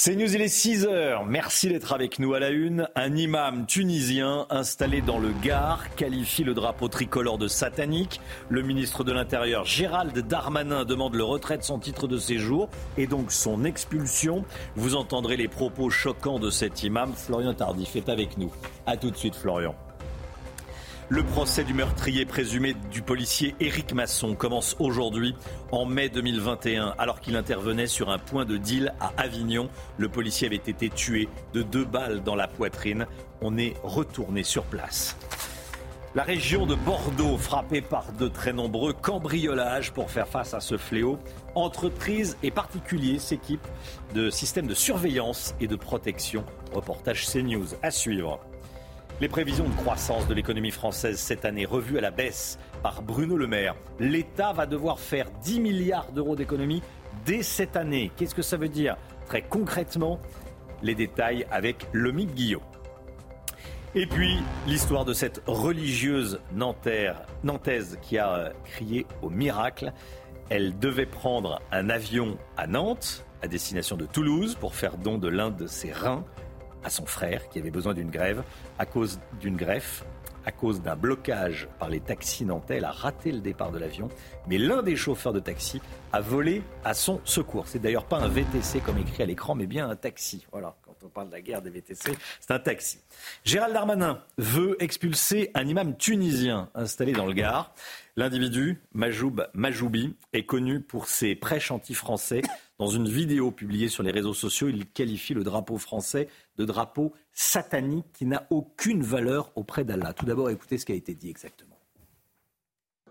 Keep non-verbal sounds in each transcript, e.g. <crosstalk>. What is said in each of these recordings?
C'est News, il est 6 heures. Merci d'être avec nous à la une. Un imam tunisien installé dans le Gard qualifie le drapeau tricolore de satanique. Le ministre de l'Intérieur, Gérald Darmanin, demande le retrait de son titre de séjour et donc son expulsion. Vous entendrez les propos choquants de cet imam. Florian Tardif est avec nous. A tout de suite, Florian. Le procès du meurtrier présumé du policier Éric Masson commence aujourd'hui, en mai 2021, alors qu'il intervenait sur un point de deal à Avignon. Le policier avait été tué de deux balles dans la poitrine. On est retourné sur place. La région de Bordeaux frappée par de très nombreux cambriolages pour faire face à ce fléau. Entreprises et particuliers s'équipent de systèmes de surveillance et de protection. Reportage CNews à suivre. Les prévisions de croissance de l'économie française cette année revues à la baisse par Bruno Le Maire. L'État va devoir faire 10 milliards d'euros d'économies dès cette année. Qu'est-ce que ça veut dire Très concrètement, les détails avec Lomique Guillot. Et puis, l'histoire de cette religieuse nantaise qui a euh, crié au miracle. Elle devait prendre un avion à Nantes, à destination de Toulouse, pour faire don de l'un de ses reins à son frère qui avait besoin d'une grève à cause d'une greffe. À cause d'un blocage par les taxis nantais, elle a raté le départ de l'avion, mais l'un des chauffeurs de taxi a volé à son secours. C'est d'ailleurs pas un VTC comme écrit à l'écran, mais bien un taxi. Voilà, quand on parle de la guerre des VTC, c'est un taxi. Gérald Darmanin veut expulser un imam tunisien installé dans le Gard. L'individu, Majoub Majoubi, est connu pour ses prêches anti-français. Dans une vidéo publiée sur les réseaux sociaux, il qualifie le drapeau français de drapeau satanique qui n'a aucune valeur auprès d'Allah. Tout d'abord, écoutez ce qui a été dit exactement.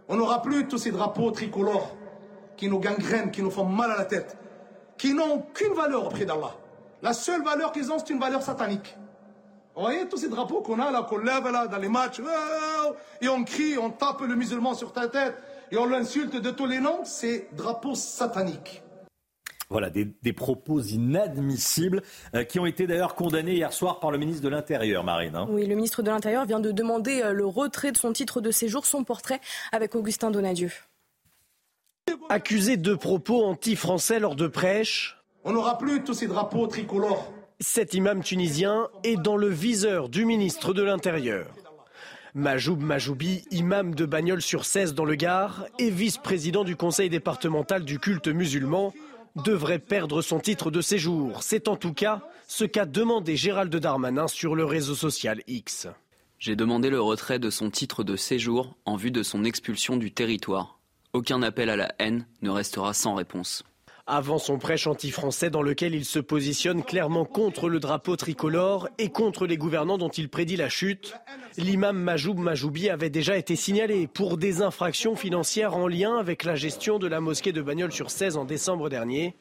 On n'aura plus tous ces drapeaux tricolores qui nous gangrènent, qui nous font mal à la tête, qui n'ont aucune valeur auprès d'Allah. La seule valeur qu'ils ont, c'est une valeur satanique. Vous voyez tous ces drapeaux qu'on a là, qu'on lève là dans les matchs, et on crie, on tape le musulman sur ta tête, et on l'insulte de tous les noms, c'est drapeau satanique. Voilà, des, des propos inadmissibles euh, qui ont été d'ailleurs condamnés hier soir par le ministre de l'Intérieur, Marine. hein. Oui, le ministre de l'Intérieur vient de demander euh, le retrait de son titre de séjour, son portrait avec Augustin Donadieu. Accusé de propos anti-français lors de prêches, On n'aura plus tous ces drapeaux tricolores. cet imam tunisien est dans le viseur du ministre de l'Intérieur. Majoub Majoubi, imam de Bagnols-sur-Cèze dans le Gard et vice-président du conseil départemental du culte musulman, devrait perdre son titre de séjour. C'est en tout cas ce qu'a demandé Gérald Darmanin sur le réseau social X. J'ai demandé le retrait de son titre de séjour en vue de son expulsion du territoire. Aucun appel à la haine ne restera sans réponse. Avant son prêche anti-français dans lequel il se positionne clairement contre le drapeau tricolore et contre les gouvernants dont il prédit la chute, l'imam Majoub Majoubi avait déjà été signalé pour des infractions financières en lien avec la gestion de la mosquée de Bagnols-sur-Cèze en décembre dernier.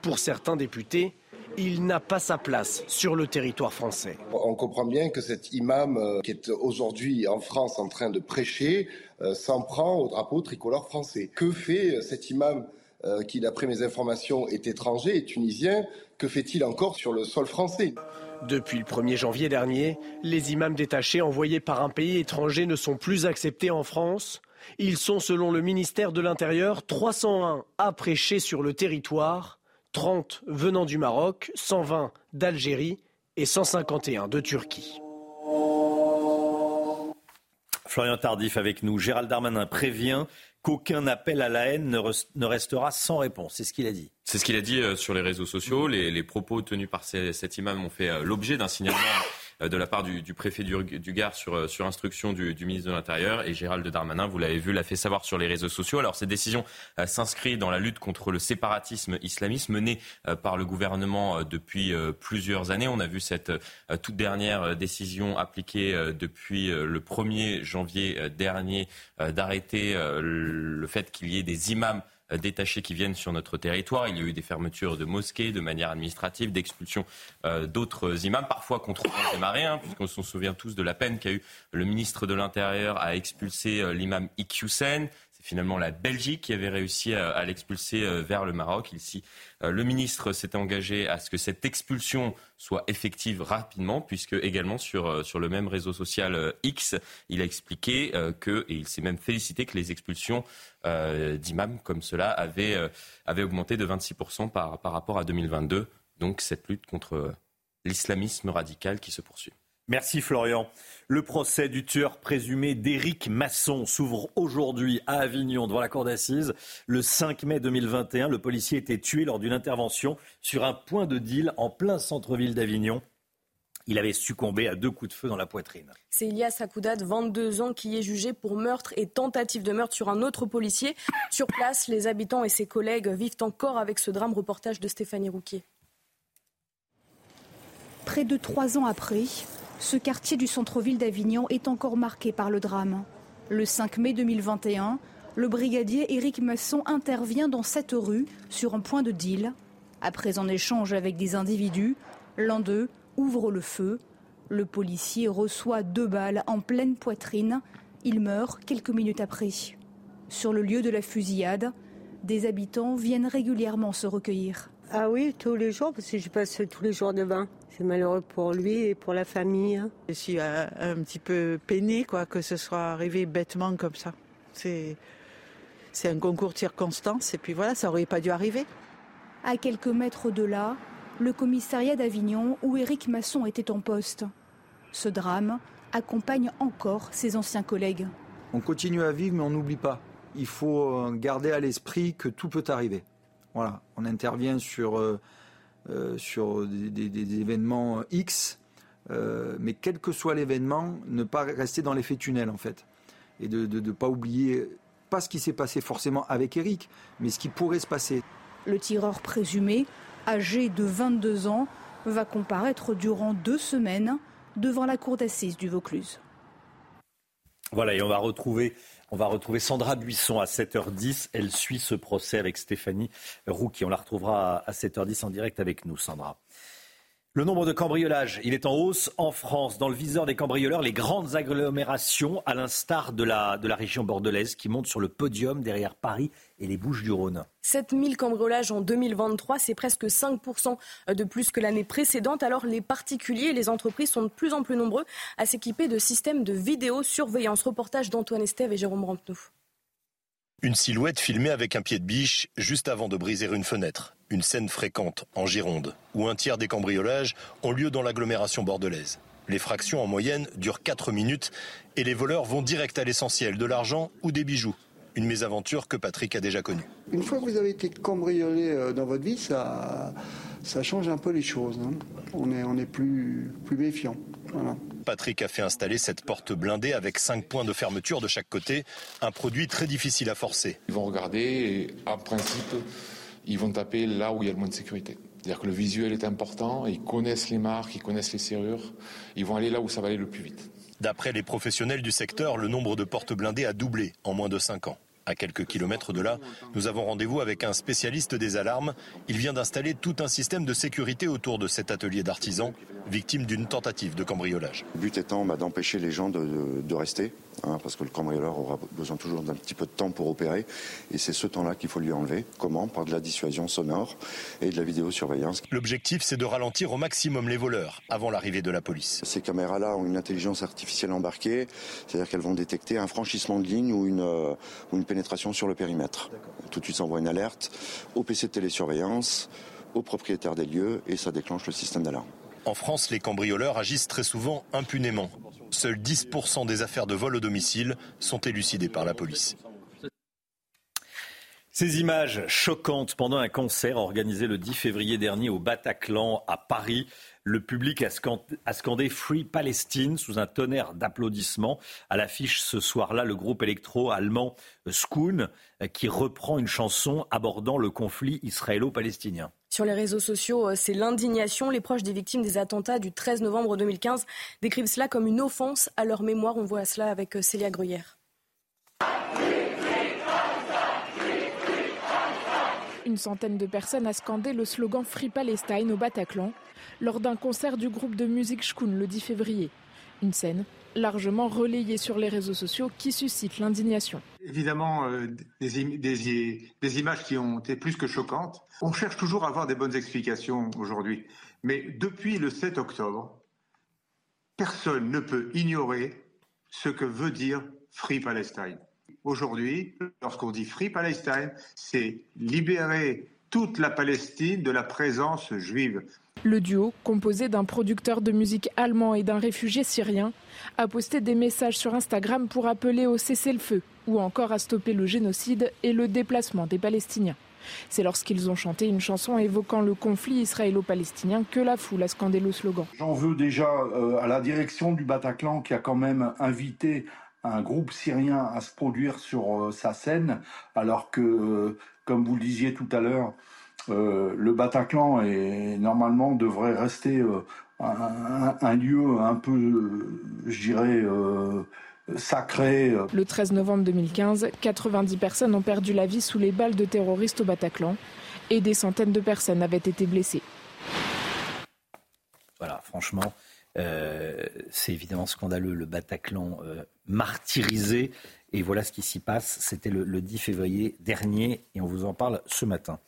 Pour certains députés, il n'a pas sa place sur le territoire français. On comprend bien que cet imam euh, qui est aujourd'hui en France en train de prêcher euh, s'en prend au drapeau tricolore français. Que fait euh, cet imam euh, qui, d'après mes informations, est étranger et tunisien Que fait-il encore sur le sol français? Depuis le 1er janvier dernier, les imams détachés envoyés par un pays étranger ne sont plus acceptés en France. Ils sont, selon le ministère de l'Intérieur, 301 à prêcher sur le territoire, 30 venant du Maroc, 120 d'Algérie et 151 de Turquie. Florian Tardif avec nous. Gérald Darmanin prévient qu'aucun appel à la haine ne, res- ne restera sans réponse. C'est ce qu'il a dit. C'est ce qu'il a dit euh, sur les réseaux sociaux. Les, les propos tenus par cet imam ont fait euh, l'objet d'un signalement de la part du, préfet du, du Gard sur, euh, sur instruction du, du ministre de l'Intérieur. Et Gérald Darmanin, vous l'avez vu, l'a fait savoir sur les réseaux sociaux. Alors cette décision euh, s'inscrit dans la lutte contre le séparatisme islamiste menée euh, par le gouvernement euh, depuis euh, plusieurs années. On a vu cette euh, toute dernière euh, décision appliquée euh, depuis euh, le 1er janvier euh, dernier euh, d'arrêter euh, le fait qu'il y ait des imams détachés qui viennent sur notre territoire. Il y a eu des fermetures de mosquées de manière administrative, d'expulsion d'autres imams, parfois contre des marées, hein, puisqu'on se souvient tous de la peine qu'a eu le ministre de l'Intérieur à expulser l'imam Iqiyoussen. Finalement la Belgique qui avait réussi à, l'expulser euh, vers le Maroc. Euh, le ministre s'était engagé à ce que cette expulsion soit effective rapidement, puisque également sur, euh, le même réseau social X, il a expliqué que, et il s'est même félicité que les expulsions d'imams comme cela avaient, avaient augmenté de 26% par, par rapport à 2022. Donc cette lutte contre l'islamisme radical qui se poursuit. Merci Florian. Le procès du tueur présumé d'Éric Masson s'ouvre aujourd'hui à Avignon devant la cour d'assises. Le 5 mai 2021, le policier était tué lors d'une intervention sur un point de deal en plein centre-ville d'Avignon. Il avait succombé à deux coups de feu dans la poitrine. C'est Ilias Akoudat, 22 ans, qui est jugé pour meurtre et tentative de meurtre sur un autre policier. Sur place, les habitants et ses collègues vivent encore avec ce drame. Reportage de Stéphanie Rouquier. Près de trois ans après, ce quartier du centre-ville d'Avignon est encore marqué par le drame. Le 5 mai 2021, le brigadier Éric Masson intervient dans cette rue sur un point de deal. Après un échange avec des individus, l'un d'eux ouvre le feu. Le policier reçoit deux balles en pleine poitrine. Il meurt quelques minutes après. Sur le lieu de la fusillade, des habitants viennent régulièrement se recueillir. Ah oui, tous les jours, parce que je passe tous les jours devant. C'est malheureux pour lui et pour la famille. Hein. Je suis euh, un, petit peu peinée quoi, que ce soit arrivé bêtement comme ça. C'est, c'est un concours de circonstances et puis voilà, ça aurait pas dû arriver. À quelques mètres de là, le commissariat d'Avignon où Éric Masson était en poste. Ce drame accompagne encore ses anciens collègues. On continue à vivre mais on n'oublie pas. Il faut euh, garder à l'esprit que tout peut arriver. Voilà, on intervient sur euh, sur des, événements X, euh, mais quel que soit l'événement, ne pas rester dans l'effet tunnel en fait, et de ne pas oublier pas ce qui s'est passé forcément avec Eric, mais ce qui pourrait se passer. Le tireur présumé, âgé de 22 ans, va comparaître durant deux semaines devant la cour d'assises du Vaucluse. Voilà, et on va retrouver on va retrouver Sandra Buisson à 7h10. Elle suit ce procès avec Stéphanie Rouki. On la retrouvera à 7h10 en direct avec nous, Sandra. Le nombre de cambriolages, est en hausse en France. Dans le viseur des cambrioleurs, les grandes agglomérations, à l'instar de la, de la région bordelaise, qui monte sur le podium derrière Paris et les Bouches du Rhône. 7000 cambriolages en 2023, c'est presque 5% de plus que l'année précédente. Alors les particuliers et les entreprises sont de plus en plus nombreux à s'équiper de systèmes de vidéosurveillance. Reportage d'Antoine Estève et Jérôme Rampenou. Une silhouette filmée avec un pied de biche juste avant de briser une fenêtre. Une scène fréquente en Gironde, où un tiers des cambriolages ont lieu dans l'agglomération bordelaise. Les fractions en moyenne durent 4 minutes et les voleurs vont direct à l'essentiel, de l'argent ou des bijoux. Une mésaventure que Patrick a déjà connue. Une fois que vous avez été cambriolé euh, dans votre vie, ça, ça change un peu les choses. Hein. On est, on est plus, plus méfiant. Patrick a fait installer cette porte blindée avec cinq points de fermeture de chaque côté, un produit très difficile à forcer. Ils vont regarder et en principe, ils vont taper là où il y a le moins de sécurité. C'est-à-dire que le visuel est important, ils connaissent les marques, ils connaissent les serrures, ils vont aller là où ça va aller le plus vite. D'après les professionnels du secteur, le nombre de portes blindées a doublé en moins de cinq ans. À quelques kilomètres de là, nous avons rendez-vous avec un spécialiste des alarmes. Il vient d'installer tout un système de sécurité autour de cet atelier d'artisans, victime d'une tentative de cambriolage. Le but étant bah, d'empêcher les gens de rester, Hein, parce que le cambrioleur aura besoin toujours d'un petit peu de temps pour opérer, et c'est ce temps-là qu'il faut lui enlever. Comment? Par de la dissuasion sonore et de la vidéosurveillance. L'objectif, c'est de ralentir au maximum les voleurs avant l'arrivée de la police. Ces caméras-là ont une intelligence artificielle embarquée, c'est-à-dire qu'elles vont détecter un franchissement de ligne ou une, euh, ou une pénétration sur le périmètre. Tout de suite, ça envoie une alerte au PC de télésurveillance, au propriétaire des lieux, et ça déclenche le système d'alarme. En France, les cambrioleurs agissent très souvent impunément. Seuls 10% des affaires de vol au domicile sont élucidées par la police. Ces images choquantes pendant un concert organisé le 10 février dernier au Bataclan à Paris. Le public a scandé Free Palestine sous un tonnerre d'applaudissements. À l'affiche ce soir-là, le groupe électro-allemand Skoon qui reprend une chanson abordant le conflit israélo-palestinien. Sur les réseaux sociaux, euh, c'est l'indignation. Les proches des victimes des attentats du 13 novembre 2015 décrivent cela comme une offense à leur mémoire. On voit cela avec euh, Célia Gruyère. Une centaine de personnes a scandé le slogan Free Palestine au Bataclan lors d'un concert du groupe de musique Shkun le 10 février. Une scène largement relayée sur les réseaux sociaux qui suscite l'indignation. Évidemment, euh, des, des, images qui ont été plus que choquantes. On cherche toujours à avoir des bonnes explications aujourd'hui. Mais depuis le 7 octobre, personne ne peut ignorer ce que veut dire Free Palestine. Aujourd'hui, lorsqu'on dit Free Palestine, c'est libérer toute la Palestine de la présence juive. Le duo, composé d'un producteur de musique allemand et d'un réfugié syrien, a posté des messages sur Instagram pour appeler au cessez-le-feu ou encore à stopper le génocide et le déplacement des Palestiniens. C'est lorsqu'ils ont chanté une chanson évoquant le conflit israélo-palestinien que la foule a scandé le slogan. J'en veux déjà euh, à la direction du Bataclan qui a quand même invité un groupe syrien à se produire sur euh, sa scène, alors que, euh, comme vous le disiez tout à l'heure, euh, le Bataclan est, normalement devrait rester un, lieu un peu, je dirais, sacré. Le 13 novembre 2015, 90 personnes ont perdu la vie sous les balles de terroristes au Bataclan et des centaines de personnes avaient été blessées. Voilà, franchement, c'est évidemment scandaleux, le Bataclan martyrisé. Et voilà ce qui s'y passe. C'était le, le 10 février dernier et on vous en parle ce matin.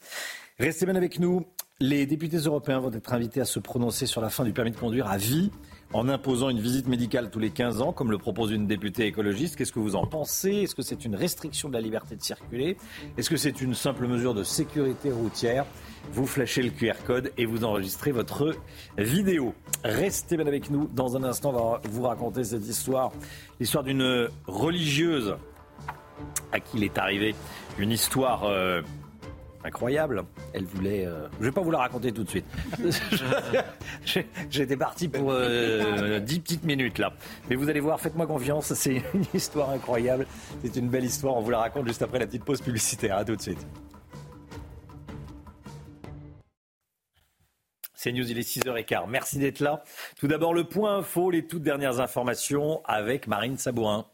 Restez bien avec nous. Les députés européens vont être invités à se prononcer sur la fin du permis de conduire à vie en imposant une visite médicale tous les 15 ans, comme le propose une députée écologiste. Qu'est-ce que vous en pensez? Est-ce que c'est une restriction de la liberté de circuler? Est-ce que c'est une simple mesure de sécurité routière? Vous flashez le QR code et vous enregistrez votre vidéo. Restez bien avec nous. Dans un instant, on va vous raconter cette histoire. L'histoire d'une religieuse à qui il est arrivé une histoire... Euh, incroyable. Elle voulait. Euh, je vais pas vous la raconter tout de suite. <laughs> J'étais parti pour euh, 10 petites minutes là. Mais vous allez voir, faites-moi confiance, c'est une histoire incroyable. C'est une belle histoire. On vous la raconte juste après la petite pause publicitaire. À tout de suite. C'est News, il est 6h15. Merci d'être là. Tout d'abord, le point info, les toutes dernières informations avec Marine Sabourin.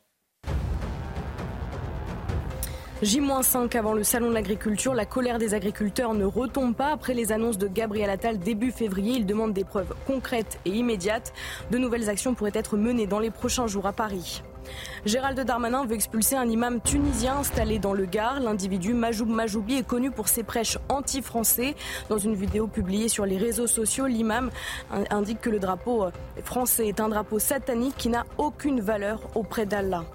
J-5 avant le salon de l'agriculture, la colère des agriculteurs ne retombe pas après les annonces de Gabriel Attal début février. Il demande des preuves concrètes et immédiates. De nouvelles actions pourraient être menées dans les prochains jours à Paris. Gérald Darmanin veut expulser un imam tunisien installé dans le Gard. L'individu Majoub Majoubi est connu pour ses prêches anti-français. Dans une vidéo publiée sur les réseaux sociaux, l'imam indique que le drapeau français est un drapeau satanique qui n'a aucune valeur auprès d'Allah.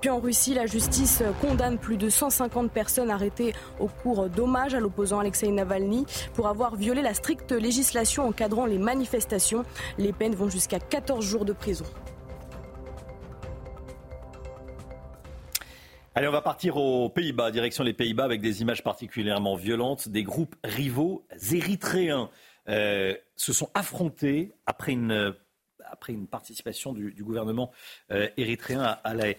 Puis en Russie, la justice condamne plus de 150 personnes arrêtées au cours d'hommages à l'opposant Alexei Navalny pour avoir violé la stricte législation encadrant les manifestations. Les peines vont jusqu'à 14 jours de prison. Allez, on va partir aux Pays-Bas, direction les Pays-Bas, avec des images particulièrement violentes. Des groupes rivaux érythréens euh, se sont affrontés après une, après une participation du, gouvernement euh, érythréen à, à la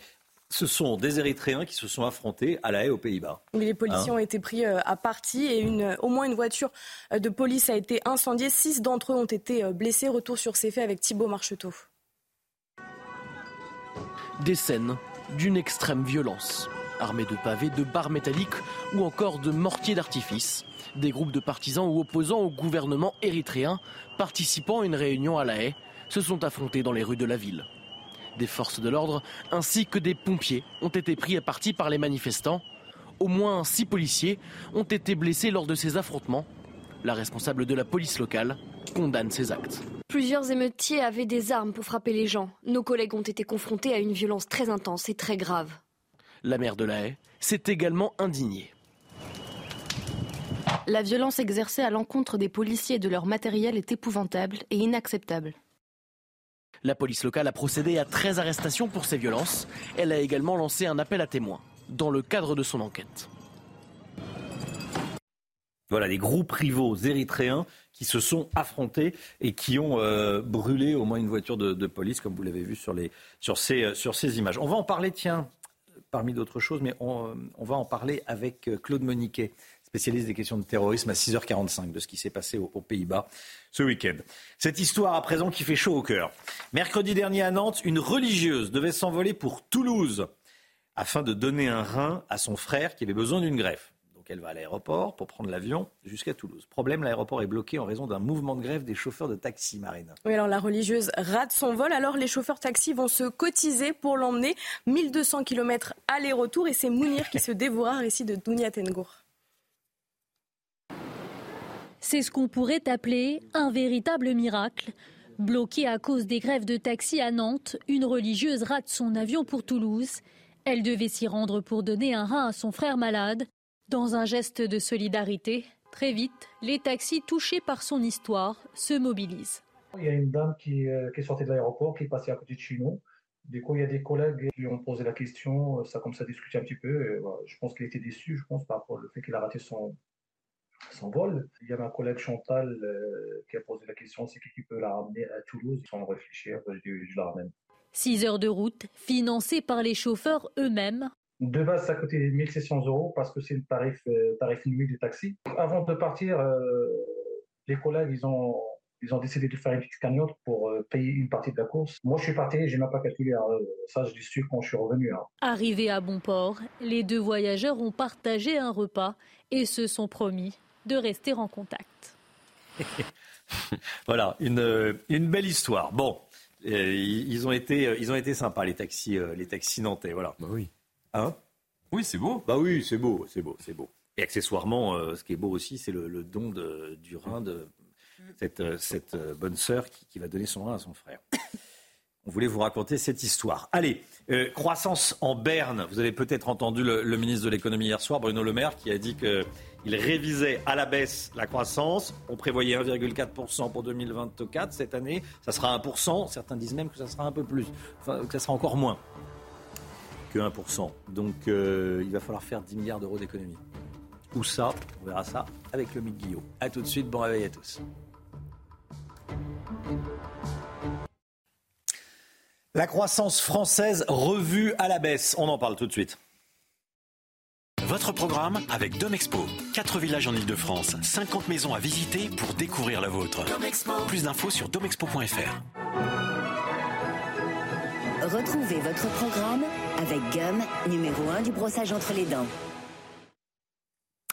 ce sont des Érythréens qui se sont affrontés à la haie aux Pays-Bas. Les policiers hein ont été pris euh, à partie et une, au moins une voiture euh, de police a été incendiée. Six d'entre eux ont été euh, blessés. Retour sur ces faits avec Thibault Marcheteau. Des scènes d'une extrême violence. Armés de pavés, de barres métalliques ou encore de mortiers d'artifice. Des groupes de partisans ou opposants au gouvernement érythréen participant à une réunion à la haie se sont affrontés dans les rues de la ville. Des forces de l'ordre ainsi que des pompiers ont été pris à partie par les manifestants. Au moins six policiers ont été blessés lors de ces affrontements. La responsable de la police locale condamne ces actes. Plusieurs émeutiers avaient des armes pour frapper les gens. Nos collègues ont été confrontés à une violence très intense et très grave. La maire de la Haye s'est également indignée. La violence exercée à l'encontre des policiers et de leur matériel est épouvantable et inacceptable. La police locale a procédé à 13 arrestations pour ces violences. Elle a également lancé un appel à témoins dans le cadre de son enquête. Voilà, des groupes rivaux érythréens qui se sont affrontés et qui ont euh, brûlé au moins une voiture de, police, comme vous l'avez vu sur, les, sur, ces, euh, sur ces images. On va en parler, tiens, parmi d'autres choses, mais on, on, va en parler avec euh, Claude Moniquet, spécialiste des questions de terrorisme, à 6h45 de ce qui s'est passé aux, Pays-Bas ce week-end. Cette histoire à présent qui fait chaud au cœur. Mercredi dernier à Nantes, une religieuse devait s'envoler pour Toulouse afin de donner un rein à son frère qui avait besoin d'une greffe. Donc elle va à l'aéroport pour prendre l'avion jusqu'à Toulouse. Problème, l'aéroport est bloqué en raison d'un mouvement de grève des chauffeurs de taxi, Marine. Oui, alors la religieuse rate son vol. Alors les chauffeurs taxi vont se cotiser pour l'emmener. 1200 km aller-retour et c'est Mounir qui se dévora, récit de Dounia Tengour. C'est ce qu'on pourrait appeler un véritable miracle. Bloquée à cause des grèves de taxi à Nantes, une religieuse rate son avion pour Toulouse. Elle devait s'y rendre pour donner un rein à son frère malade. Dans un geste de solidarité, très vite, les taxis touchés par son histoire se mobilisent. Il y a une dame qui, euh, est sortie de l'aéroport, qui est passée à côté de. Du coup, il y a des collègues qui lui ont posé la question, ça comme ça discuté un petit peu. je pense qu'il était déçu, je pense, par rapport au fait qu'il a raté son, son vol. Il y a ma collègue Chantal euh, qui a posé la question, c'est qui peut la ramener à Toulouse? Sans réfléchir, je, je la ramène. 6 heures de route, financées par les chauffeurs eux-mêmes. De base, ça coûtait 1600 euros parce que c'est le tarif, euh, tarif limite du taxi. Avant de partir, euh, les collègues, ils ont, ils ont décidé de faire une petite cagnotte pour euh, payer une partie de la course. Moi, je suis parti, je n'ai même pas calculé. Hein. ça, je l'ai su quand je suis revenu. Hein. Arrivés à bon port, les deux voyageurs ont partagé un repas et se sont promis de rester en contact. <laughs> voilà, une, une belle histoire. Bon, ils ont été, ils ont été sympas les taxis, euh, les taxis nantais. Voilà. Bah oui. Hein? Oui, c'est beau. Bah oui, c'est beau, c'est beau, c'est beau. Et accessoirement, euh, ce qui est beau aussi, c'est le, don de, du rein de cette, euh, cette bonne sœur qui, va donner son rein à son frère. <coughs> On voulait vous raconter cette histoire. Allez, croissance en berne. Vous avez peut-être entendu le, le ministre de l'économie hier soir, Bruno Le Maire, qui a dit que il révisait à la baisse la croissance. On prévoyait 1,4% pour 2024 cette année. Ça sera 1%. Certains disent même que ça sera un peu plus, enfin, que ça sera encore moins que 1%. Donc euh, il va falloir faire 10 milliards d'euros d'économie. Où ça On verra ça avec le Mick Guillaume. A tout de suite, bon réveil à tous. La croissance française revue à la baisse. On en parle tout de suite. Votre programme avec Domexpo. 4 villages en Ile-de-France, 50 maisons à visiter pour découvrir la vôtre. Plus d'infos sur domexpo.fr. Retrouvez votre programme avec Gum, numéro 1 du brossage entre les dents.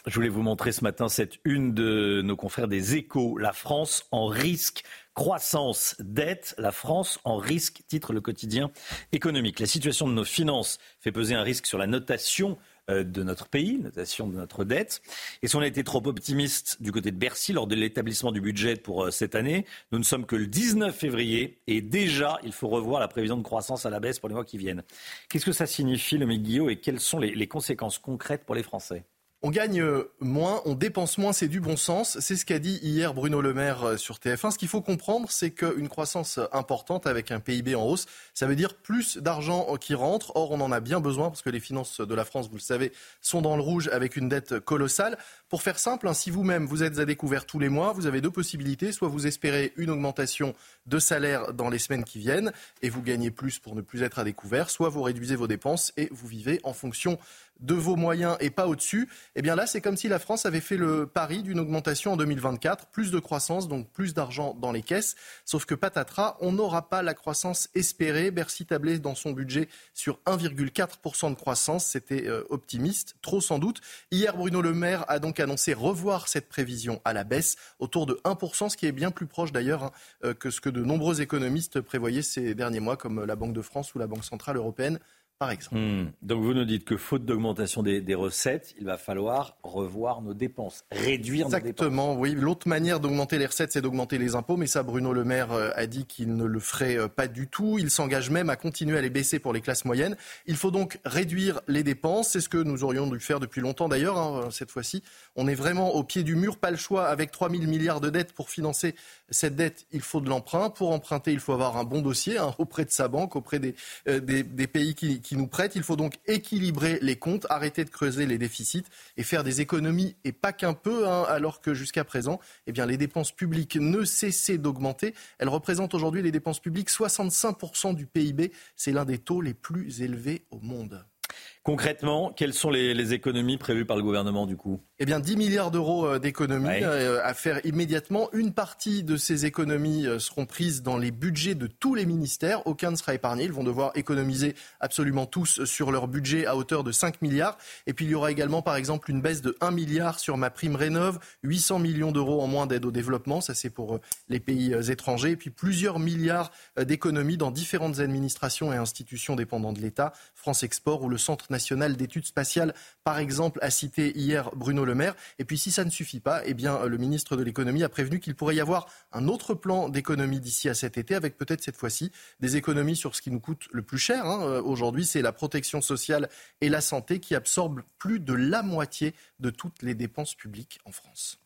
Je voulais vous montrer ce matin cette une de nos confrères des échos. La France en risque. Croissance, dette, la France en risque, titre le quotidien économique. La situation de nos finances fait peser un risque sur la notation de notre pays, notation de notre dette. Et si on a été trop optimiste du côté de Bercy lors de l'établissement du budget pour euh, cette année, nous ne sommes que le 19 février et déjà il faut revoir la prévision de croissance à la baisse pour les mois qui viennent. Qu'est-ce que ça signifie, le Guillaume, et quelles sont les conséquences concrètes pour les Français? On gagne euh, moins, on dépense moins, c'est du bon sens. C'est ce qu'a dit hier Bruno Le Maire euh, sur TF1. Ce qu'il faut comprendre, c'est qu'une croissance importante avec un PIB en hausse, ça veut dire plus d'argent qui rentre. Or, on en a bien besoin parce que les finances de la France, vous le savez, sont dans le rouge avec une dette colossale. Pour faire simple, hein, si vous-même vous êtes à découvert tous les mois, vous avez deux possibilités. Soit vous espérez une augmentation de salaire dans les semaines qui viennent et vous gagnez plus pour ne plus être à découvert, soit vous réduisez vos dépenses et vous vivez en fonction de vos moyens et pas au-dessus, eh bien là, c'est comme si la France avait fait le pari d'une augmentation en 2024, plus de croissance, donc plus d'argent dans les caisses. Sauf que patatras, on n'aura pas la croissance espérée. Bercy tablait dans son budget sur 1,4% de croissance. C'était euh, optimiste, trop sans doute. Hier, Bruno Le Maire a donc annoncé revoir cette prévision à la baisse, autour de 1%, ce qui est bien plus proche d'ailleurs hein, euh, que ce que de nombreux économistes prévoyaient ces derniers mois, comme la Banque de France ou la Banque Centrale Européenne par exemple. Hmm. Donc vous nous dites que faute d'augmentation des, recettes, il va falloir revoir nos dépenses, réduire nos dépenses. Exactement, oui. L'autre manière d'augmenter les recettes, c'est d'augmenter les impôts, mais ça, Bruno Le Maire euh, a dit qu'il ne le ferait euh, pas du tout. Il s'engage même à continuer à les baisser pour les classes moyennes. Il faut donc réduire les dépenses. C'est ce que nous aurions dû faire depuis longtemps d'ailleurs. Hein, cette fois-ci, on est vraiment au pied du mur. Pas le choix. Avec 3 000 milliards de dettes pour financer cette dette, il faut de l'emprunt. Pour emprunter, il faut avoir un bon dossier hein, <laughs> auprès de sa banque, auprès des, euh, des, des pays qui Il faut donc équilibrer les comptes, arrêter de creuser les déficits et faire des économies, et pas qu'un peu, hein, alors que jusqu'à présent, eh les dépenses publiques ne cessaient d'augmenter. Elles représentent aujourd'hui les dépenses publiques 65% du PIB. C'est l'un des taux les plus élevés au monde. Concrètement, quelles sont les, économies prévues par le gouvernement du coup? Eh bien, 10 milliards d'euros euh, d'économies euh, à faire immédiatement. Une partie de ces économies euh, seront prises dans les budgets de tous les ministères. Aucun ne sera épargné. Ils vont devoir économiser absolument tous sur leur budget à hauteur de 5 milliards. Et puis, il y aura également, par exemple, une baisse de 1 milliard sur ma prime rénov, 800 millions d'euros en moins d'aide au développement. Ça, c'est pour les pays étrangers. Et puis, plusieurs milliards d'économies dans différentes administrations et institutions dépendantes de l'État. France Export ou le Centre d'études spatiales, par exemple, a cité hier Bruno Le Maire. Et puis si ça ne suffit pas, eh bien, le ministre de l'économie a prévenu qu'il pourrait y avoir un autre plan d'économie d'ici à cet été, avec peut-être cette fois-ci des économies sur ce qui nous coûte le plus cher. Hein. Euh, aujourd'hui, c'est la protection sociale et la santé qui absorbent plus de la moitié de toutes les dépenses publiques en France.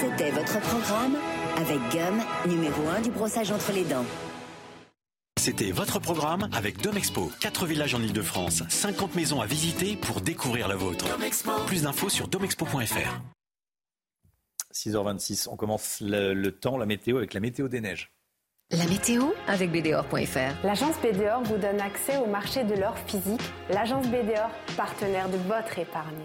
C'était votre programme avec Gum, numéro 1 du brossage entre les dents. C'était votre programme avec Domexpo. 4 villages en Ile-de-France, 50 maisons à visiter pour découvrir la vôtre. Plus d'infos sur domexpo.fr. 6h26, on commence le, temps, la météo avec la météo des neiges. La météo avec BDOR.fr. L'agence BDOR vous donne accès au marché de l'or physique. L'agence BDOR, partenaire de votre épargne.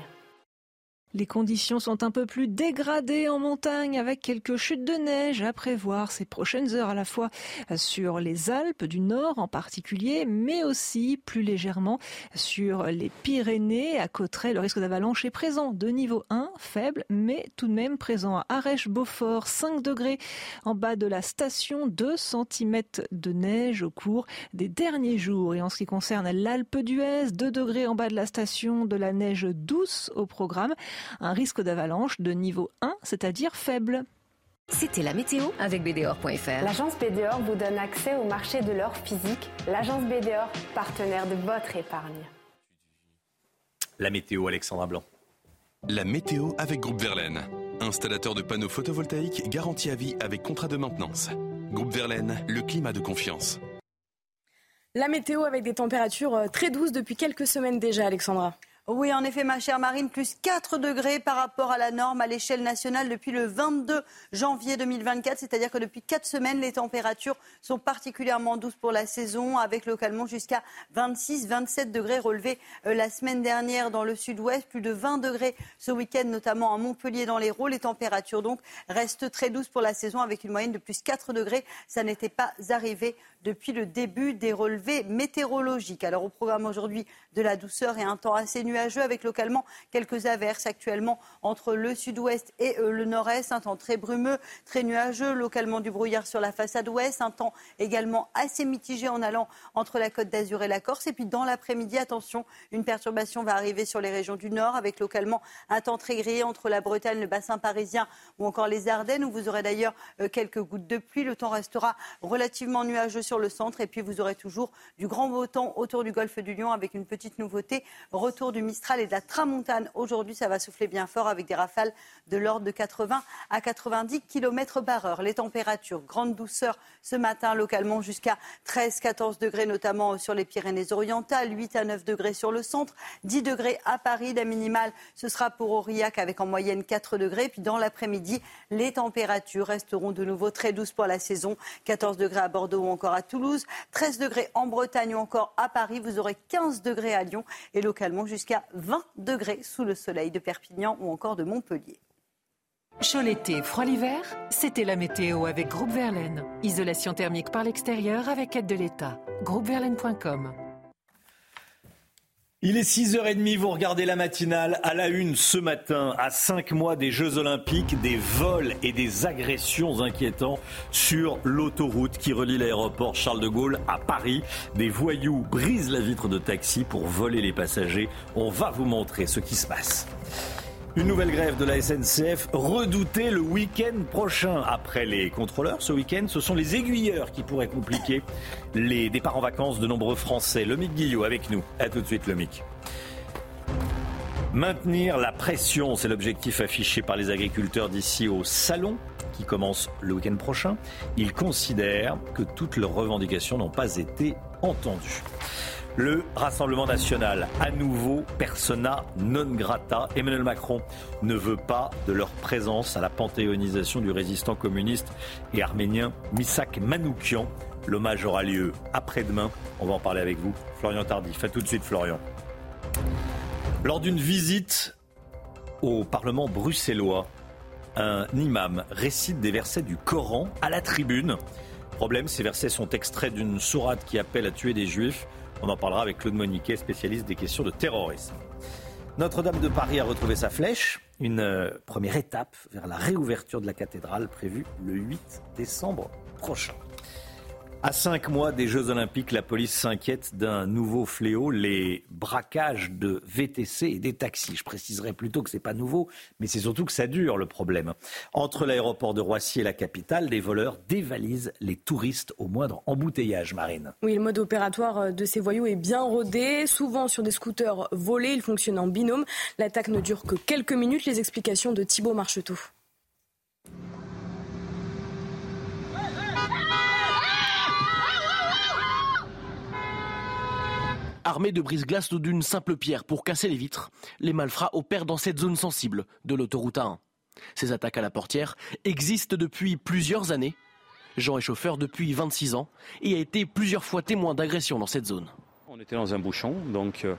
Les conditions sont un peu plus dégradées en montagne avec quelques chutes de neige à prévoir ces prochaines heures à la fois sur les Alpes du Nord en particulier, mais aussi plus légèrement sur les Pyrénées. À Cauterets, le risque d'avalanche est présent de niveau 1, faible, mais tout de même présent à Arèche-Beaufort, 5 degrés en bas de la station, 2 cm de neige au cours des derniers jours. Et en ce qui concerne l'Alpe d'Huez, 2 degrés en bas de la station, de la neige douce au programme un risque d'avalanche de niveau 1, c'est-à-dire faible. C'était la météo avec BDOR.fr. L'agence BDOR vous donne accès au marché de l'or physique. L'agence BDOR, partenaire de votre épargne. La météo, Alexandra Blanc. La météo avec Groupe Verlaine. Installateur de panneaux photovoltaïques garantie à vie avec contrat de maintenance. Groupe Verlaine, le climat de confiance. La météo avec des températures euh, très douces depuis quelques semaines déjà, Alexandra. Oui, en effet, ma chère Marine, plus 4 degrés par rapport à la norme à l'échelle nationale depuis le 22 janvier 2024. C'est-à-dire que depuis 4 semaines, les températures sont particulièrement douces pour la saison, avec localement jusqu'à 26, 27 degrés relevés euh, la semaine dernière dans le sud-ouest. Plus de 20 degrés ce week-end, notamment à Montpellier dans les l'Hérault. Les températures donc restent très douces pour la saison, avec une moyenne de plus 4 degrés. Ça n'était pas arrivé depuis le début des relevés météorologiques. Alors au programme aujourd'hui de la douceur et un temps assez nuageux avec localement quelques averses actuellement entre le sud-ouest et euh, le nord-est. Un temps très brumeux, très nuageux, localement du brouillard sur la façade ouest. Un temps également assez mitigé en allant entre la côte d'Azur et la Corse. Et puis dans l'après-midi, attention, une perturbation va arriver sur les régions du nord avec localement un temps très gris entre la Bretagne, le bassin parisien ou encore les Ardennes où vous aurez d'ailleurs euh, quelques gouttes de pluie. Le temps restera relativement nuageux sur le centre. Et puis, vous aurez toujours du grand beau temps autour du golfe du Lion avec une petite nouveauté. Retour du Mistral et de la Tramontane. Aujourd'hui, ça va souffler bien fort avec des rafales de l'ordre de 80 à 90 km par heure. Les températures, grande douceur ce matin localement jusqu'à 13-14 degrés, notamment sur les Pyrénées-Orientales, 8 à 9 degrés sur le centre, 10 degrés à Paris. La minimale, ce sera pour Aurillac avec en moyenne 4 degrés. Puis dans l'après-midi, les températures resteront de nouveau très douces pour la saison. 14 degrés à Bordeaux ou encore à Toulouse, 13 degrés en Bretagne ou encore à Paris. Vous aurez 15 degrés à Lyon et localement jusqu'à 20 degrés sous le soleil de Perpignan ou encore de Montpellier. Chaud l'été, froid l'hiver, c'était la météo avec Groupe Verlaine. Isolation thermique par l'extérieur avec aide de l'État. Groupeverlaine.com il est 6h30, vous regardez la matinale à la une ce matin, à 5 mois des Jeux Olympiques, des vols et des agressions inquiétants sur l'autoroute qui relie l'aéroport Charles de Gaulle à Paris. Des voyous brisent la vitre de taxi pour voler les passagers. On va vous montrer ce qui se passe. Une nouvelle grève de la SNCF redoutée le week-end prochain. Après les contrôleurs, ce week-end, ce sont les aiguilleurs qui pourraient compliquer les départs en vacances de nombreux Français. Lomic Guillot avec nous. A tout de suite, Lomic. Maintenir la pression, c'est l'objectif affiché par les agriculteurs d'ici au salon qui commence le week-end prochain. Ils considèrent que toutes leurs revendications n'ont pas été entendues. Le Rassemblement national, à nouveau persona non grata. Emmanuel Macron ne veut pas de leur présence à la panthéonisation du résistant communiste et arménien Misak Manoukian. L'hommage aura lieu après-demain. On va en parler avec vous. Florian Tardif. Faites tout de suite, Florian. Lors d'une visite au Parlement bruxellois, un imam récite des versets du Coran à la tribune. Problème, ces versets sont extraits d'une sourate qui appelle à tuer des juifs. On en parlera avec Claude Moniquet, spécialiste des questions de terrorisme. Notre-Dame de Paris a retrouvé sa flèche, une euh, première étape vers la réouverture de la cathédrale prévue le 8 décembre prochain. À cinq mois des Jeux Olympiques, la police s'inquiète d'un nouveau fléau, les braquages de VTC et des taxis. Je préciserai plutôt que ce n'est pas nouveau, mais c'est surtout que ça dure le problème. Entre l'aéroport de Roissy et la capitale, les voleurs dévalisent les touristes au moindre embouteillage, Marine. Oui, le mode opératoire de ces voyous est bien rodé, souvent sur des scooters volés. Ils fonctionnent en binôme. L'attaque ne dure que quelques minutes. Les explications de Thibault Marcheteau. Armés de brise-glace ou d'une simple pierre pour casser les vitres, les malfrats opèrent dans cette zone sensible de l'autoroute A1. Ces attaques à la portière existent depuis plusieurs années. Jean est chauffeur depuis 26 ans et a été plusieurs fois témoin d'agressions dans cette zone. On était dans un bouchon, donc euh,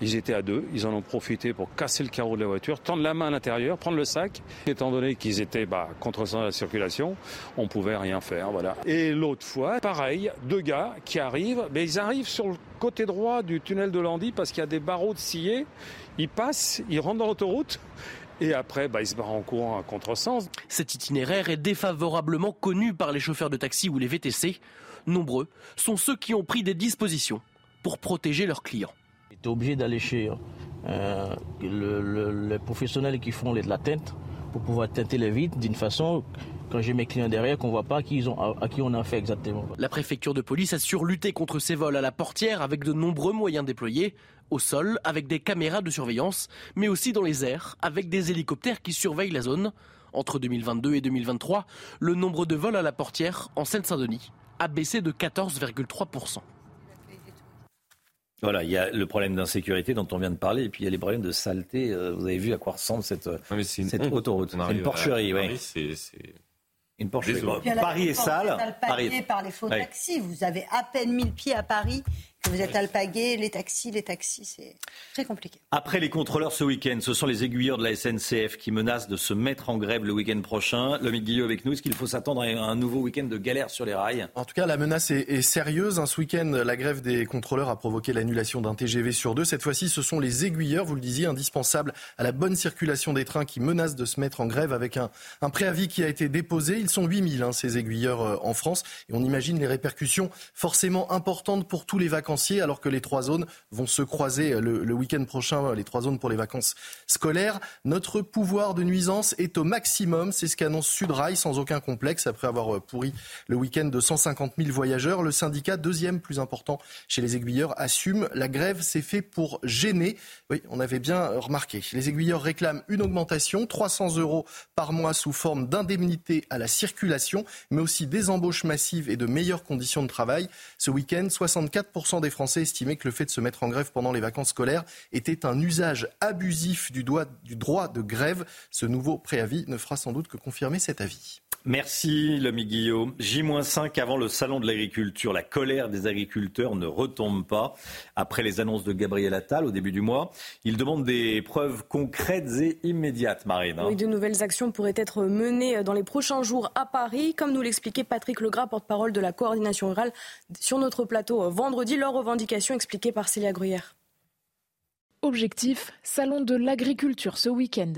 ils étaient à deux. Ils en ont profité pour casser le carreau de la voiture, tendre la main à l'intérieur, prendre le sac. Étant donné qu'ils étaient bah, contre la circulation, on pouvait rien faire. Et l'autre fois, pareil, deux gars qui arrivent, mais ils arrivent sur le côté droit du tunnel de Landy parce qu'il y a des barreaux de sciés. Ils passent, ils rentrent dans l'autoroute. Et après, bah, ils se barrent en courant à contresens. Cet itinéraire est défavorablement connu par les chauffeurs de taxi ou les VTC. Nombreux sont ceux qui ont pris des dispositions pour protéger leurs clients. Tu es obligé d'aller chez euh, les professionnels qui font de la teinte pour pouvoir teinter les vitres d'une façon quand j'ai mes clients derrière qu'on voit pas à, qui on a fait exactement. La préfecture de police assure lutter contre ces vols à la portière avec de nombreux moyens déployés au sol avec des caméras de surveillance, mais aussi dans les airs avec des hélicoptères qui surveillent la zone. Entre 2022 et 2023, le nombre de vols à la portière en Seine-Saint-Denis a baissé de 14,3%. Voilà, il y a le problème d'insécurité dont on vient de parler, et puis il y a les problèmes de saleté. Euh, vous avez vu à quoi ressemble cette, cette autoroute. C'est une porcherie, oui. C'est une porcherie. Paris est sale. Paris par les faux taxis. Vous avez à peine mis le pied à Paris que vous êtes alpagué, les taxis, les taxis, c'est très compliqué. Après les contrôleurs ce week-end, ce sont les aiguilleurs de la SNCF qui menacent de se mettre en grève le week-end prochain. Lomi Guillot avec nous, est-ce qu'il faut s'attendre à un nouveau week-end de galère sur les rails? En tout cas, la menace est, sérieuse. Ce week-end, la grève des contrôleurs a provoqué l'annulation d'un TGV sur deux. Cette fois-ci, ce sont les aiguilleurs, vous le disiez, indispensables à la bonne circulation des trains qui menacent de se mettre en grève avec un, un préavis qui a été déposé. Ils sont 8000, hein, ces aiguilleurs euh, en France. Et on imagine les répercussions forcément importantes pour tous les alors que les trois zones vont se croiser le, week-end prochain, les trois zones pour les vacances scolaires. Notre pouvoir de nuisance est au maximum, c'est ce qu'annonce Sudrail sans aucun complexe après avoir euh, pourri le week-end de 150 000 voyageurs. Le syndicat, deuxième plus important chez les aiguilleurs, assume la grève s'est fait pour gêner. Oui, on avait bien remarqué. Les aiguilleurs réclament une augmentation, 300 euros par mois sous forme d'indemnité à la circulation, mais aussi des embauches massives et de meilleures conditions de travail. Ce week-end, 64% des Français estimaient que le fait de se mettre en grève pendant les vacances scolaires était un usage abusif du, du droit de grève. Ce nouveau préavis ne fera sans doute que confirmer cet avis. Merci, l'ami Guillaume. J-5 avant le salon de l'agriculture. La colère des agriculteurs ne retombe pas. Après les annonces de Gabriel Attal au début du mois, il demande des preuves concrètes et immédiates, Marine. Hein. Oui, de nouvelles actions pourraient être menées dans les prochains jours à Paris, comme nous l'expliquait Patrick Legras, porte-parole de la coordination rurale, sur notre plateau vendredi. Leurs revendications expliquées par Célia Gruyère. Objectif, salon de l'agriculture ce week-end.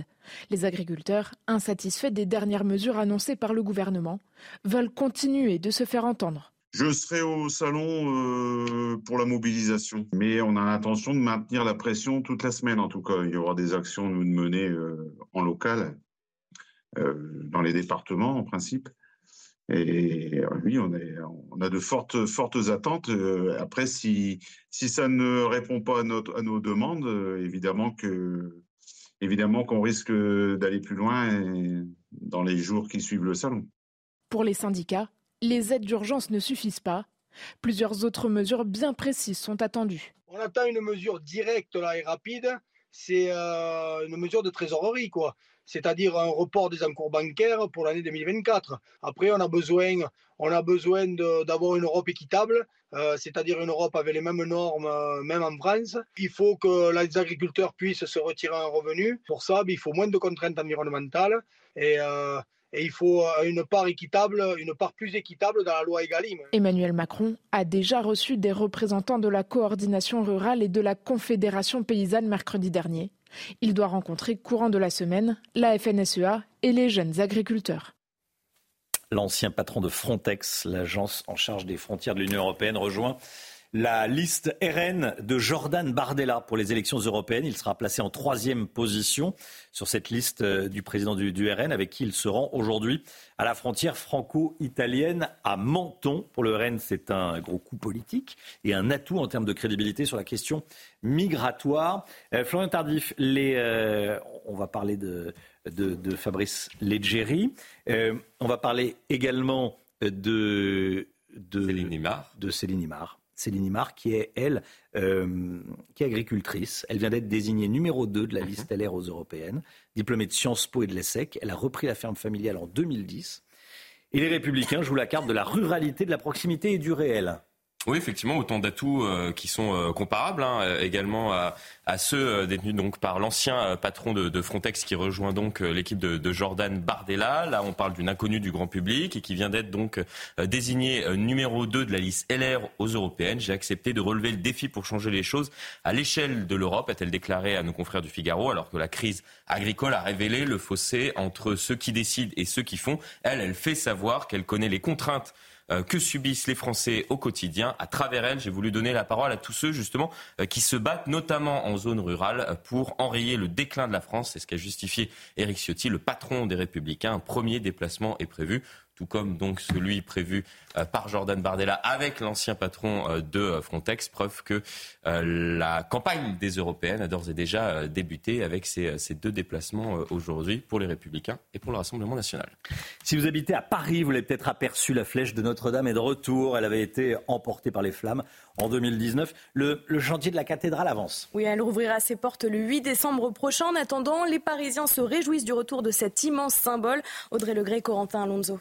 Les agriculteurs, insatisfaits des dernières mesures annoncées par le gouvernement, veulent continuer de se faire entendre. Je serai au salon euh, pour la mobilisation, mais on a l'intention de maintenir la pression toute la semaine en tout cas. Il y aura des actions nous de mener euh, en local, euh, dans les départements en principe. Et oui, on, est, on a de fortes, fortes attentes. Après, si, si ça ne répond pas à, notre, à nos demandes, évidemment que évidemment qu'on risque d'aller plus loin dans les jours qui suivent le salon. Pour les syndicats, les aides d'urgence ne suffisent pas. Plusieurs autres mesures bien précises sont attendues. on attend une mesure directe là et rapide, c'est euh, une mesure de trésorerie, quoi. C'est-à-dire un report des encours bancaires pour l'année 2024. Après, on a besoin, on a besoin d'avoir une Europe équitable, euh, c'est-à-dire une Europe avec les mêmes normes, euh, même en France. Il faut que les agriculteurs puissent se retirer un revenu. Pour ça, ben, il faut moins de contraintes environnementales et, et il faut une part équitable, une part plus équitable dans la loi Egalim. Emmanuel Macron a déjà reçu des représentants de la coordination rurale et de la Confédération paysanne mercredi dernier. Il doit rencontrer courant de la semaine la FNSEA et les jeunes agriculteurs. L'ancien patron de Frontex, l'agence en charge des frontières de l'Union européenne, rejoint la liste RN de Jordan Bardella pour les élections européennes. Il sera placé en troisième position sur cette liste euh, du président du, RN avec qui il se rend aujourd'hui à la frontière franco-italienne à Menton. Pour le RN, c'est un gros coup politique et un atout en termes de crédibilité sur la question migratoire. Euh, Florian Tardif, euh, on va parler de, Fabrice Leggeri. on va parler également de, de Céline Imar. Céline Imar, qui est, elle, euh, qui est agricultrice. Elle vient d'être désignée numéro 2 de la mhm. liste LR aux européennes, diplômée de Sciences Po et de l'ESSEC. Elle a repris la ferme familiale en 2010. Et les Républicains jouent la carte de la ruralité, de la proximité et du réel. Oui, effectivement, autant d'atouts euh, qui sont euh, comparables hein, euh, également à, ceux détenus donc par l'ancien patron de, Frontex qui rejoint donc l'équipe de, Jordan Bardella. Là, on parle d'une inconnue du grand public et qui vient d'être donc désignée numéro 2 de la liste LR aux européennes. J'ai accepté de relever le défi pour changer les choses à l'échelle de l'Europe, a-t-elle déclaré à nos confrères du Figaro, alors que la crise agricole a révélé le fossé entre ceux qui décident et ceux qui font. Elle, elle fait savoir qu'elle connaît les contraintes euh, que subissent les Français au quotidien. À travers elle, j'ai voulu donner la parole à tous ceux justement euh, qui se battent, notamment en zone rurale, pour enrayer le déclin de la France. C'est ce qu'a justifié Éric Ciotti, le patron des Républicains. Un premier déplacement est prévu tout comme donc celui prévu euh, par Jordan Bardella avec l'ancien patron euh, de Frontex. Preuve que euh, la campagne des Européennes a d'ores et déjà débuté avec ces, deux déplacements aujourd'hui pour les Républicains et pour le Rassemblement national. Si vous habitez à Paris, vous l'avez peut-être aperçu, la flèche de Notre-Dame est de retour. Elle avait été emportée par les flammes en 2019. Le, le, chantier de la cathédrale avance. Oui, elle rouvrira ses portes le 8 décembre prochain. En attendant, les Parisiens se réjouissent du retour de cet immense symbole. Audrey Legré, Corentin Alonso.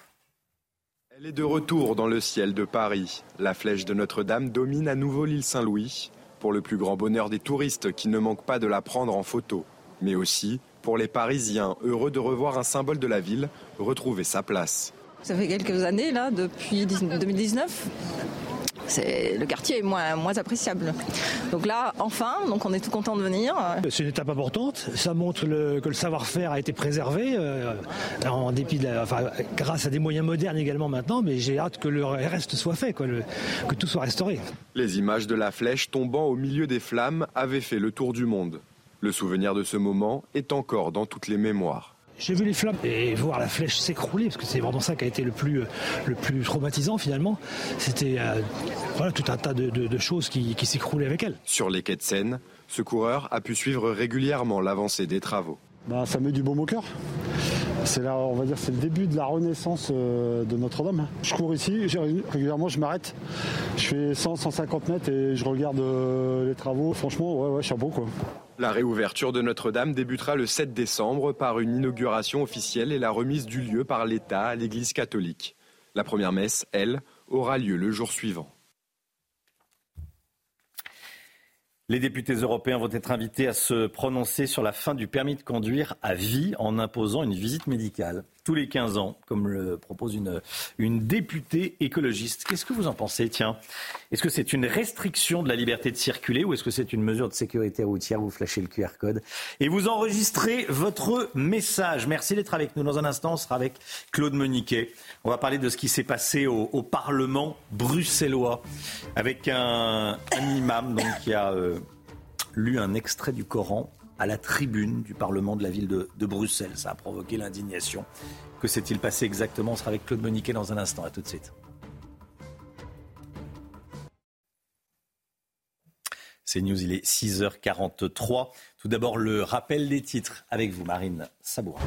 Elle est de retour dans le ciel de Paris. La flèche de Notre-Dame domine à nouveau l'île Saint-Louis, pour le plus grand bonheur des touristes qui ne manquent pas de la prendre en photo, mais aussi pour les Parisiens heureux de revoir un symbole de la ville retrouver sa place. Ça fait quelques années, là, depuis 2019, le quartier est moins, moins appréciable. Donc là, enfin, donc on est tout content de venir. C'est une étape importante. Ça montre que le savoir-faire a été préservé, euh, en dépit de grâce à des moyens modernes également maintenant. Mais j'ai hâte que le reste soit fait, que tout soit restauré. Les images de la flèche tombant au milieu des flammes avaient fait le tour du monde. Le souvenir de ce moment est encore dans toutes les mémoires. J'ai vu les flammes et voir la flèche s'écrouler, parce que c'est vraiment ça qui a été le plus, euh, le plus traumatisant finalement. C'était euh, voilà, tout un tas de, choses qui, qui s'écroulaient avec elle. Sur les quais de Seine, ce coureur a pu suivre régulièrement l'avancée des travaux. Bah, ça met du baume au cœur. C'est là, on va dire, c'est le début de la renaissance euh, de Notre-Dame. Je cours ici, régulièrement, je m'arrête. Je fais 100, 150 mètres et je regarde les travaux. Franchement, ouais, ouais, chapeau quoi. La réouverture de Notre-Dame débutera le 7 décembre par une inauguration officielle et la remise du lieu par l'État à l'Église catholique. La première messe, elle, aura lieu le jour suivant. Les députés européens vont être invités à se prononcer sur la fin du permis de conduire à vie en imposant une visite médicale tous les 15 ans, comme le propose une, une députée écologiste. Qu'est-ce que vous en pensez Tiens, est-ce que c'est une restriction de la liberté de circuler ou est-ce que c'est une mesure de sécurité routière Vous flashez le QR code et vous enregistrez votre message? Merci d'être avec nous. Dans un instant, on sera avec Claude Moniquet. On va parler de ce qui s'est passé au, Parlement bruxellois avec un, imam qui a euh, lu un extrait du Coran à la tribune du Parlement de la ville de, Bruxelles. Ça a provoqué l'indignation. Que s'est-il passé exactement? On sera avec Claude Moniquet dans un instant. À tout de suite. C'est News, il est 6h43. Tout d'abord, le rappel des titres avec vous, Marine Sabourin.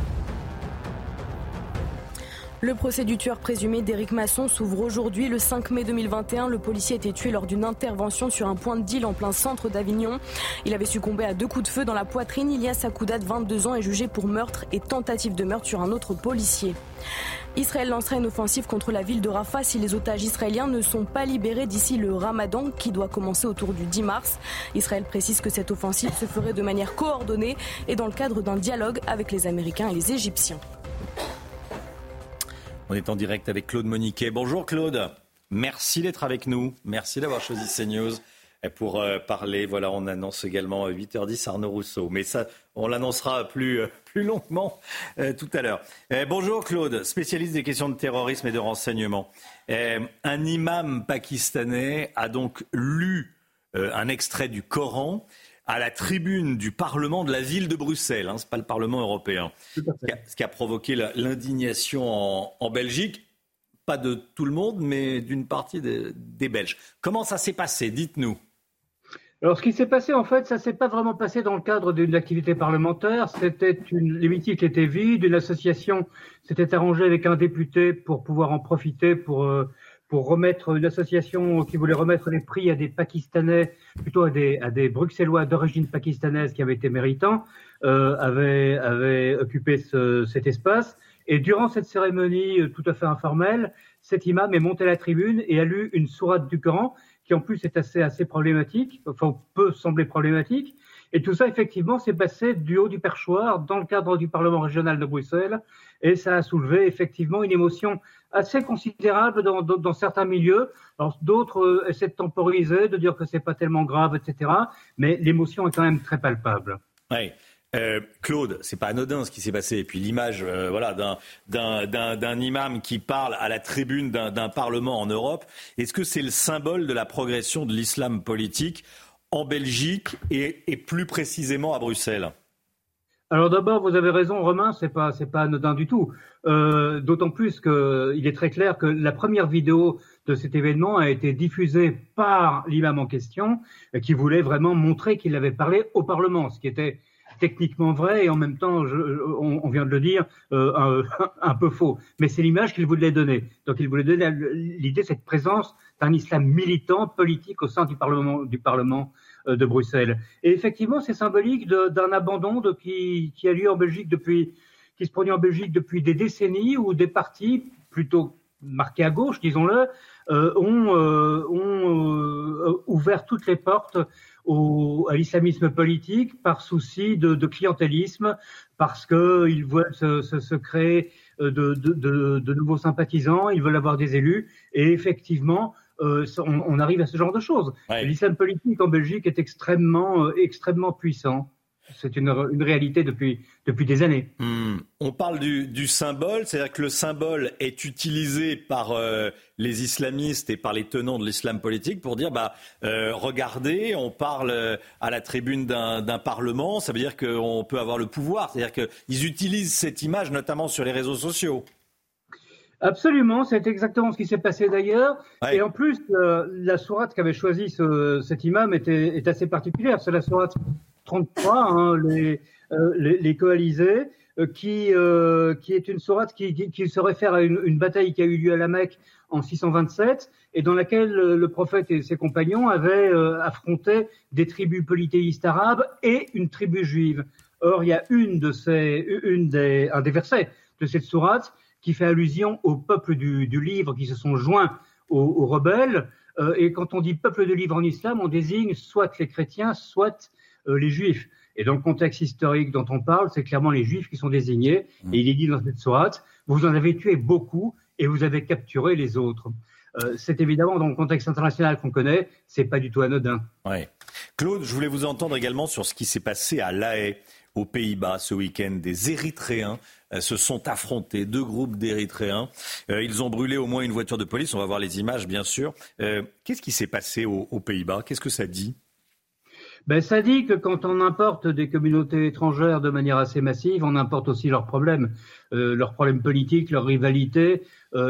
Le procès du tueur présumé d'Éric Masson s'ouvre aujourd'hui. Le 5 mai 2021, le policier a été tué lors d'une intervention sur un point de deal en plein centre d'Avignon. Il avait succombé à deux coups de feu dans la poitrine. Ilias Akouda, de 22 ans, est jugé pour meurtre et tentative de meurtre sur un autre policier. Israël lancera une offensive contre la ville de Rafah si les otages israéliens ne sont pas libérés d'ici le ramadan qui doit commencer autour du 10 mars. Israël précise que cette offensive se ferait de manière coordonnée et dans le cadre d'un dialogue avec les Américains et les Égyptiens. On est en direct avec Claude Moniquet. Bonjour Claude. Merci d'être avec nous. Merci d'avoir choisi CNews pour euh, parler. Voilà, on annonce également 8h10 Arnaud Rousseau. Mais ça, on l'annoncera plus, euh, longuement euh, tout à l'heure. bonjour Claude, spécialiste des questions de terrorisme et de renseignement. un imam pakistanais a donc lu un extrait du Coran à la tribune du Parlement de la ville de Bruxelles. Hein, Ce n'est pas le Parlement européen. Ce qui a provoqué l'indignation en, Belgique. Pas de tout le monde, mais d'une partie des, des Belges. Comment ça s'est passé Dites-nous? Alors, ce qui s'est passé, en fait, ça s'est pas vraiment passé dans le cadre d'une activité parlementaire. C'était une, l'hémicycle était vide, une association s'était arrangée avec un député pour pouvoir en profiter pour euh, pour remettre une association qui voulait remettre les prix à des Pakistanais, plutôt à des, à des Bruxellois d'origine pakistanaise qui avaient été méritants, euh, occupé ce, cet espace. Et durant cette cérémonie euh, tout à fait informelle, cet imam est monté à la tribune et a lu une sourate du Coran qui en plus est assez, assez problématique, enfin peut sembler problématique. Et tout ça, effectivement, s'est passé du haut du perchoir dans le cadre du Parlement régional de Bruxelles. Et ça a soulevé effectivement une émotion assez considérable dans, certains milieux. D'autres euh, essaient de temporiser, de dire que c'est pas tellement grave, etc. Mais l'émotion est quand même très palpable. Oui. Euh, Claude, c'est pas anodin ce qui s'est passé. Et puis l'image, euh, voilà, d'un imam qui parle à la tribune d'un parlement en Europe. Est-ce que c'est le symbole de la progression de l'islam politique en Belgique et, plus précisément à Bruxelles alors d'abord, vous avez raison, Romain, c'est pas c'est pas anodin du tout. Euh, D'autant plus qu'il est très clair que la première vidéo de cet événement a été diffusée par l'imam en question, qui voulait vraiment montrer qu'il avait parlé au Parlement, ce qui était techniquement vrai et en même temps, on, vient de le dire, euh, <laughs> un, peu faux. Mais c'est l'image qu'il voulait donner. Donc il voulait donner l'idée, cette présence d'un islam militant, politique au sein du Parlement, euh, de Bruxelles. Et effectivement, c'est symbolique d'un abandon de, qui, a lieu en Belgique depuis, qui se produit en Belgique depuis des décennies où des partis plutôt marqués à gauche, disons-le, euh, ont, euh, euh, ouvert toutes les portes à l'islamisme politique par souci de, clientélisme, parce qu'ils veulent se, créer de, de, nouveaux sympathisants, ils veulent avoir des élus, et effectivement, euh, on, arrive à ce genre de choses. L'islam politique en Belgique est extrêmement, euh, extrêmement puissant. C'est une, réalité depuis, depuis des années. Hmm. On parle du, symbole, c'est-à-dire que le symbole est utilisé par euh, les islamistes et par les tenants de l'islam politique pour dire, bah, regardez, on parle à la tribune d'un parlement, ça veut dire qu'on peut avoir le pouvoir. C'est-à-dire qu'ils utilisent cette image notamment sur les réseaux sociaux. Absolument, c'est exactement ce qui s'est passé d'ailleurs. Et en plus, euh, la sourate qu'avait choisi ce, cet imam était, est assez particulière. C'est la sourate 33, hein, les, euh, les, les, coalisés, euh, qui, euh, qui est une sourate qui, qui, qui, se réfère à une, une, bataille qui a eu lieu à la Mecque en 627 et dans laquelle le prophète et ses compagnons avaient affronté des tribus polythéistes arabes et une tribu juive. Or, il y a une de ces, une des, un des versets de cette sourate qui fait allusion au peuple du, du livre qui se sont joints aux, aux rebelles. Euh, et quand on dit peuple de livre en islam, on désigne soit les chrétiens, soit euh, les juifs. Et dans le contexte historique dont on parle, c'est clairement les juifs qui sont désignés. Mmh. Et il est dit dans cette sourate, vous en avez tué beaucoup et vous avez capturé les autres. Euh, c'est évidemment dans le contexte international qu'on connaît, c'est pas du tout anodin. Ouais. Claude, je voulais vous entendre également sur ce qui s'est passé à La Haye, aux Pays-Bas, ce week-end. Des Érythréens euh, se sont affrontés, deux groupes d'Érythréens. Euh, ils ont brûlé au moins une voiture de police. On va voir les images, bien sûr. Euh, qu'est-ce qui s'est passé aux, Pays-Bas? Qu'est-ce que ça dit? Ben, ça dit que quand on importe des communautés étrangères de manière assez massive, on importe aussi leurs problèmes, leurs problèmes politiques, leurs rivalités.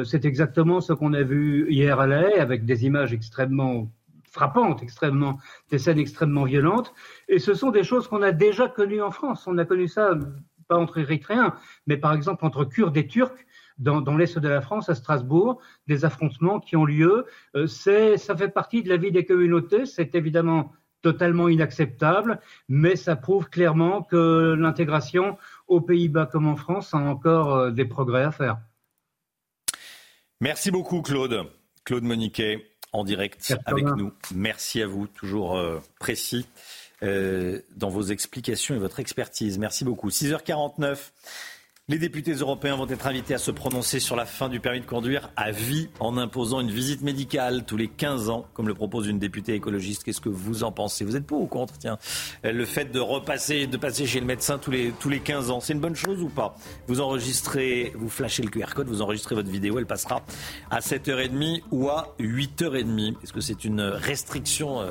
c'est exactement ce qu'on a vu hier à La avec des images extrêmement frappantes, extrêmement, des scènes extrêmement violentes. Et ce sont des choses qu'on a déjà connues en France. On a connu ça pas entre Érythréens, mais par exemple entre Kurdes et Turcs, dans, l'est de la France, à Strasbourg, des affrontements qui ont lieu. Euh, c'est, ça fait partie de la vie des communautés. C'est évidemment totalement inacceptable, mais ça prouve clairement que l'intégration aux Pays-Bas comme en France a encore euh, des progrès à faire. Merci beaucoup Claude. Claude Moniquet en direct avec nous. Merci à vous, toujours euh, précis euh, dans vos explications et votre expertise. Merci beaucoup. 6h49. Les députés européens vont être invités à se prononcer sur la fin du permis de conduire à vie en imposant une visite médicale tous les 15 ans, comme le propose une députée écologiste. Qu'est-ce que vous en pensez? Vous êtes pour ou contre Tiens, le fait de repasser, de passer chez le médecin tous les, tous les 15 ans, c'est une bonne chose ou pas? Vous enregistrez, vous flashez le QR code, vous enregistrez votre vidéo, elle passera à 7h30 ou à 8h30. Est-ce que c'est une restriction euh,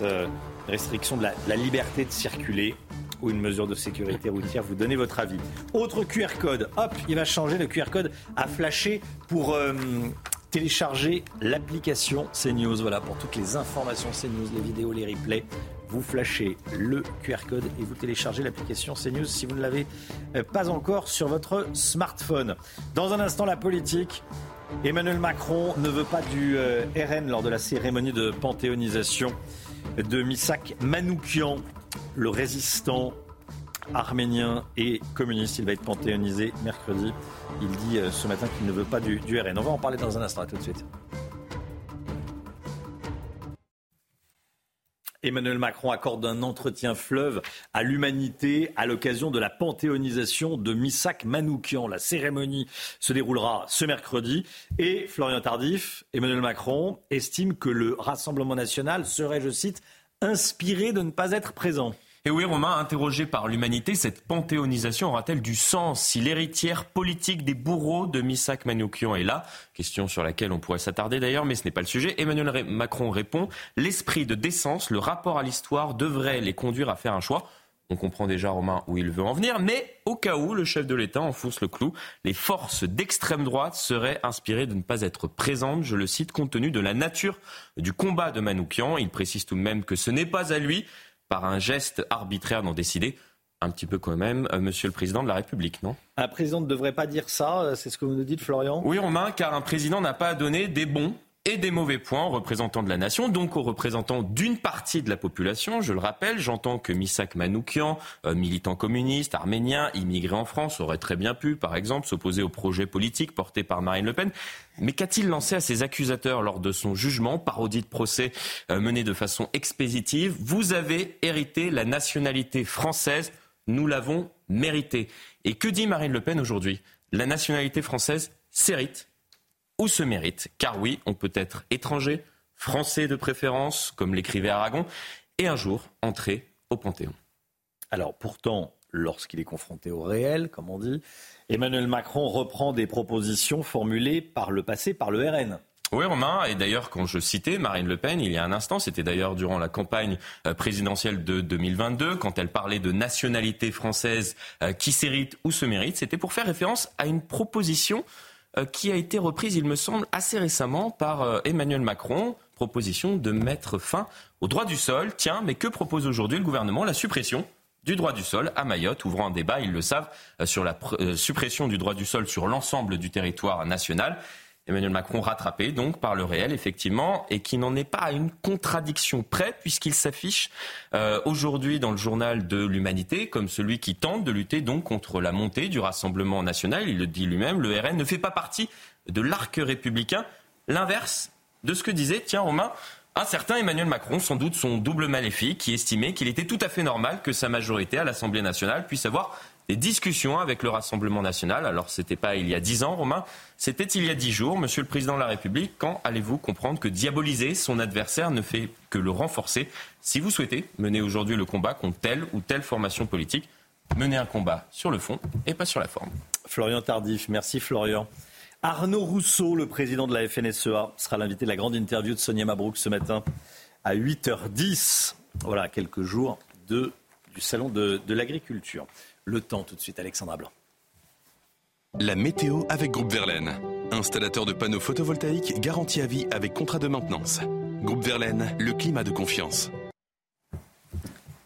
euh, restriction de la liberté de circuler? Ou une mesure de sécurité routière. Vous donnez votre avis. Autre QR code, hop, il va changer. Le QR code à flasher pour euh, télécharger l'application CNews. Voilà, pour toutes les informations CNews, les vidéos, les replays. Vous flashez le QR code et vous téléchargez l'application CNews si vous ne l'avez euh, pas encore sur votre smartphone. Dans un instant, la politique. Emmanuel Macron ne veut pas du euh, RN lors de la cérémonie de panthéonisation de Misak Manoukian le résistant arménien et communiste. Il va être panthéonisé mercredi. Il dit euh, ce matin qu'il ne veut pas du, RN. On va en parler dans un instant. tout de suite. Emmanuel Macron accorde un entretien fleuve à l'humanité à l'occasion de la panthéonisation de Misak Manoukian. La cérémonie se déroulera ce mercredi et Florian Tardif, Emmanuel Macron, estime que le Rassemblement national serait, je cite, inspiré de ne pas être présent. Et oui, Romain, interrogé par l'humanité, cette panthéonisation aura-t-elle du sens si l'héritière politique des bourreaux de Misak Manoukian est là Question sur laquelle on pourrait s'attarder d'ailleurs, mais ce n'est pas le sujet. Emmanuel Macron répond L'esprit de décence, le rapport à l'histoire devrait les conduire à faire un choix. On comprend déjà, Romain, où il veut en venir, mais au cas où le chef de l'État enfonce le clou, les forces d'extrême droite seraient inspirées de ne pas être présentes, je le cite, compte tenu de la nature du combat de Manoukian. Il précise tout de même que ce n'est pas à lui par un geste arbitraire d'en décider un petit peu quand même, euh, Monsieur le Président de la République, non? Un président ne devrait pas dire ça, euh, c'est ce que vous nous dites, Florian? Oui, Romain, car un président n'a pas à donner des bons et des mauvais points aux représentants de la nation, donc aux représentants d'une partie de la population. Je le rappelle, j'entends que Misak Manoukian, euh, militant communiste, arménien, immigré en France, aurait très bien pu, par exemple, s'opposer au projet politique porté par Marine Le Pen. Mais qu'a-t-il lancé à ses accusateurs lors de son jugement, parodie de procès euh, mené de façon expéditive? Vous avez hérité la nationalité française, nous l'avons mérité. Et que dit Marine Le Pen aujourd'hui? La nationalité française s'hérite ou se mérite. Car oui, on peut être étranger, français de préférence, comme l'écrivait Aragon, et un jour entrer au Panthéon. Alors pourtant, lorsqu'il est confronté au réel, comme on dit, Emmanuel Macron reprend des propositions formulées par le passé par le RN. Oui, Romain. Et d'ailleurs, quand je citais Marine Le Pen il y a un instant, c'était d'ailleurs durant la campagne euh, présidentielle de 2022, quand elle parlait de nationalité française euh, qui s'hérite ou se mérite, c'était pour faire référence à une proposition qui a été reprise, il me semble, assez récemment par euh, Emmanuel Macron. Proposition de mettre fin au droit du sol. Tiens, mais que propose aujourd'hui le gouvernement? La suppression du droit du sol à Mayotte, ouvrant un débat, ils le savent, euh, sur la suppression du droit du sol sur l'ensemble du territoire national. Emmanuel Macron rattrapé donc par le réel, effectivement, et qui n'en est pas à une contradiction près, puisqu'il s'affiche euh, aujourd'hui dans le journal de l'Humanité comme celui qui tente de lutter contre la montée du Rassemblement national. Il le dit lui-même, le RN ne fait pas partie de l'arc républicain. L'inverse de ce que disait, tiens Romain, un certain Emmanuel Macron, sans doute son double maléfique, qui estimait qu'il était tout à fait normal que sa majorité à l'Assemblée nationale puisse avoir des discussions avec le Rassemblement national. Alors, ce n'était pas il y a dix ans, Romain, c'était il y a dix jours. Monsieur le Président de la République, quand allez-vous comprendre que diaboliser son adversaire ne fait que le renforcer? Si vous souhaitez mener aujourd'hui le combat contre telle ou telle formation politique, menez un combat sur le fond et pas sur la forme. Florian Tardif, merci Florian. Arnaud Rousseau, le président de la FNSEA, sera l'invité de la grande interview de Sonia Mabrouk ce matin à 8h10. Voilà, quelques jours du salon de l'agriculture. Le temps tout de suite, Alexandra Blanc. La météo avec Groupe Verlaine. Installateur de panneaux photovoltaïques garantie à vie avec contrat de maintenance. Groupe Verlaine, le climat de confiance.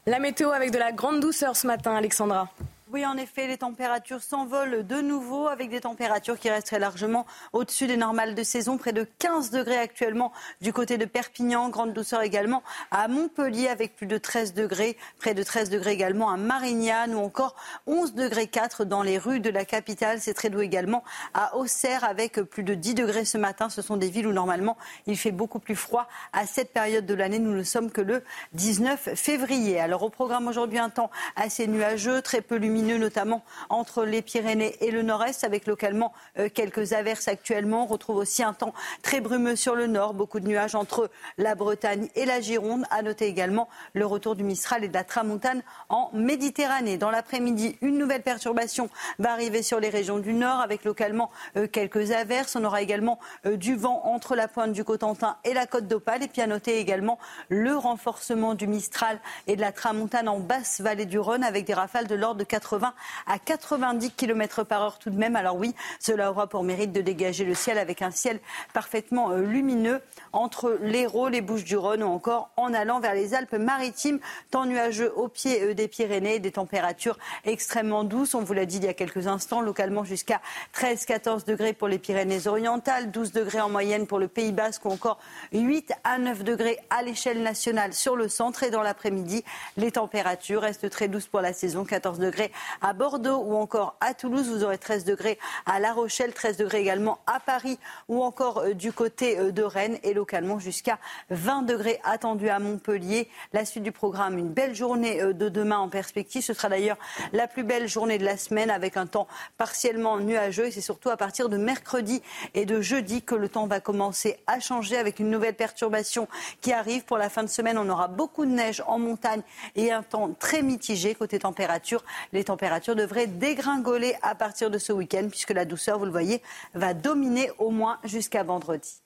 La météo avec de la grande douceur ce matin, Alexandra. Oui, en effet, les températures s'envolent de nouveau avec des températures qui resteraient largement au-dessus des normales de saison. Près de 15 degrés actuellement du côté de Perpignan, grande douceur également à Montpellier avec plus de 13 degrés, près de 13 degrés également à Marignane ou encore 11 degrés 4 dans les rues de la capitale. C'est très doux également à Auxerre avec plus de 10 degrés ce matin. Ce sont des villes où normalement il fait beaucoup plus froid à cette période de l'année. Nous ne sommes que le 19 février. Alors au programme aujourd'hui un temps assez nuageux, très peu lumineux notamment entre les Pyrénées et le nord-est, avec localement euh, quelques averses actuellement. On retrouve aussi un temps très brumeux sur le nord, beaucoup de nuages entre la Bretagne et la Gironde. À noter également le retour du Mistral et de la Tramontane en Méditerranée. Dans l'après-midi, une nouvelle perturbation va arriver sur les régions du nord, avec localement euh, quelques averses. On aura également euh, du vent entre la pointe du Cotentin et la côte d'Opale. Et puis à noter également le renforcement du Mistral et de la Tramontane en basse vallée du Rhône, avec des rafales de l'ordre de 4 80 à 90 km par heure tout de même. Alors oui, cela aura pour mérite de dégager le ciel avec un ciel parfaitement euh, lumineux entre l'Hérault, les Bouches-du-Rhône ou encore en allant vers les Alpes-Maritimes, temps nuageux au pied euh, des Pyrénées, des températures extrêmement douces. On vous l'a dit il y a quelques instants, localement jusqu'à 13-14 degrés pour les Pyrénées-Orientales, 12 degrés en moyenne pour le Pays Basque ou encore 8 à 9 degrés à l'échelle nationale sur le centre. Et dans l'après-midi, les températures restent très douces pour la saison, 14 degrés à Bordeaux ou encore à Toulouse. Vous aurez 13 degrés à La Rochelle, 13 degrés également à Paris ou encore euh, du côté euh, de Rennes et localement jusqu'à 20 degrés attendus à Montpellier. La suite du programme, une belle journée euh, de demain en perspective. Ce sera d'ailleurs la plus belle journée de la semaine avec un temps partiellement nuageux et c'est surtout à partir de mercredi et de jeudi que le temps va commencer à changer avec une nouvelle perturbation qui arrive. Pour la fin de semaine, on aura beaucoup de neige en montagne et un temps très mitigé côté température. Températures devraient dégringoler à partir de ce week-end, puisque la douceur, vous le voyez, va dominer au moins jusqu'à vendredi.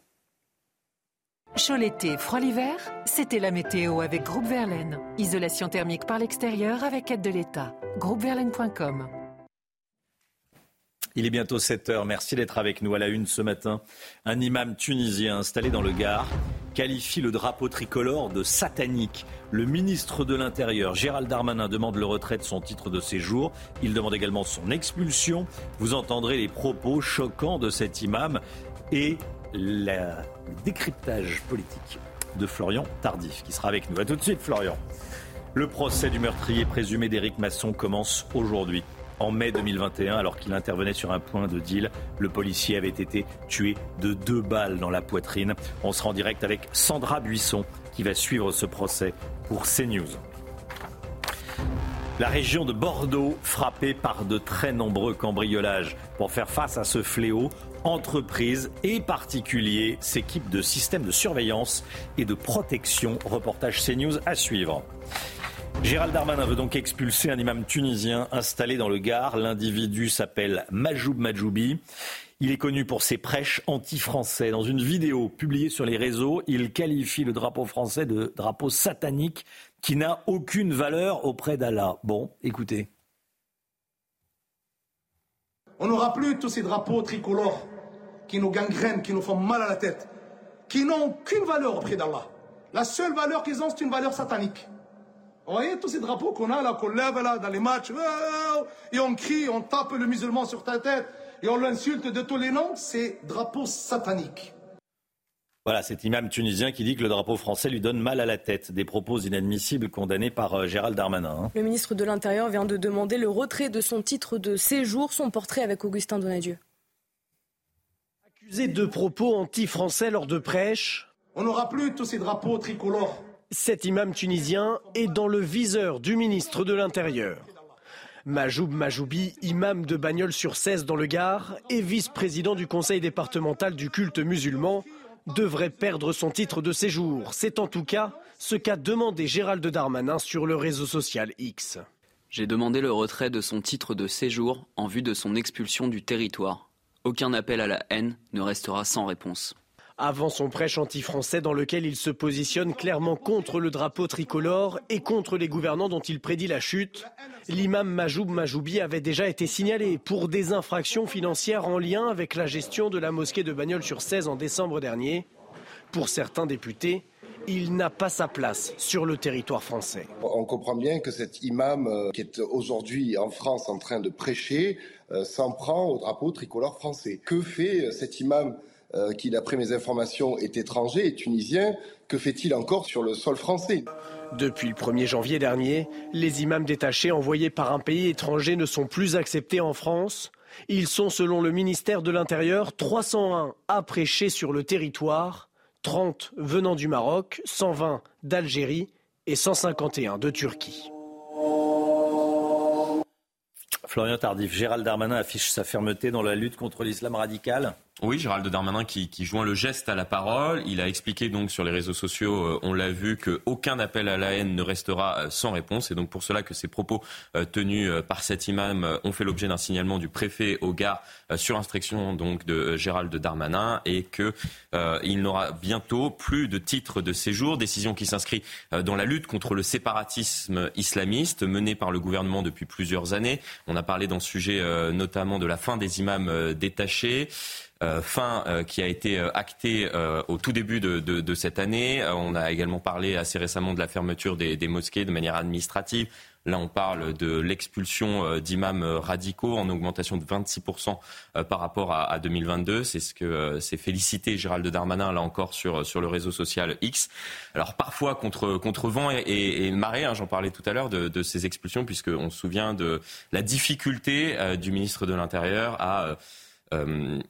Chaud l'été, froid l'hiver, c'était la météo avec Groupe Verlaine. Isolation thermique par l'extérieur avec aide de l'État. Groupeverlaine.com il est bientôt 7 heures. Merci d'être avec nous à la une ce matin. Un imam tunisien installé dans le Gard qualifie le drapeau tricolore de satanique. Le ministre de l'Intérieur, Gérald Darmanin, demande le retrait de son titre de séjour. Il demande également son expulsion. Vous entendrez les propos choquants de cet imam et le décryptage politique de Florian Tardif, qui sera avec nous. A tout de suite, Florian. Le procès du meurtrier présumé d'Éric Masson commence aujourd'hui. En mai 2021, alors qu'il intervenait sur un point de deal, le policier avait été tué de deux balles dans la poitrine. On sera en direct avec Sandra Buisson qui va suivre ce procès pour CNews. La région de Bordeaux frappée par de très nombreux cambriolages. Pour faire face à ce fléau, entreprises et particuliers s'équipent de systèmes de surveillance et de protection. Reportage CNews à suivre. Gérald Darmanin veut donc expulser un imam tunisien installé dans le Gard. L'individu s'appelle Majoub Majoubi. Il est connu pour ses prêches anti-français. Dans une vidéo publiée sur les réseaux, il qualifie le drapeau français de drapeau satanique qui n'a aucune valeur auprès d'Allah. Bon, écoutez. On n'aura plus tous ces drapeaux tricolores qui nous gangrènent, qui nous font mal à la tête, qui n'ont aucune valeur auprès d'Allah. La seule valeur qu'ils ont, c'est une valeur satanique. Vous voyez tous ces drapeaux qu'on a là, qu'on lève là dans les matchs, et on crie, on tape le musulman sur ta tête, et on l'insulte de tous les noms, c'est drapeau satanique. Voilà, cet imam tunisien qui dit que le drapeau français lui donne mal à la tête. Des propos inadmissibles condamnés par euh, Gérald Darmanin. Hein. Le ministre de l'Intérieur vient de demander le retrait de son titre de séjour, son portrait avec Augustin Donadieu. Accusé de propos anti-français lors de prêches. On n'aura plus tous ces drapeaux tricolores cet imam tunisien est dans le viseur du ministre de l'Intérieur. Majoub Majoubi, imam de Bagnols-sur-Cèze dans le Gard et vice-président du conseil départemental du culte musulman, devrait perdre son titre de séjour. C'est en tout cas ce qu'a demandé Gérald Darmanin sur le réseau social X. J'ai demandé le retrait de son titre de séjour en vue de son expulsion du territoire. Aucun appel à la haine ne restera sans réponse avant son prêche anti-français dans lequel il se positionne clairement contre le drapeau tricolore et contre les gouvernants dont il prédit la chute. L'imam Majoub Majoubi avait déjà été signalé pour des infractions financières en lien avec la gestion de la mosquée de Bagnols-sur-Cèze en décembre dernier. Pour certains députés, il n'a pas sa place sur le territoire français. On comprend bien que cet imam euh, qui est aujourd'hui en France en train de prêcher euh, s'en prend au drapeau tricolore français. Que fait euh, cet imam qui, d'après mes informations, est étranger et tunisien Que fait-il encore sur le sol français? Depuis le 1er janvier dernier, les imams détachés envoyés par un pays étranger ne sont plus acceptés en France. Ils sont, selon le ministère de l'Intérieur, 301 à prêcher sur le territoire, 30 venant du Maroc, 120 d'Algérie et 151 de Turquie. Florian Tardif, Gérald Darmanin affiche sa fermeté dans la lutte contre l'islam radical. Oui, Gérald Darmanin qui, qui, joint le geste à la parole. Il a expliqué donc sur les réseaux sociaux, euh, on l'a vu, qu'aucun appel à la haine ne restera euh, sans réponse. Et donc pour cela que ces propos euh, tenus par cet imam ont fait l'objet d'un signalement du préfet au Gard sur instruction donc de Gérald Darmanin et que il n'aura bientôt plus de titre de séjour. Décision qui s'inscrit dans la lutte contre le séparatisme islamiste menée par le gouvernement depuis plusieurs années. On a parlé dans ce sujet notamment de la fin des imams détachés. Euh, fin euh, qui a été euh, actée au tout début de, cette année. on a également parlé assez récemment de la fermeture des, mosquées de manière administrative. Là, on parle de l'expulsion d'imams radicaux en augmentation de 26% par rapport à, 2022. C'est ce que s'est félicité Gérald Darmanin, là encore, sur, sur le réseau social X. Alors, parfois, contre, contre vent et, marée, hein, j'en parlais tout à l'heure, de, de, ces expulsions, puisqu'on se souvient de la difficulté du ministre de l'Intérieur à euh,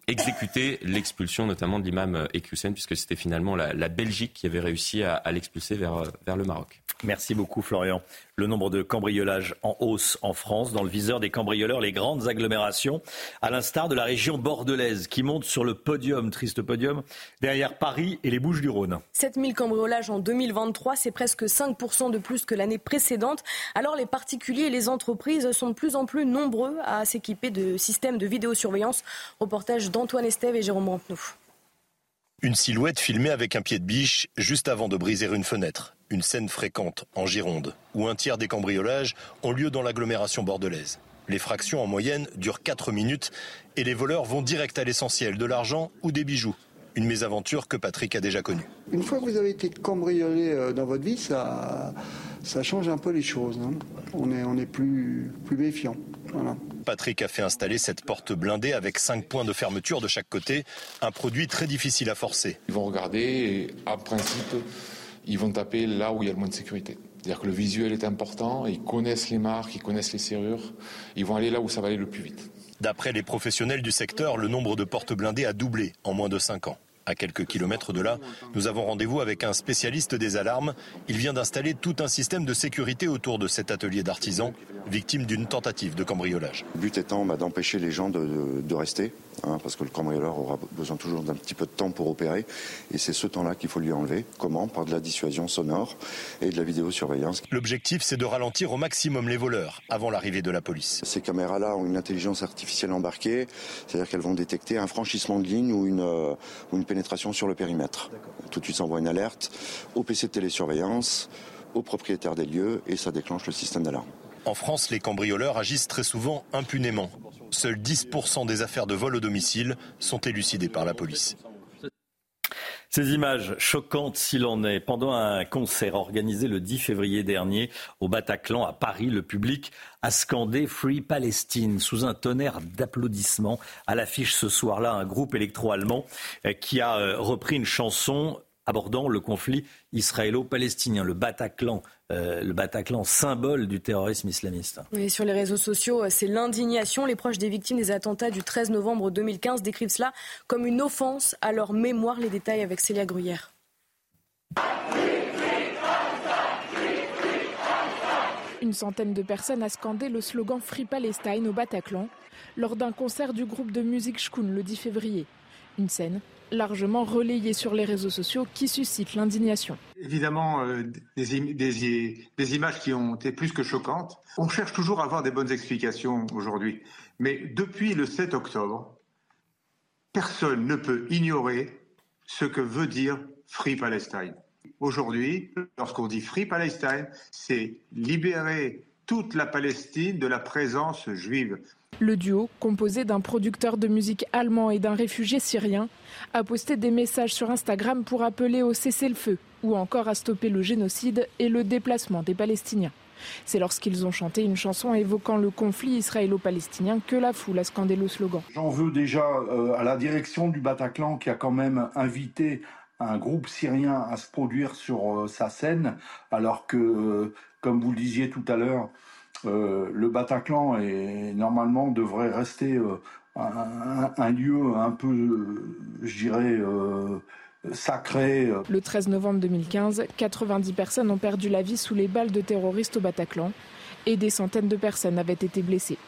exécuter l'expulsion notamment de l'imam Ekusen, puisque c'était finalement la, Belgique qui avait réussi à, l'expulser vers, vers le Maroc. Merci beaucoup Florian. Le nombre de cambriolages en hausse en France. Dans le viseur des cambrioleurs, les grandes agglomérations, à l'instar de la région bordelaise qui monte sur le podium, triste podium, derrière Paris et les Bouches du Rhône. 7000 cambriolages en 2023, c'est presque 5% de plus que l'année précédente. Alors les particuliers et les entreprises sont de plus en plus nombreux à s'équiper de systèmes de vidéosurveillance. Reportage d'Antoine Estève et Jérôme Brantenou. Une silhouette filmée avec un pied de biche juste avant de briser une fenêtre. Une scène fréquente en Gironde, où un tiers des cambriolages ont lieu dans l'agglomération bordelaise. Les fractions en moyenne durent 4 minutes et les voleurs vont direct à l'essentiel, de l'argent ou des bijoux. Une mésaventure que Patrick a déjà connue. Une fois que vous avez été cambriolé euh, dans votre vie, ça, ça change un peu les choses. Hein. On est, on est plus, plus méfiant. Patrick a fait installer cette porte blindée avec 5 points de fermeture de chaque côté, un produit très difficile à forcer. Ils vont regarder et, en principe, ils vont taper là où il y a le moins de sécurité. C'est-à-dire que le visuel est important, ils connaissent les marques, ils connaissent les serrures, ils vont aller là où ça va aller le plus vite. D'après les professionnels du secteur, le nombre de portes blindées a doublé en moins de 5 ans. À quelques kilomètres de là, nous avons rendez-vous avec un spécialiste des alarmes. Il vient d'installer tout un système de sécurité autour de cet atelier d'artisans, victime d'une tentative de cambriolage. Le but étant bah, d'empêcher les gens de, rester, hein, parce que le cambrioleur aura besoin toujours d'un petit peu de temps pour opérer, et c'est ce temps-là qu'il faut lui enlever. Comment? Par de la dissuasion sonore et de la vidéosurveillance. L'objectif, c'est de ralentir au maximum les voleurs avant l'arrivée de la police. Ces caméras-là ont une intelligence artificielle embarquée, c'est-à-dire qu'elles vont détecter un franchissement de ligne ou une, euh, ou une pénétration sur le périmètre. Tout de suite, ça envoie une alerte au PC de télésurveillance, au propriétaire des lieux et ça déclenche le système d'alarme. En France, les cambrioleurs agissent très souvent impunément. Seuls 10% des affaires de vol au domicile sont élucidées par la police. Ces images choquantes s'il en est. Pendant un concert organisé le 10 février dernier au Bataclan à Paris, le public a scandé Free Palestine sous un tonnerre d'applaudissements. À l'affiche ce soir-là, un groupe électro-allemand euh, qui a euh, repris une chanson abordant le conflit israélo-palestinien, le Bataclan, euh, le Bataclan, symbole du terrorisme islamiste. Sur les réseaux sociaux, euh, c'est l'indignation. Les proches des victimes des attentats du 13 novembre 2015 décrivent cela comme une offense à leur mémoire. Les détails avec Célia Gruyère. Une centaine de personnes a scandé le slogan Free Palestine au Bataclan lors d'un concert du groupe de musique Shkun le 10 février. Une scène largement relayée sur les réseaux sociaux qui suscite l'indignation. Évidemment, euh, des, images qui ont été plus que choquantes. On cherche toujours à avoir des bonnes explications aujourd'hui. Mais depuis le 7 octobre, personne ne peut ignorer ce que veut dire Free Palestine. Aujourd'hui, lorsqu'on dit Free Palestine, c'est libérer toute la Palestine de la présence juive. Le duo, composé d'un producteur de musique allemand et d'un réfugié syrien, a posté des messages sur Instagram pour appeler au cessez-le-feu ou encore à stopper le génocide et le déplacement des Palestiniens. C'est lorsqu'ils ont chanté une chanson évoquant le conflit israélo-palestinien que la foule a scandé le slogan. J'en veux déjà euh, à la direction du Bataclan qui a quand même invité un groupe syrien à se produire sur euh, sa scène, alors que, euh, comme vous le disiez tout à l'heure, le Bataclan normalement devrait rester un, lieu un peu, je dirais, sacré. Euh. Le 13 novembre 2015, 90 personnes ont perdu la vie sous les balles de terroristes au Bataclan et des centaines de personnes avaient été blessées.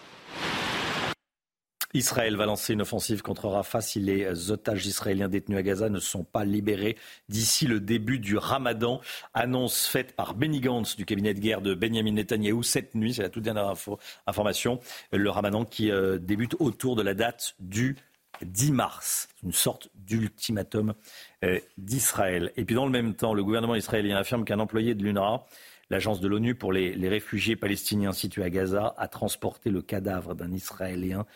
Israël va lancer une offensive contre Rafah si les otages israéliens détenus à Gaza ne sont pas libérés d'ici le début du Ramadan. Annonce faite par Benny Gantz du cabinet de guerre de Benjamin Netanyahou cette nuit, c'est la toute dernière information. Le Ramadan qui euh, débute autour de la date du 10 mars, une sorte d'ultimatum euh, d'Israël. Et puis dans le même temps, le gouvernement israélien affirme qu'un employé de l'UNRWA, l'agence de l'ONU pour les, les, réfugiés palestiniens situés à Gaza, a transporté le cadavre d'un Israélien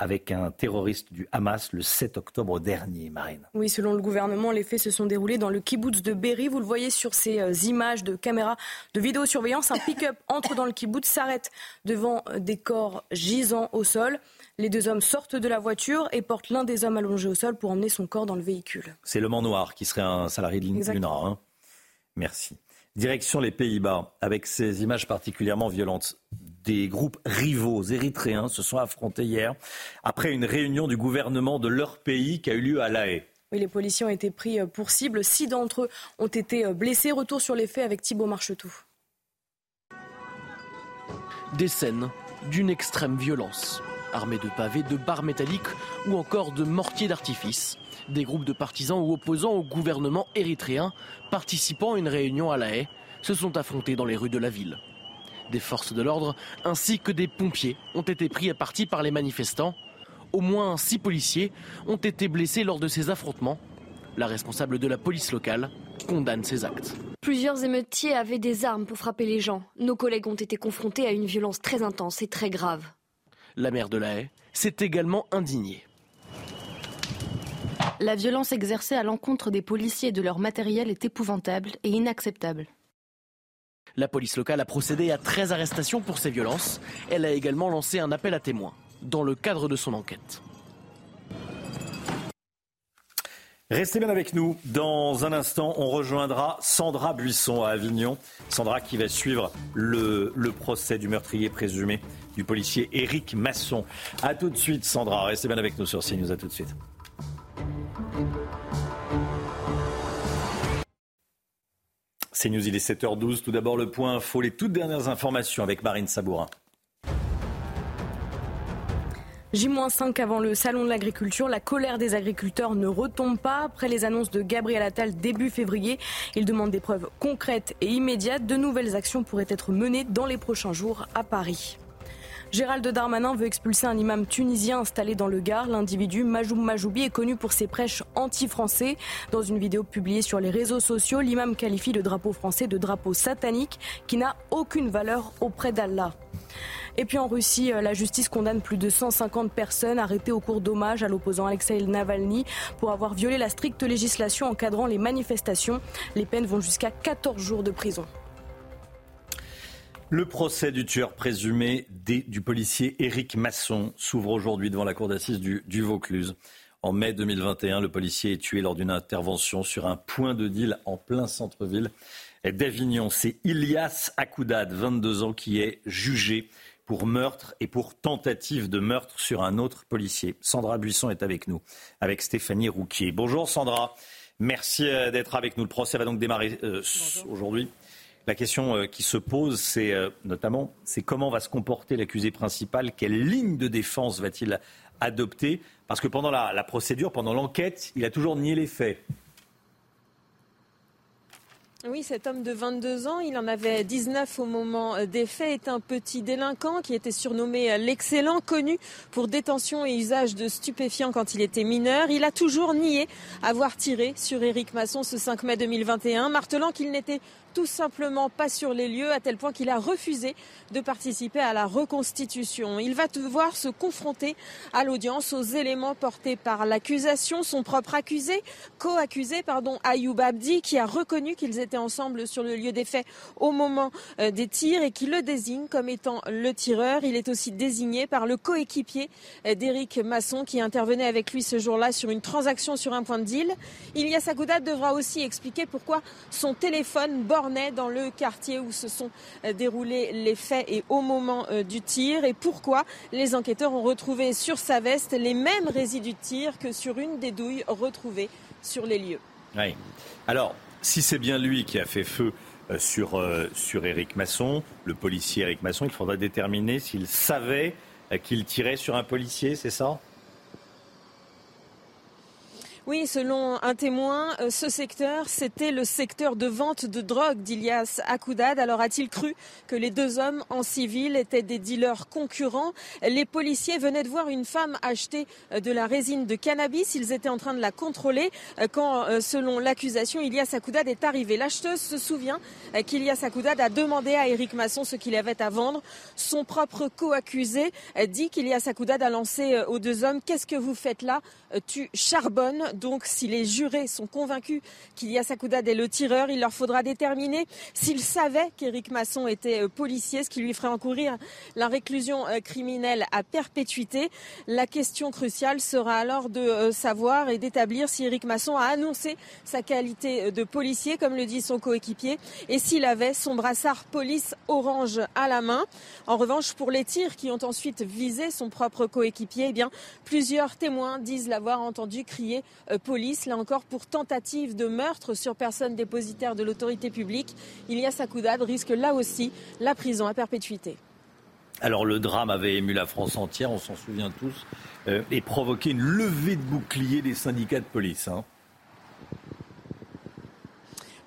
avec un terroriste du Hamas le 7 octobre dernier, Marine. Oui, selon le gouvernement, les faits se sont déroulés dans le kibbutz de Berry. Vous le voyez sur ces euh, images de caméras de vidéosurveillance. Un pick-up <laughs> entre dans le kibbutz, s'arrête devant euh, des corps gisants au sol. Les deux hommes sortent de la voiture et portent l'un des hommes allongé au sol pour emmener son corps dans le véhicule. C'est le Mans Noir qui serait un salarié de l'UNRWA. Hein. Merci. Direction les Pays-Bas, avec ces images particulièrement violentes. Des groupes rivaux érythréens se sont affrontés hier après une réunion du gouvernement de leur pays qui a eu lieu à La Haye. Oui, les policiers ont été pris pour cible. Six d'entre eux ont été blessés. Retour sur les faits avec Thibault Marchetou. Des scènes d'une extrême violence armés de pavés, de barres métalliques ou encore de mortiers d'artifice. Des groupes de partisans ou opposants au gouvernement érythréen participant à une réunion à La Haye se sont affrontés dans les rues de la ville. Des forces de l'ordre ainsi que des pompiers ont été pris à partie par les manifestants. Au moins six policiers ont été blessés lors de ces affrontements. La responsable de la police locale condamne ces actes. Plusieurs émeutiers avaient des armes pour frapper les gens. Nos collègues ont été confrontés à une violence très intense et très grave. La maire de la Haye s'est également indignée. La violence exercée à l'encontre des policiers et de leur matériel est épouvantable et inacceptable. La police locale a procédé à 13 arrestations pour ces violences. Elle a également lancé un appel à témoins dans le cadre de son enquête. Restez bien avec nous. Dans un instant, on rejoindra Sandra Buisson à Avignon. Sandra qui va suivre le, le procès du meurtrier présumé du policier Éric Masson. A tout de suite, Sandra. Restez bien avec nous sur CNews. A tout de suite. CNews, il est 7h12. Tout d'abord, le point info, les toutes dernières informations avec Marine Sabourin. J-5 avant le salon de l'agriculture, la colère des agriculteurs ne retombe pas. Après les annonces de Gabriel Attal début février, il demande des preuves concrètes et immédiates. De nouvelles actions pourraient être menées dans les prochains jours à Paris. Gérald Darmanin veut expulser un imam tunisien installé dans le Gard. L'individu Majoub Majoubi est connu pour ses prêches anti-français. Dans une vidéo publiée sur les réseaux sociaux, l'imam qualifie le drapeau français de drapeau satanique qui n'a aucune valeur auprès d'Allah. Et puis en Russie, euh, la justice condamne plus de 150 personnes arrêtées au cours d'hommage à l'opposant Alexei Navalny pour avoir violé la stricte législation encadrant les manifestations. Les peines vont jusqu'à 14 jours de prison. Le procès du tueur présumé du policier Éric Masson s'ouvre aujourd'hui devant la cour d'assises du, Vaucluse. En mai 2021, le policier est tué lors d'une intervention sur un point de deal en plein centre-ville d'Avignon. C'est Ilias Akoudad, 22 ans, qui est jugé pour meurtre et pour tentative de meurtre sur un autre policier. Sandra Buisson est avec nous, avec Stéphanie Rouquier. Bonjour Sandra, merci euh, d'être avec nous. Le procès va donc démarrer euh, aujourd'hui. La question euh, qui se pose, c'est euh, notamment, comment va se comporter l'accusé principal, quelle ligne de défense va-t-il adopter? Parce que pendant la procédure, pendant l'enquête, il a toujours nié les faits. Oui, cet homme de 22 ans, il en avait 19 au moment euh, des faits, est un petit délinquant qui était surnommé l'excellent, connu pour détention et usage de stupéfiants quand il était mineur. Il a toujours nié avoir tiré sur Éric Masson ce 5 mai 2021, martelant qu'il n'était tout simplement pas sur les lieux, à tel point qu'il a refusé de participer à la reconstitution. Il va devoir se confronter à l'audience aux éléments portés par l'accusation, son propre accusé, co-accusé, pardon, Ayoub Abdi, qui a reconnu qu'ils étaient ensemble sur le lieu des faits au moment euh, des tirs et qui le désigne comme étant le tireur. Il est aussi désigné par le coéquipier euh, d'Éric Masson qui intervenait avec lui ce jour-là sur une transaction sur un point de deal. Ilias Akoudat devra aussi expliquer pourquoi son téléphone dans le quartier où se sont euh, déroulés les faits et au moment du tir. Et pourquoi les enquêteurs ont retrouvé sur sa veste les mêmes résidus de tir que sur une des douilles retrouvées sur les lieux. Alors, si c'est bien lui qui a fait feu euh, sur, euh, sur Éric Masson, le policier Éric Masson, il faudra déterminer s'il savait euh, qu'il tirait sur un policier, c'est ça? Oui, selon un témoin, euh, ce secteur, c'était le secteur de vente de drogue d'Ilias Akoudad. Alors a-t-il cru que les deux hommes en civil étaient des dealers concurrents? Les policiers venaient de voir une femme acheter euh, de la résine de cannabis. Ils étaient en train de la contrôler euh, quand, selon l'accusation, Ilias Akoudad est arrivé. L'acheteuse se souvient qu'Ilias Akoudad a demandé à Éric Masson ce qu'il avait à vendre. Son propre co-accusé dit qu'Ilias Akoudad a lancé aux deux hommes « Qu'est-ce que vous faites là? Tu charbonnes » donc si les jurés sont convaincus qu'il y a Sakoudad est le tireur, il leur faudra déterminer s'ils savaient qu'Éric Masson était euh, policier, ce qui lui ferait encourir la réclusion euh, criminelle à perpétuité. La question cruciale sera alors de euh, savoir et d'établir si Éric Masson a annoncé sa qualité de policier, comme le dit son coéquipier, et s'il avait son brassard police orange à la main. En revanche, pour les tirs qui ont ensuite visé son propre coéquipier, eh bien, plusieurs témoins disent l'avoir entendu crier police, là encore pour tentative de meurtre sur personne dépositaire de l'autorité publique. Ilias Akoudad risque là aussi la prison à perpétuité. Alors le drame avait ému la France entière, on s'en souvient tous, euh, et provoqué une levée de boucliers des syndicats de police. Hein.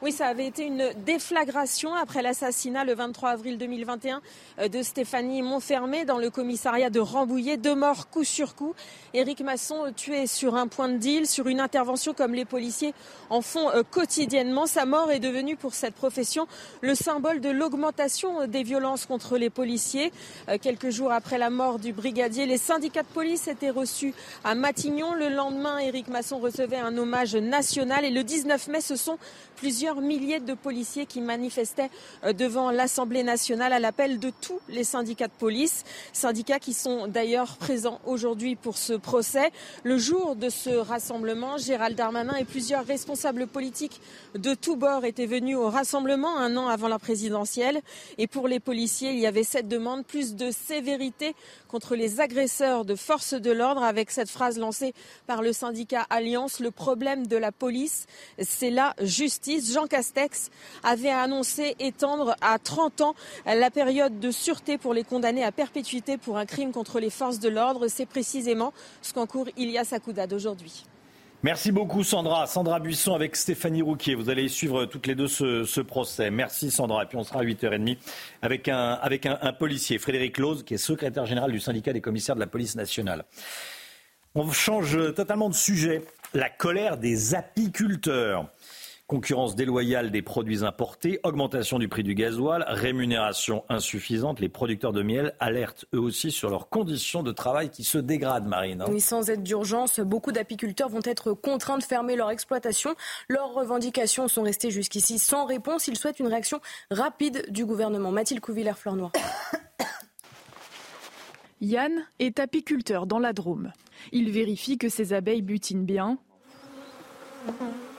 Oui, ça avait été une déflagration après l'assassinat le 23 avril 2021 euh, de Stéphanie Montfermé dans le commissariat de Rambouillet. Deux morts coup sur coup. Éric Masson euh, tué sur un point de deal, sur une intervention comme les policiers en font euh, quotidiennement. Sa mort est devenue pour cette profession le symbole de l'augmentation des violences contre les policiers. Quelques jours après la mort du brigadier, les syndicats de police étaient reçus à Matignon. Le lendemain, Éric Masson recevait un hommage national et le 19 mai, ce sont plusieurs milliers de policiers qui manifestaient euh, devant l'Assemblée nationale à l'appel de tous les syndicats de police, syndicats qui sont d'ailleurs présents aujourd'hui pour ce procès. Le jour de ce rassemblement, Gérald Darmanin et plusieurs responsables politiques de tous bords étaient venus au rassemblement un an avant la présidentielle. Et pour les policiers, il y avait cette demande, plus de sévérité contre les agresseurs de forces de l'ordre, avec cette phrase lancée par le syndicat Alliance, le problème de la police, c'est la justice. Jean Castex avait annoncé étendre à 30 ans la période de sûreté pour les condamnés à perpétuité pour un crime contre les forces de l'ordre. C'est précisément ce qu'encourt Ilias Akoudad aujourd'hui. Merci beaucoup Sandra. Sandra Buisson avec Stéphanie Rouquier. Vous allez suivre toutes les deux ce, procès. Merci Sandra. Et puis on sera à 8h30 avec un, avec un, policier, Frédéric Lose, qui est secrétaire général du syndicat des commissaires de la police nationale. On change totalement de sujet. La colère des apiculteurs concurrence déloyale des produits importés, augmentation du prix du gasoil, rémunération insuffisante. Les producteurs de miel alertent eux aussi sur leurs conditions de travail qui se dégradent, Marine. Hein. Oui, sans aide d'urgence, beaucoup d'apiculteurs vont être contraints de fermer leur exploitation. Leurs revendications sont restées jusqu'ici sans réponse. Ils souhaitent une réaction rapide du gouvernement. Mathilde Couvillère-Fleur Noir. <coughs> Yann est apiculteur dans la Drôme. Il vérifie que ses abeilles butinent bien. <laughs>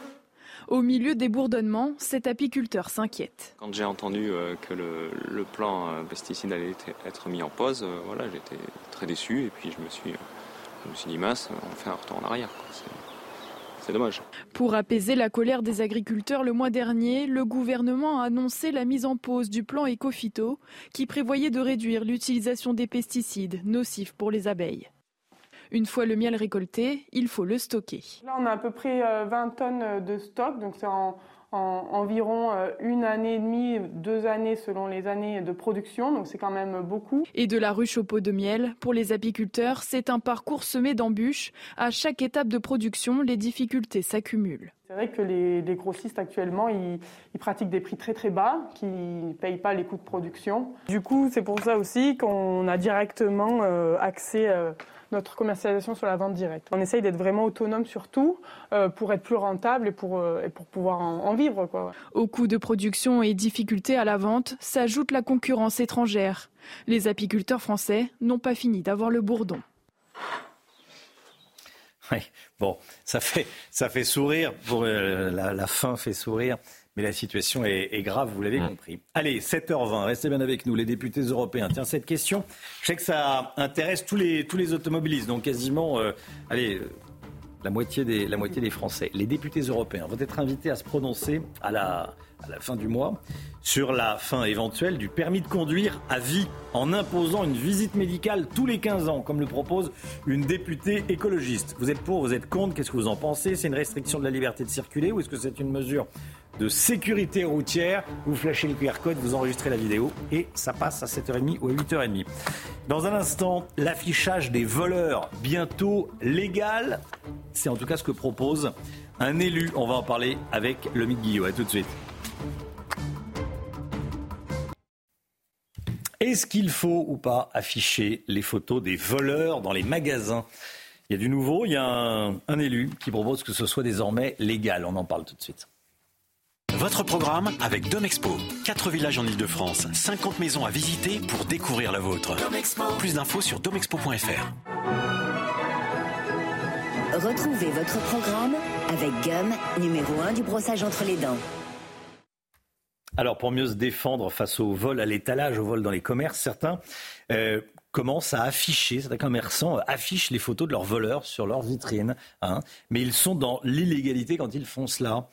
Au milieu des bourdonnements, cet apiculteur s'inquiète. Quand j'ai entendu euh, que le, plan euh, pesticide allait être mis en pause, euh, voilà, j'étais très déçu et puis je me suis, je me suis dit mince, on fait un retour en arrière. C'est dommage. Pour apaiser la colère des agriculteurs, le mois dernier, le gouvernement a annoncé la mise en pause du plan Ecofito qui prévoyait de réduire l'utilisation des pesticides nocifs pour les abeilles. Une fois le miel récolté, il faut le stocker. Là, on a à peu près 20 euh, tonnes de stock, donc c'est en, environ euh, une année et demie, deux années selon les années de production, donc c'est quand même beaucoup. Et de la ruche au pot de miel, pour les apiculteurs, c'est un parcours semé d'embûches. À chaque étape de production, les difficultés s'accumulent. C'est vrai que les, grossistes actuellement, ils, pratiquent des prix très très bas, qui ne payent pas les coûts de production. Du coup, c'est pour ça aussi qu'on a directement euh, accès notre commercialisation sur la vente directe. On essaye d'être vraiment autonome sur tout euh, pour être plus rentable et pour, euh, pour pouvoir en, vivre. Quoi. Aux coûts de production et difficultés à la vente s'ajoute la concurrence étrangère. Les apiculteurs français n'ont pas fini d'avoir le bourdon. Oui, bon, ça fait, ça fait sourire, pour, euh, la, fin fait sourire, mais la situation est, grave, vous l'avez mm. compris. Allez, 7h20, restez bien avec nous, les députés européens. Tiens, cette question, je sais que ça intéresse tous les, tous les automobilistes, donc quasiment, euh, allez, la moitié, des, la moitié des Français. Les députés européens vont être invités à se prononcer à la, à la fin du mois sur la fin éventuelle du permis de conduire à vie en imposant une visite médicale tous les 15 ans, comme le propose une députée écologiste. Vous êtes pour, vous êtes contre, qu'est-ce que vous en pensez? C'est une restriction de la liberté de circuler ou est-ce que c'est une mesure de sécurité routière? Vous flashez le QR code, vous enregistrez la vidéo et ça passe à 7h30 ou à 8h30. Dans un instant, l'affichage des voleurs bientôt légal. C'est en tout cas ce que propose un élu. On va en parler avec le Guillot. A tout de suite. Est-ce qu'il faut ou pas afficher les photos des voleurs dans les magasins? Il y a du nouveau, il y a un, élu qui propose que ce soit désormais légal. On en parle tout de suite. Votre programme avec Domexpo. 4 villages en Ile-de-France, 50 maisons à visiter pour découvrir la vôtre. Plus d'infos sur domexpo.fr. Retrouvez votre programme avec Gum, numéro 1 du brossage entre les dents. Alors pour mieux se défendre face au vol à l'étalage, au vol dans les commerces, certains euh, commencent à afficher, certains commerçants affichent les photos de leurs voleurs sur leurs vitrines, hein, mais ils sont dans l'illégalité quand ils font cela.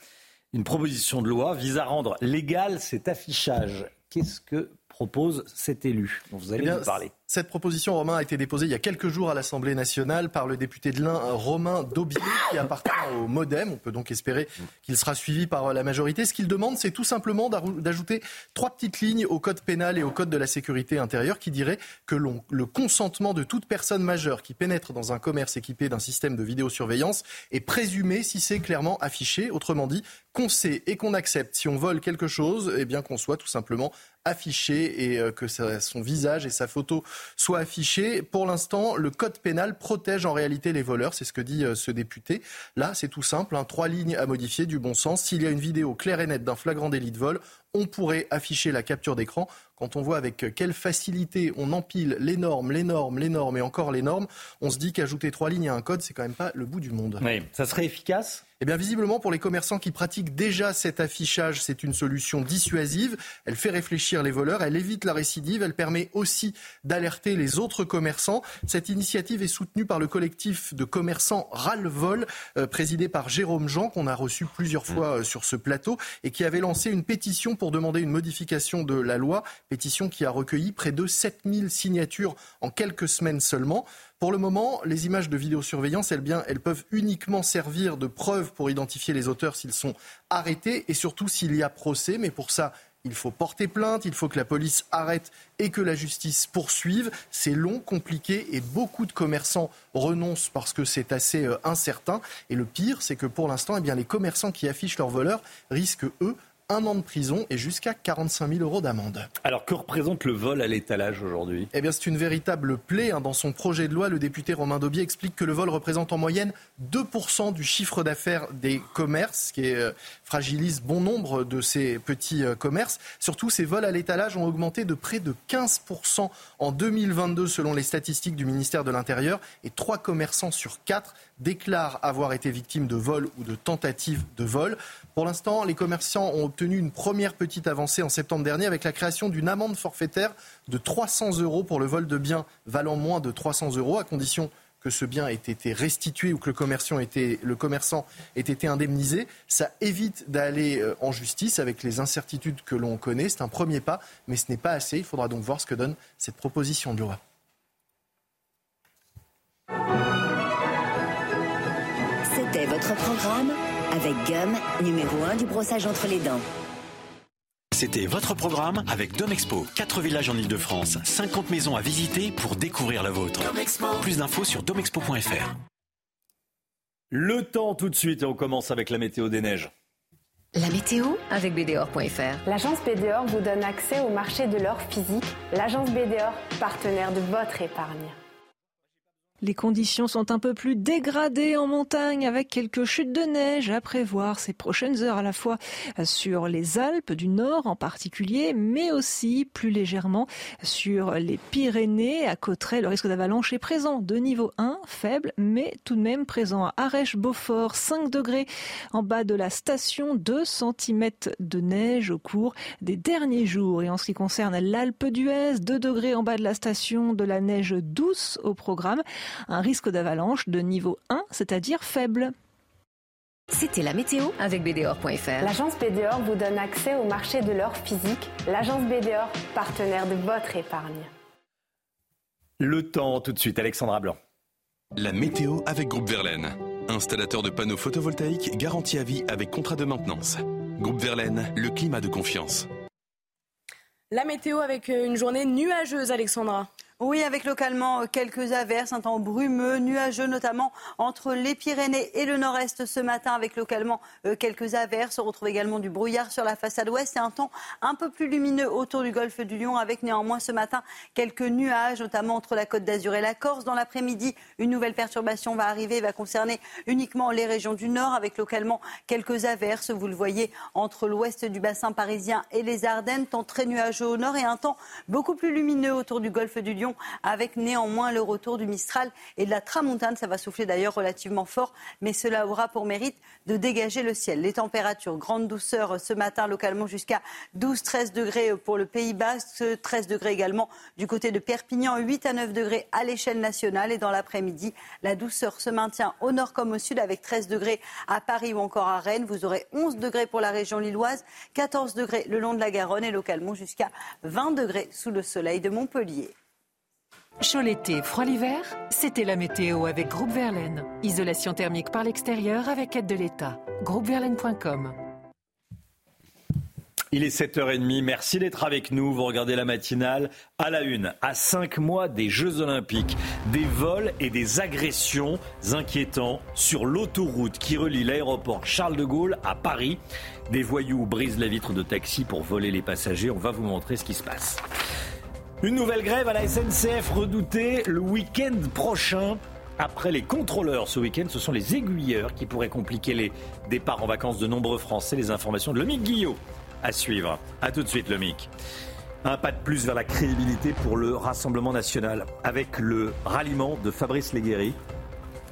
Une proposition de loi vise à rendre légal cet affichage. Qu'est-ce que propose cet élu dont vous allez eh nous parler? Cette proposition, Romain, a été déposée il y a quelques jours à l'Assemblée nationale par le député de l'Ain, Romain Daubier, qui appartient au Modem. On peut donc espérer qu'il sera suivi par la majorité. Ce qu'il demande, c'est tout simplement d'ajouter trois petites lignes au code pénal et au code de la sécurité intérieure qui dirait que le consentement de toute personne majeure qui pénètre dans un commerce équipé d'un système de vidéosurveillance est présumé si c'est clairement affiché. Autrement dit, qu'on sait et qu'on accepte si on vole quelque chose, eh bien qu'on soit tout simplement affiché et euh, que son visage et sa photo soit affiché. Pour l'instant, le code pénal protège en réalité les voleurs, c'est ce que dit euh, ce député. Là, c'est tout simple, hein, trois lignes à modifier du bon sens. S'il y a une vidéo claire et nette d'un flagrant délit de vol, on pourrait afficher la capture d'écran. Quand on voit avec quelle facilité on empile les normes, les normes, les normes et encore les normes, on se dit qu'ajouter trois lignes à un code, c'est quand même pas le bout du monde. Ça serait efficace? Eh bien, visiblement, pour les commerçants qui pratiquent déjà cet affichage, c'est une solution dissuasive. Elle fait réfléchir les voleurs, elle évite la récidive, elle permet aussi d'alerter les autres commerçants. Cette initiative est soutenue par le collectif de commerçants Ras-le-Vol, euh, présidé par Jérôme Jean, qu'on a reçu plusieurs fois euh, sur ce plateau, et qui avait lancé une pétition pour demander une modification de la loi, pétition qui a recueilli près de 7000 signatures en quelques semaines seulement. Pour le moment, les images de vidéosurveillance, elles, bien, elles peuvent uniquement servir de preuve pour identifier les auteurs s'ils sont arrêtés et surtout s'il y a procès. Mais pour ça, il faut porter plainte, il faut que la police arrête et que la justice poursuive. C'est long, compliqué et beaucoup de commerçants renoncent parce que c'est assez euh, incertain. Et le pire, c'est que pour l'instant, eh les commerçants qui affichent leurs voleurs risquent, eux, un an de prison et jusqu'à 45 000 euros d'amende. Alors que représente le vol à l'étalage aujourd'hui? Eh bien, c'est une véritable plaie. Hein. Dans son projet de loi, le député Romain Daubier explique que le vol représente en moyenne 2% du chiffre d'affaires des commerces, ce qui euh, fragilise bon nombre de ces petits euh, commerces. Surtout, ces vols à l'étalage ont augmenté de près de 15% en 2022 selon les statistiques du ministère de l'Intérieur et 3 commerçants sur 4 déclarent avoir été victimes de vol ou de tentatives de vol. Pour l'instant, les commerçants ont obtenu une première petite avancée en septembre dernier avec la création d'une amende forfaitaire de 300 euros pour le vol de biens valant moins de 300 euros, à condition que ce bien ait été restitué ou que le, commerçant ait été, le commerçant ait été indemnisé. Ça évite d'aller euh, en justice avec les incertitudes que l'on connaît. C'est un premier pas, mais ce n'est pas assez. Il faudra donc voir ce que donne cette proposition de loi. Votre programme avec Gum, numéro 1 du brossage entre les dents. C'était votre programme avec Domexpo. 4 villages en Ile-de-France, 50 maisons à visiter pour découvrir la vôtre. Plus d'infos sur domexpo.fr. Le temps tout de suite et on commence avec la météo des neiges. La météo avec BDOR.fr. L'agence BDOR vous donne accès au marché de l'or physique. L'agence BDOR, partenaire de votre épargne. Les conditions sont un peu plus dégradées en montagne avec quelques chutes de neige à prévoir ces prochaines heures à la fois sur les Alpes du Nord en particulier, mais aussi plus légèrement sur les Pyrénées. À Cauterets, le risque d'avalanche est présent de niveau 1, faible, mais tout de même présent à Arèche-Beaufort, 5 degrés en bas de la station, 2 cm de neige au cours des derniers jours. Et en ce qui concerne l'Alpe d'Huez, 2 degrés en bas de la station, de la neige douce au programme un risque d'avalanche de niveau 1, c'est-à-dire faible. C'était la météo avec BDOR.fr. L'agence BDOR vous donne accès au marché de l'or physique. L'agence BDOR, partenaire de votre épargne. Le temps, tout de suite, Alexandra Blanc. La météo avec Groupe Verlaine. Installateur de panneaux photovoltaïques garantie à vie avec contrat de maintenance. Groupe Verlaine, le climat de confiance. La météo avec une journée nuageuse, Alexandra. Oui, avec localement quelques averses, un temps brumeux, nuageux, notamment entre les Pyrénées et le nord-est ce matin, avec localement quelques averses. On retrouve également du brouillard sur la façade ouest et un temps un peu plus lumineux autour du golfe du Lion, avec néanmoins ce matin quelques nuages, notamment entre la côte d'Azur et la Corse. Dans l'après-midi, une nouvelle perturbation va arriver, va concerner uniquement les régions du nord, avec localement quelques averses. Vous le voyez entre l'ouest du bassin parisien et les Ardennes, temps très nuageux au nord et un temps beaucoup plus lumineux autour du golfe du Lion avec néanmoins le retour du Mistral et de la tramontane. Ça va souffler d'ailleurs relativement fort, mais cela aura pour mérite de dégager le ciel. Les températures, grande douceur ce matin localement jusqu'à 12-13 degrés pour le Pays Basque, 13 degrés également du côté de Perpignan, 8 à 9 degrés à l'échelle nationale. Et dans l'après-midi, la douceur se maintient au nord comme au sud avec 13 degrés à Paris ou encore à Rennes. Vous aurez 11 degrés pour la région lilloise, 14 degrés le long de la Garonne et localement jusqu'à 20 degrés sous le soleil de Montpellier. Chaud l'été, froid l'hiver, c'était la météo avec Groupe Verlaine. Isolation thermique par l'extérieur avec aide de l'État. Groupeverlaine.com. Il est 7h30, merci d'être avec nous. Vous regardez la matinale à la une. À 5 mois des Jeux Olympiques, des vols et des agressions inquiétants sur l'autoroute qui relie l'aéroport Charles de Gaulle à Paris. Des voyous brisent la vitre de taxi pour voler les passagers. On va vous montrer ce qui se passe. Une nouvelle grève à la SNCF redoutée le week-end prochain. Après les contrôleurs ce week-end, ce sont les aiguilleurs qui pourraient compliquer les départs en vacances de nombreux Français. Les informations de Lomic Guillot à suivre. A tout de suite, Lomic. Un pas de plus vers la crédibilité pour le Rassemblement national avec le ralliement de Fabrice Leguéry,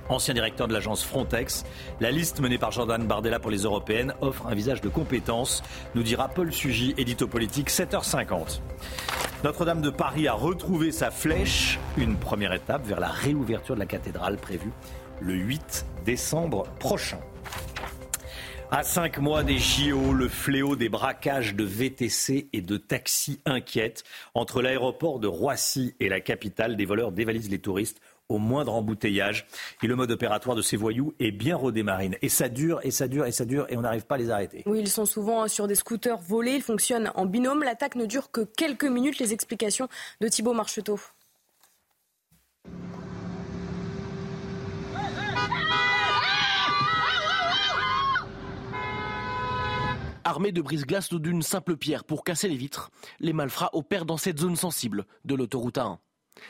ancien directeur de l'agence Frontex. La liste menée par Jordan Bardella pour les européennes offre un visage de compétence, nous dira Paul Sugy, édito politique, 7h50. Notre-Dame de Paris a retrouvé sa flèche, une première étape vers la réouverture de la cathédrale prévue le 8 décembre prochain. À cinq mois des JO, le fléau des braquages de VTC et de taxis inquiète. Entre l'aéroport de Roissy et la capitale, des voleurs dévalisent les touristes au moindre embouteillage. Et le mode opératoire de ces voyous est bien redémarré. Et ça dure, et ça dure, et ça dure, et on n'arrive pas à les arrêter. Oui, ils sont souvent sur des scooters volés, ils fonctionnent en binôme. L'attaque ne dure que quelques minutes. Les explications de Thibault Marcheteau. Armés de brise-glace ou d'une simple pierre pour casser les vitres, les malfrats opèrent dans cette zone sensible de l'autoroute A1.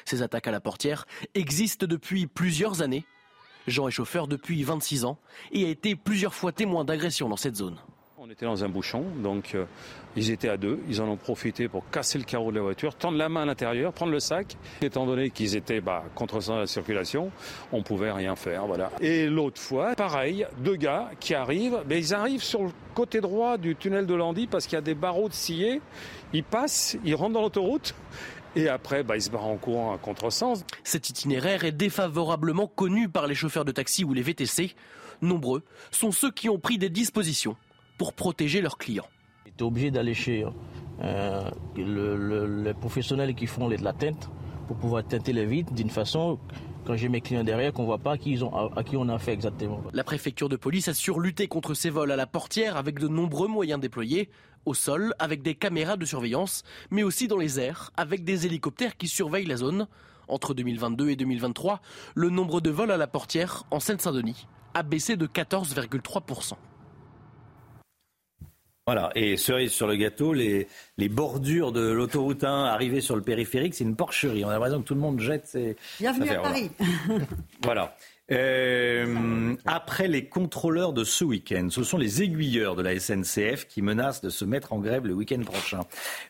Ces attaques à la portière existent depuis plusieurs années. Jean est chauffeur depuis 26 ans et a été plusieurs fois témoin d'agressions dans cette zone. On était dans un bouchon, donc euh, ils étaient à deux. Ils en ont profité pour casser le carreau de la voiture, tendre la main à l'intérieur, prendre le sac. Étant donné qu'ils étaient bah, contre la circulation, on pouvait rien faire. Et l'autre fois, pareil, deux gars qui arrivent, mais ils arrivent sur le côté droit du tunnel de Landy parce qu'il y a des barreaux de sciés. Ils passent, ils rentrent dans l'autoroute. Et après, bah, ils se barrent en courant à contresens. Cet itinéraire est défavorablement connu par les chauffeurs de taxi ou les VTC. Nombreux sont ceux qui ont pris des dispositions pour protéger leurs clients. Tu es obligé d'aller chez euh, le, le, les professionnels qui font la teinte pour pouvoir teinter les vitres d'une façon quand j'ai mes clients derrière qu'on voit pas à qui, ils ont, à, à qui on a fait exactement. La préfecture de police assure lutter contre ces vols à la portière avec de nombreux moyens déployés au sol avec des caméras de surveillance, mais aussi dans les airs avec des hélicoptères qui surveillent la zone. Entre 2022 et 2023, le nombre de vols à la portière en Seine-Saint-Denis a baissé de 14,3%. Voilà, et cerise sur le gâteau, les, les bordures de l'autoroute 1 arrivées sur le périphérique, c'est une porcherie. On a l'impression que tout le monde jette ses. Bienvenue à Paris. voilà. Euh, après les contrôleurs de ce week-end, ce sont les aiguilleurs de la SNCF qui menacent de se mettre en grève le week-end prochain.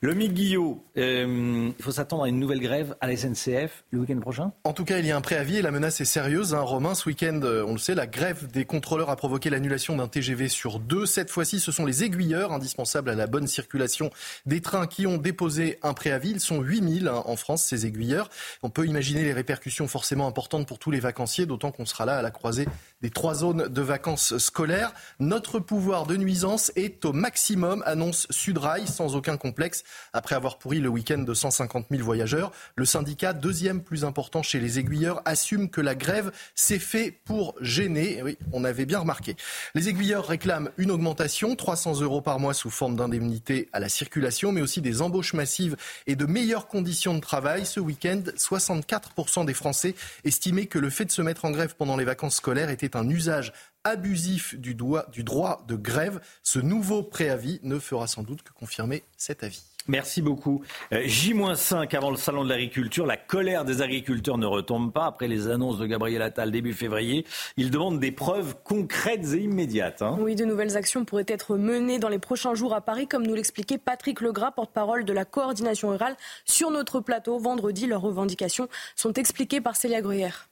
Le Guillot, euh, il faut s'attendre à une nouvelle grève à la SNCF le week-end prochain? En tout cas, il y a un préavis et la menace est sérieuse. Hein. Romain, ce week-end, euh, on le sait, la grève des contrôleurs a provoqué l'annulation d'un TGV sur deux. Cette fois-ci, ce sont les aiguilleurs indispensables à la bonne circulation des trains qui ont déposé un préavis. Ils sont 8000 hein, en France, ces aiguilleurs. On peut imaginer les répercussions forcément importantes pour tous les vacanciers, d'autant qu'on sera là à la croisée des trois zones de vacances scolaires. Notre pouvoir de nuisance est au maximum, annonce Sudrail, sans aucun complexe. Après avoir pourri le week-end de 150 000 voyageurs, le syndicat, deuxième plus important chez les aiguilleurs, assume que la grève s'est fait pour gêner. Oui, on avait bien remarqué. Les aiguilleurs réclament une augmentation, 300 euros par mois sous forme d'indemnité à la circulation, mais aussi des embauches massives et de meilleures conditions de travail. Ce week-end, 64% des Français estimaient que le fait de se mettre en grève pendant les vacances scolaires était un usage abusif du, du droit de grève. Ce nouveau préavis ne fera sans doute que confirmer cet avis. Merci beaucoup. Euh, J-5 avant le salon de l'agriculture. La colère des agriculteurs ne retombe pas après les annonces de Gabriel Attal début février. Il demande des preuves concrètes et immédiates. Hein. Oui, de nouvelles actions pourraient être menées dans les prochains jours à Paris, comme nous l'expliquait Patrick Legras, porte-parole de la coordination rurale, sur notre plateau. Vendredi, leurs revendications sont expliquées par Célia Gruyère.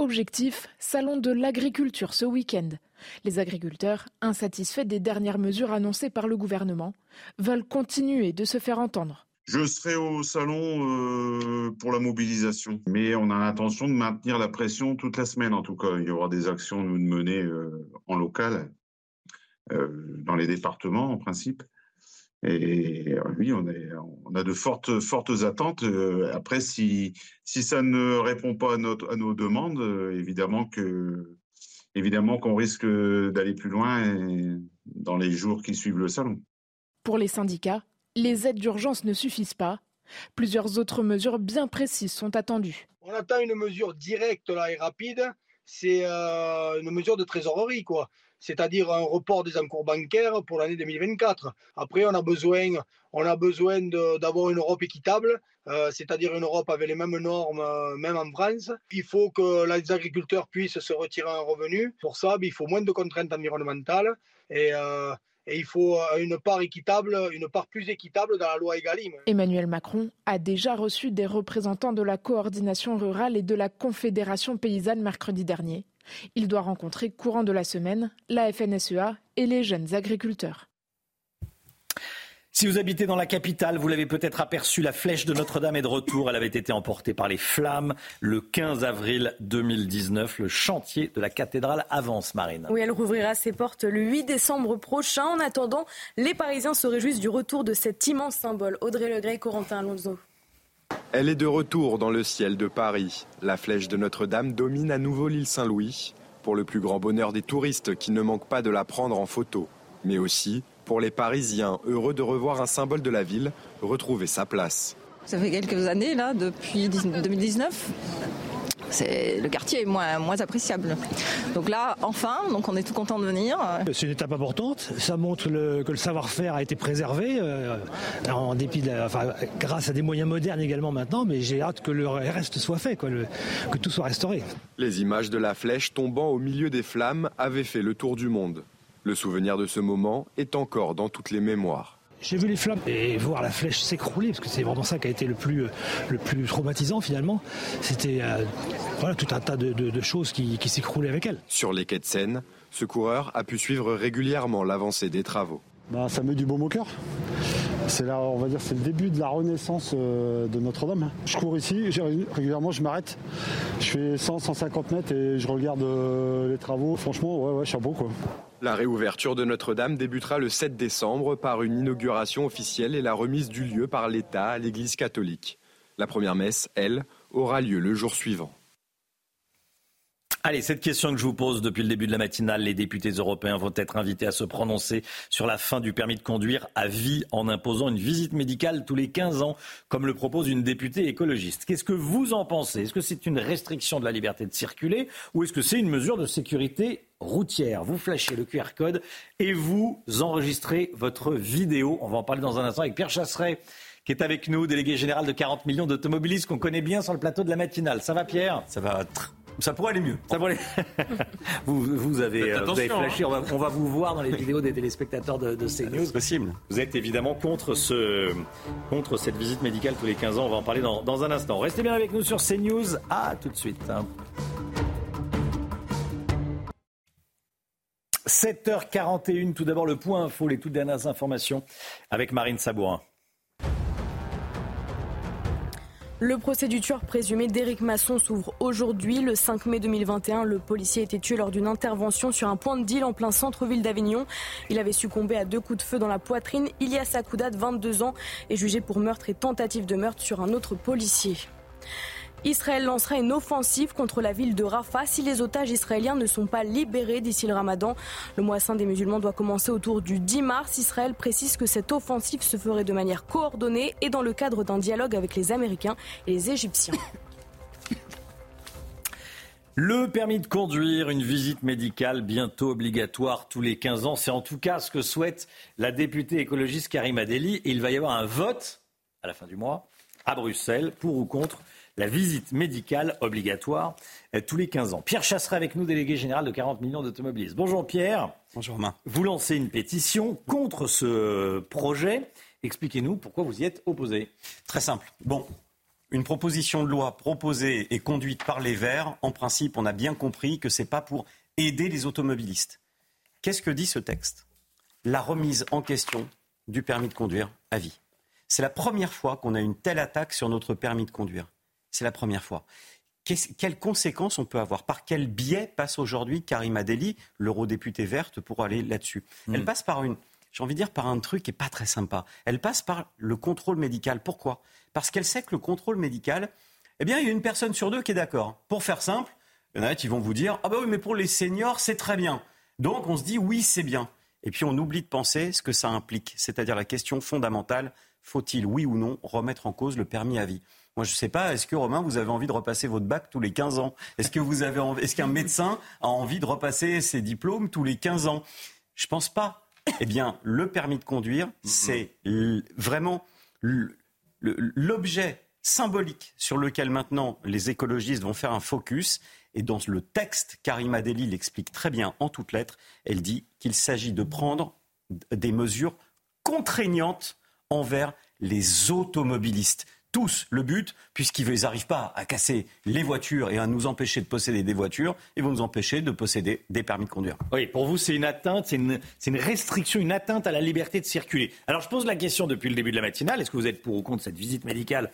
Objectif, salon de l'agriculture ce week-end. Les agriculteurs, insatisfaits des dernières mesures annoncées par le gouvernement, veulent continuer de se faire entendre. Je serai au salon euh, pour la mobilisation, mais on a l'intention de maintenir la pression toute la semaine en tout cas. Il y aura des actions nous de mener euh, en local, euh, dans les départements en principe. Et oui, on, est, on a de fortes, fortes attentes. Euh, après, si, si ça ne répond pas à, notre, à nos demandes, euh, évidemment que évidemment qu'on risque d'aller plus loin dans les jours qui suivent le salon. Pour les syndicats, les aides d'urgence ne suffisent pas. Plusieurs autres mesures bien précises sont attendues. On attend une mesure directe là et rapide, c'est euh, une mesure de trésorerie quoi c'est-à-dire un report des encours bancaires pour l'année 2024. Après, on a besoin, on a besoin d'avoir une Europe équitable, euh, c'est-à-dire une Europe avec les mêmes normes, euh, même en France. Il faut que les agriculteurs puissent se retirer un revenu. Pour ça, ben, il faut moins de contraintes environnementales et, euh, il faut une part équitable, une part plus équitable dans la loi Egalim. Emmanuel Macron a déjà reçu des représentants de la coordination rurale et de la Confédération paysanne mercredi dernier. Il doit rencontrer courant de la semaine la FNSEA et les jeunes agriculteurs. Si vous habitez dans la capitale, vous l'avez peut-être aperçu, la flèche de Notre-Dame est de retour. Elle avait été emportée par les flammes le 15 avril 2019. Le chantier de la cathédrale avance, Marine. Oui, elle rouvrira ses portes le 8 décembre prochain. En attendant, les Parisiens se réjouissent du retour de cet immense symbole. Audrey Legray, Corentin Alonso. Elle est de retour dans le ciel de Paris. La flèche de Notre-Dame domine à nouveau l'île Saint-Louis, pour le plus grand bonheur des touristes qui ne manquent pas de la prendre en photo, mais aussi pour les Parisiens heureux de revoir un symbole de la ville retrouver sa place. Ça fait quelques années, là, depuis 2019 le quartier est moins, moins appréciable. Donc là, enfin, donc on est tout content de venir. C'est une étape importante. Ça montre que le savoir-faire a été préservé, euh, en dépit grâce à des moyens modernes également maintenant. Mais j'ai hâte que le reste soit fait, que tout soit restauré. Les images de la flèche tombant au milieu des flammes avaient fait le tour du monde. Le souvenir de ce moment est encore dans toutes les mémoires. J'ai vu les flammes et voir la flèche s'écrouler, parce que c'est vraiment ça qui a été le plus, plus traumatisant finalement. C'était euh, voilà, tout un tas de, choses qui, qui s'écroulaient avec elle. Sur les quais de Seine, ce coureur a pu suivre régulièrement l'avancée des travaux. Bah, ça met du baume au cœur. C'est là, on va dire, c'est le début de la renaissance euh, de Notre-Dame. Je cours ici, régulièrement, je m'arrête. Je fais 100, 150 mètres et je regarde euh, les travaux. Franchement, ouais, ouais, chapeau quoi. La réouverture de Notre-Dame débutera le 7 décembre par une inauguration officielle et la remise du lieu par l'État à l'Église catholique. La première messe, elle, aura lieu le jour suivant. Allez, cette question que je vous pose depuis le début de la matinale, les députés européens vont être invités à se prononcer sur la fin du permis de conduire à vie en imposant une visite médicale tous les 15 ans, comme le propose une députée écologiste. Qu'est-ce que vous en pensez? Est-ce que c'est une restriction de la liberté de circuler ou est-ce que c'est une mesure de sécurité routière? Vous flashez le QR code et vous enregistrez votre vidéo. On va en parler dans un instant avec Pierre Chasseret qui est avec nous, délégué général de 40 millions d'automobilistes qu'on connaît bien sur le plateau de la matinale. Ça va Pierre? Ça va ça pourrait aller mieux. Ça pourrait... <laughs> vous, vous, avez, vous avez flashé. Hein. On, va, vous voir dans les <laughs> vidéos des téléspectateurs de, de CNews. C'est possible. Vous êtes évidemment contre, ce, contre cette visite médicale tous les 15 ans. On va en parler dans, dans un instant. Restez bien avec nous sur CNews. À tout de suite. 7h41, tout d'abord le point info, les toutes dernières informations avec Marine Sabourin. Le procès du tueur présumé d'Éric Masson s'ouvre aujourd'hui. Le 5 mai 2021, le policier a été tué lors d'une intervention sur un point de deal en plein centre-ville d'Avignon. Il avait succombé à deux coups de feu dans la poitrine. Ilias Akouda, de 22 ans, est jugé pour meurtre et tentative de meurtre sur un autre policier. Israël lancera une offensive contre la ville de Rafah si les otages israéliens ne sont pas libérés d'ici le ramadan. Le mois saint des musulmans doit commencer autour du 10 mars. Israël précise que cette offensive se ferait de manière coordonnée et dans le cadre d'un dialogue avec les Américains et les Égyptiens. <laughs> Le permis de conduire, une visite médicale bientôt obligatoire tous les 15 ans, c'est en tout cas ce que souhaite la députée écologiste Karim Adeli. Et il va y avoir un vote à la fin du mois à Bruxelles pour ou contre la visite médicale obligatoire euh, tous les 15 ans. Pierre Chasseret avec nous, délégué général de 40 millions d'automobilistes. Bonjour Pierre. Bonjour Romain. Vous lancez une pétition contre ce projet. Expliquez-nous pourquoi vous y êtes opposé. Très simple. Bon, une proposition de loi proposée et conduite par les Verts, en principe, on a bien compris que ce n'est pas pour aider les automobilistes. Qu'est-ce que dit ce texte? La remise en question du permis de conduire à vie. C'est la première fois qu'on a une telle attaque sur notre permis de conduire. C'est la première fois. Quelles conséquences on peut avoir? Par quel biais passe aujourd'hui Karima Deli, l'eurodéputée verte, pour aller là-dessus? Hmm. Elle passe par une, j'ai envie de dire, par un truc qui n'est pas très sympa. Elle passe par le contrôle médical. Pourquoi? Parce qu'elle sait que le contrôle médical, eh bien, il y a une personne sur deux qui est d'accord. Pour faire simple, il y en a qui vont vous dire Ah bah oui, mais pour les seniors, c'est très bien. Donc on se dit Oui, c'est bien. Et puis on oublie de penser ce que ça implique, c'est-à-dire la question fondamentale faut-il, oui ou non, remettre en cause le permis à vie? Moi, je ne sais pas, est-ce que Romain, vous avez envie de repasser votre bac tous les 15 ans? Est-ce que vous avez est-ce qu'un médecin a envie de repasser ses diplômes tous les 15 ans? Je pense pas. Eh bien, le permis de conduire, c'est vraiment l'objet symbolique sur lequel maintenant les écologistes vont faire un focus. Et dans le texte, Karima Deli l'explique très bien en toutes lettres. Elle dit qu'il s'agit de prendre des mesures contraignantes envers les automobilistes tous le but, puisqu'ils n'arrivent pas à casser les voitures et à nous empêcher de posséder des voitures, ils vont nous empêcher de posséder des permis de conduire. Oui, pour vous, c'est une atteinte, c'est une, une, restriction, une atteinte à la liberté de circuler. Alors je pose la question depuis le début de la matinale, est-ce que vous êtes pour ou contre cette visite médicale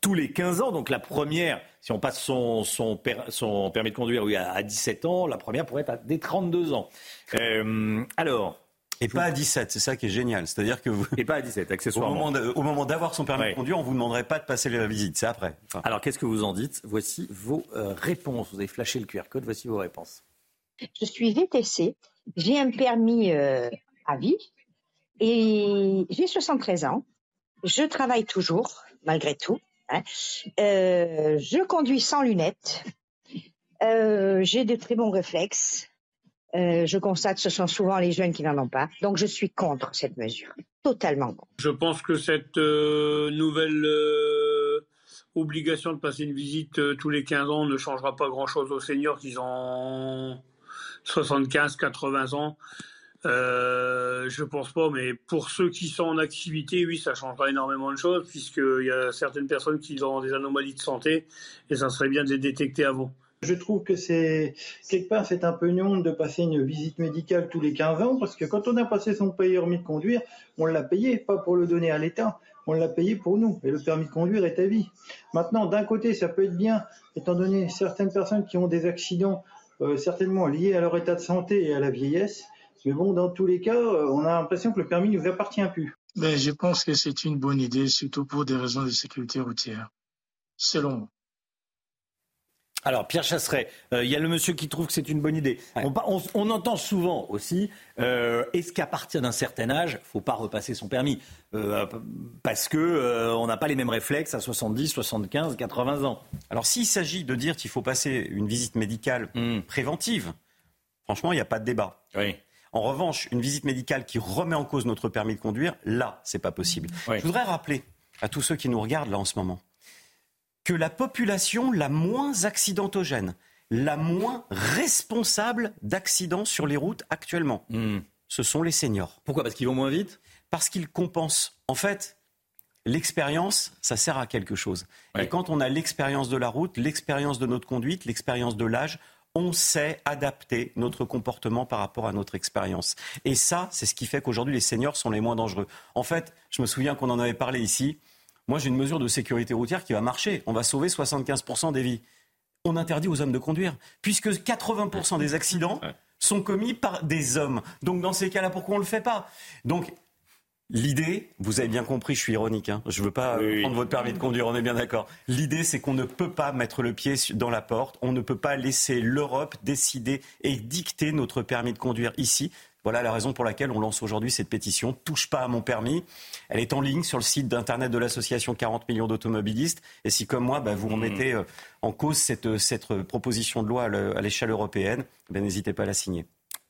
tous les 15 ans? Donc la première, si on passe son, son, son permis de conduire oui, à 17 ans, la première pourrait être à des 32 ans. Euh, alors, et pas à 17, c'est ça qui est génial. C'est-à-dire que vous. Et pas à 17, accessoirement. Au moment d'avoir son permis de conduire, on vous demanderait pas de passer la visite, c'est après. Alors qu'est-ce que vous en dites? Voici vos euh, réponses. Vous avez flashé le QR code, voici vos réponses. Je suis VTC, j'ai un permis euh, à vie et j'ai 73 ans. Je travaille toujours, malgré tout. Hein. Euh, je conduis sans lunettes. j'ai de très bons réflexes. Euh, je constate que ce sont souvent les jeunes qui n'en ont pas. Donc je suis contre cette mesure, totalement contre. Je pense que cette euh, nouvelle euh, obligation de passer une visite tous les 15 ans ne changera pas grand-chose aux seniors qui ont 75, 80 ans. Euh, je pense pas, mais pour ceux qui sont en activité, oui, ça changera énormément de choses, puisqu'il y a certaines personnes qui ont des anomalies de santé, et ça serait bien de les détecter avant. Je trouve que c'est quelque part c'est un peu non de passer une visite médicale tous les 15 ans parce que quand on a passé son permis de conduire, on l'a payé pas pour le donner à l'État, on l'a payé pour nous et le permis de conduire est à vie. Maintenant, d'un côté, ça peut être bien étant donné certaines personnes qui ont des accidents euh, certainement liés à leur état de santé et à la vieillesse, mais bon, dans tous les cas, euh, on a l'impression que le permis ne nous appartient plus. Mais je pense que c'est une bonne idée, surtout pour des raisons de sécurité routière, selon moi. Alors, Pierre Chasseret, euh, il y a le monsieur qui trouve que c'est une bonne idée. On, on- on entend souvent aussi, euh, est-ce qu'à partir d'un certain âge, faut pas repasser son permis? Euh, Parce que euh, on n'a pas les mêmes réflexes à 70, 75, 80 ans. Alors s'il s'agit de dire qu'il faut passer une visite médicale préventive, franchement, il n'y a pas de débat. En revanche, une visite médicale qui remet en cause notre permis de conduire, là, c'est pas possible. Je voudrais rappeler à tous ceux qui nous regardent là en ce moment que la population la moins accidentogène, la moins responsable d'accidents sur les routes actuellement, ce sont les seniors. Pourquoi? Parce qu'ils vont moins vite? Parce qu'ils compensent. En fait, l'expérience, ça sert à quelque chose. Et quand on a l'expérience de la route, l'expérience de notre conduite, l'expérience de l'âge, on sait adapter notre comportement par rapport à notre expérience. Et ça, c'est ce qui fait qu'aujourd'hui, les seniors sont les moins dangereux. En fait, je me souviens qu'on en avait parlé ici. Moi, j'ai une mesure de sécurité routière qui va marcher. On va sauver 75% des vies. On interdit aux hommes de conduire, puisque 80% des accidents sont commis par des hommes. Donc, dans ces cas-là, pourquoi on ne le fait pas? Donc, L'idée, vous avez bien compris, je suis ironique, hein, je ne veux pas euh, prendre votre permis de conduire, on est bien d'accord. L'idée, c'est qu'on ne peut pas mettre le pied dans la porte, on ne peut pas laisser l'Europe décider et dicter notre permis de conduire ici. Voilà la raison pour laquelle on lance aujourd'hui cette pétition. Touche pas à mon permis. Elle est en ligne sur le site d'internet de l'association 40 millions d'automobilistes. Et si, comme moi, bah, vous remettez euh, en cause cette, cette proposition de loi à le- à l'échelle européenne, ben, n'hésitez pas à la signer.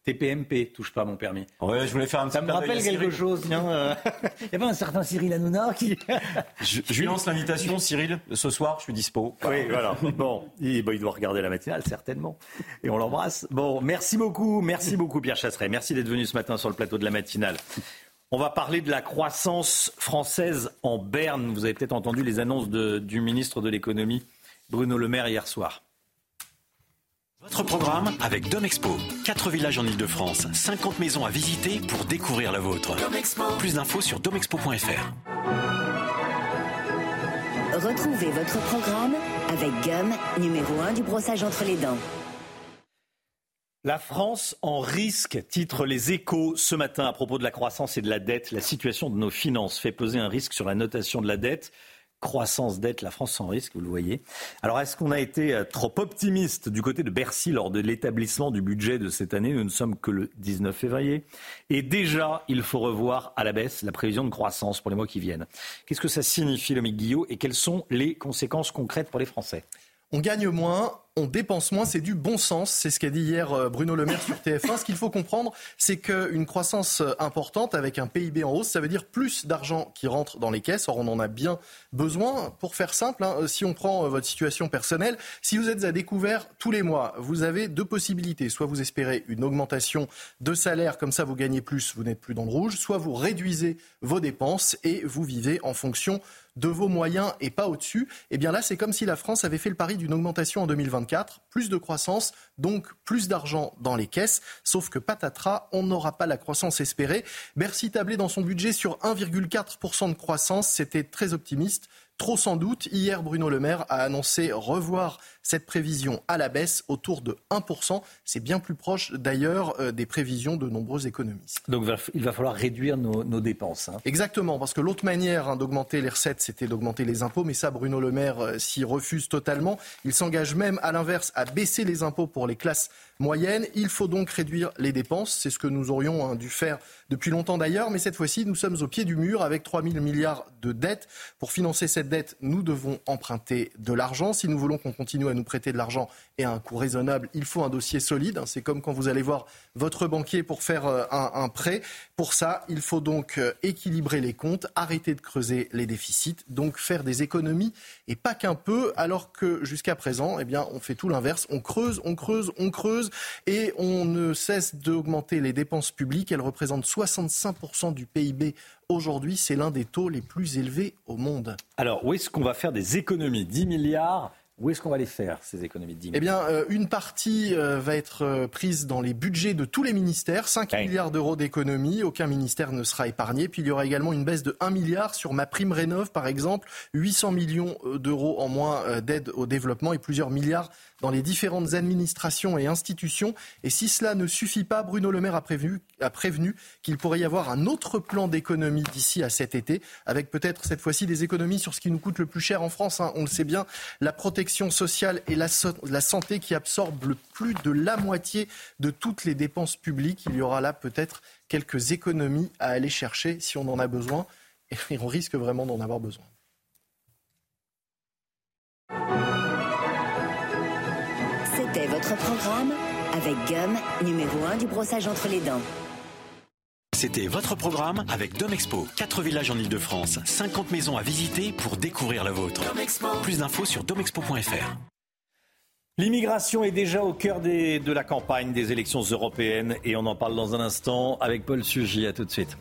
TPMP, touche pas mon permis. Ouais, je voulais faire un petit Ça me rappelle quelque chose, tiens. euh, Il <laughs> y a pas un certain Cyril Hanouna qui. <laughs> Je, je lui lance l'invitation, Cyril. Ce soir, je suis dispo. Oui, voilà. Bon, il, bon, il doit regarder la matinale, certainement. Et on l'embrasse. Bon, merci beaucoup. Merci beaucoup, Pierre Chasseret. Merci d'être venu ce matin sur le plateau de la matinale. On va parler de la croissance française en berne. Vous avez peut-être entendu les annonces de- du ministre de l'économie, Bruno Le Maire, hier soir. Votre programme avec Domexpo. 4 villages en Ile-de-France, 50 maisons à visiter pour découvrir la vôtre. Plus d'infos sur domexpo.fr. Retrouvez votre programme avec Gum, numéro 1 du brossage entre les dents. La France en risque, titre les échos ce matin à propos de la croissance et de la dette. La situation de nos finances fait peser un risque sur la notation de la dette. Croissance, dette, la France sans risque, vous le voyez. Alors, est-ce qu'on a été euh, trop optimiste du côté de Bercy lors de l'établissement du budget de cette année? Nous ne sommes que le 19 février. Et déjà, il faut revoir à la baisse la prévision de croissance pour les mois qui viennent. Qu'est-ce que ça signifie, Lomique Guillot, et quelles sont les conséquences concrètes pour les Français? On gagne moins, on dépense moins, c'est du bon sens. C'est ce qu'a dit hier euh, Bruno Le Maire sur TF1. Ce qu'il faut comprendre, c'est qu'une croissance euh, importante avec un PIB en hausse, ça veut dire plus d'argent qui rentre dans les caisses. Or, on en a bien besoin. Pour faire simple, hein, si on prend euh, votre situation personnelle, si vous êtes à découvert tous les mois, vous avez deux possibilités. Soit vous espérez une augmentation de salaire, comme ça vous gagnez plus, vous n'êtes plus dans le rouge. Soit vous réduisez vos dépenses et vous vivez en fonction de vos moyens et pas au-dessus, eh bien là, c'est comme si la France avait fait le pari d'une augmentation en 2024, plus de croissance, donc plus d'argent dans les caisses, sauf que patatras, on n'aura pas la croissance espérée. Bercy tablait dans son budget sur 1,4% de croissance, c'était très optimiste. Trop sans doute. Hier, Bruno Le Maire a annoncé revoir cette prévision à la baisse autour de 1%. C'est bien plus proche d'ailleurs euh, des prévisions de nombreux économistes. Donc, il va falloir réduire nos, nos dépenses. hein. Exactement, parce que l'autre manière hein, d'augmenter les recettes, c'était d'augmenter les impôts, mais ça, Bruno Le Maire euh, s'y refuse totalement. Il s'engage même, à l'inverse, à baisser les impôts pour les classes moyennes. Il faut donc réduire les dépenses. C'est ce que nous aurions hein, dû faire depuis longtemps d'ailleurs, mais cette fois-ci, nous sommes au pied du mur avec 3 000 milliards de dettes. Pour financer cette dette, nous devons emprunter de l'argent. Si nous voulons qu'on continue à nous prêter de l'argent et à un coût raisonnable, il faut un dossier solide. C'est comme quand vous allez voir votre banquier pour faire euh, un, un prêt. Pour ça, il faut donc euh, équilibrer les comptes, arrêter de creuser les déficits, donc faire des économies et pas qu'un peu, alors que jusqu'à présent, eh bien, on fait tout l'inverse. On creuse, on creuse, on creuse et on ne cesse d'augmenter les dépenses publiques. Elles représentent 65% du PIB aujourd'hui. C'est l'un des taux les plus élevés au monde. Alors, où est-ce qu'on va faire des économies? 10 milliards Où est-ce qu'on va les faire, ces économies de 10 Eh milliards? bien, euh, une partie euh, va être euh, prise dans les budgets de tous les ministères, 5 milliards d'euros d'économies, aucun ministère ne sera épargné. Puis il y aura également une baisse de 1 milliard sur ma prime rénov, par exemple, 800 millions d'euros en moins d'aide au développement et plusieurs milliards dans les différentes administrations et institutions. Et si cela ne suffit pas, Bruno Le Maire a prévenu, a prévenu qu'il pourrait y avoir un autre plan d'économie d'ici à cet été, avec peut-être cette fois-ci des économies sur ce qui nous coûte le plus cher en France. hein. On le sait bien, la protection sociale et la, la santé qui absorbent plus de la moitié de toutes les dépenses publiques. Il y aura là peut-être quelques économies à aller chercher si on en a besoin. Et on risque vraiment d'en avoir besoin. C'était votre programme avec Gum, numéro 1 du brossage entre les dents. C'était votre programme avec Domexpo. 4 villages en Ile-de-France, 50 maisons à visiter pour découvrir la vôtre. Plus d'infos sur domexpo.fr. L'immigration est déjà au cœur de la campagne des élections européennes et on en parle dans un instant avec Paul Sugy. À tout de suite.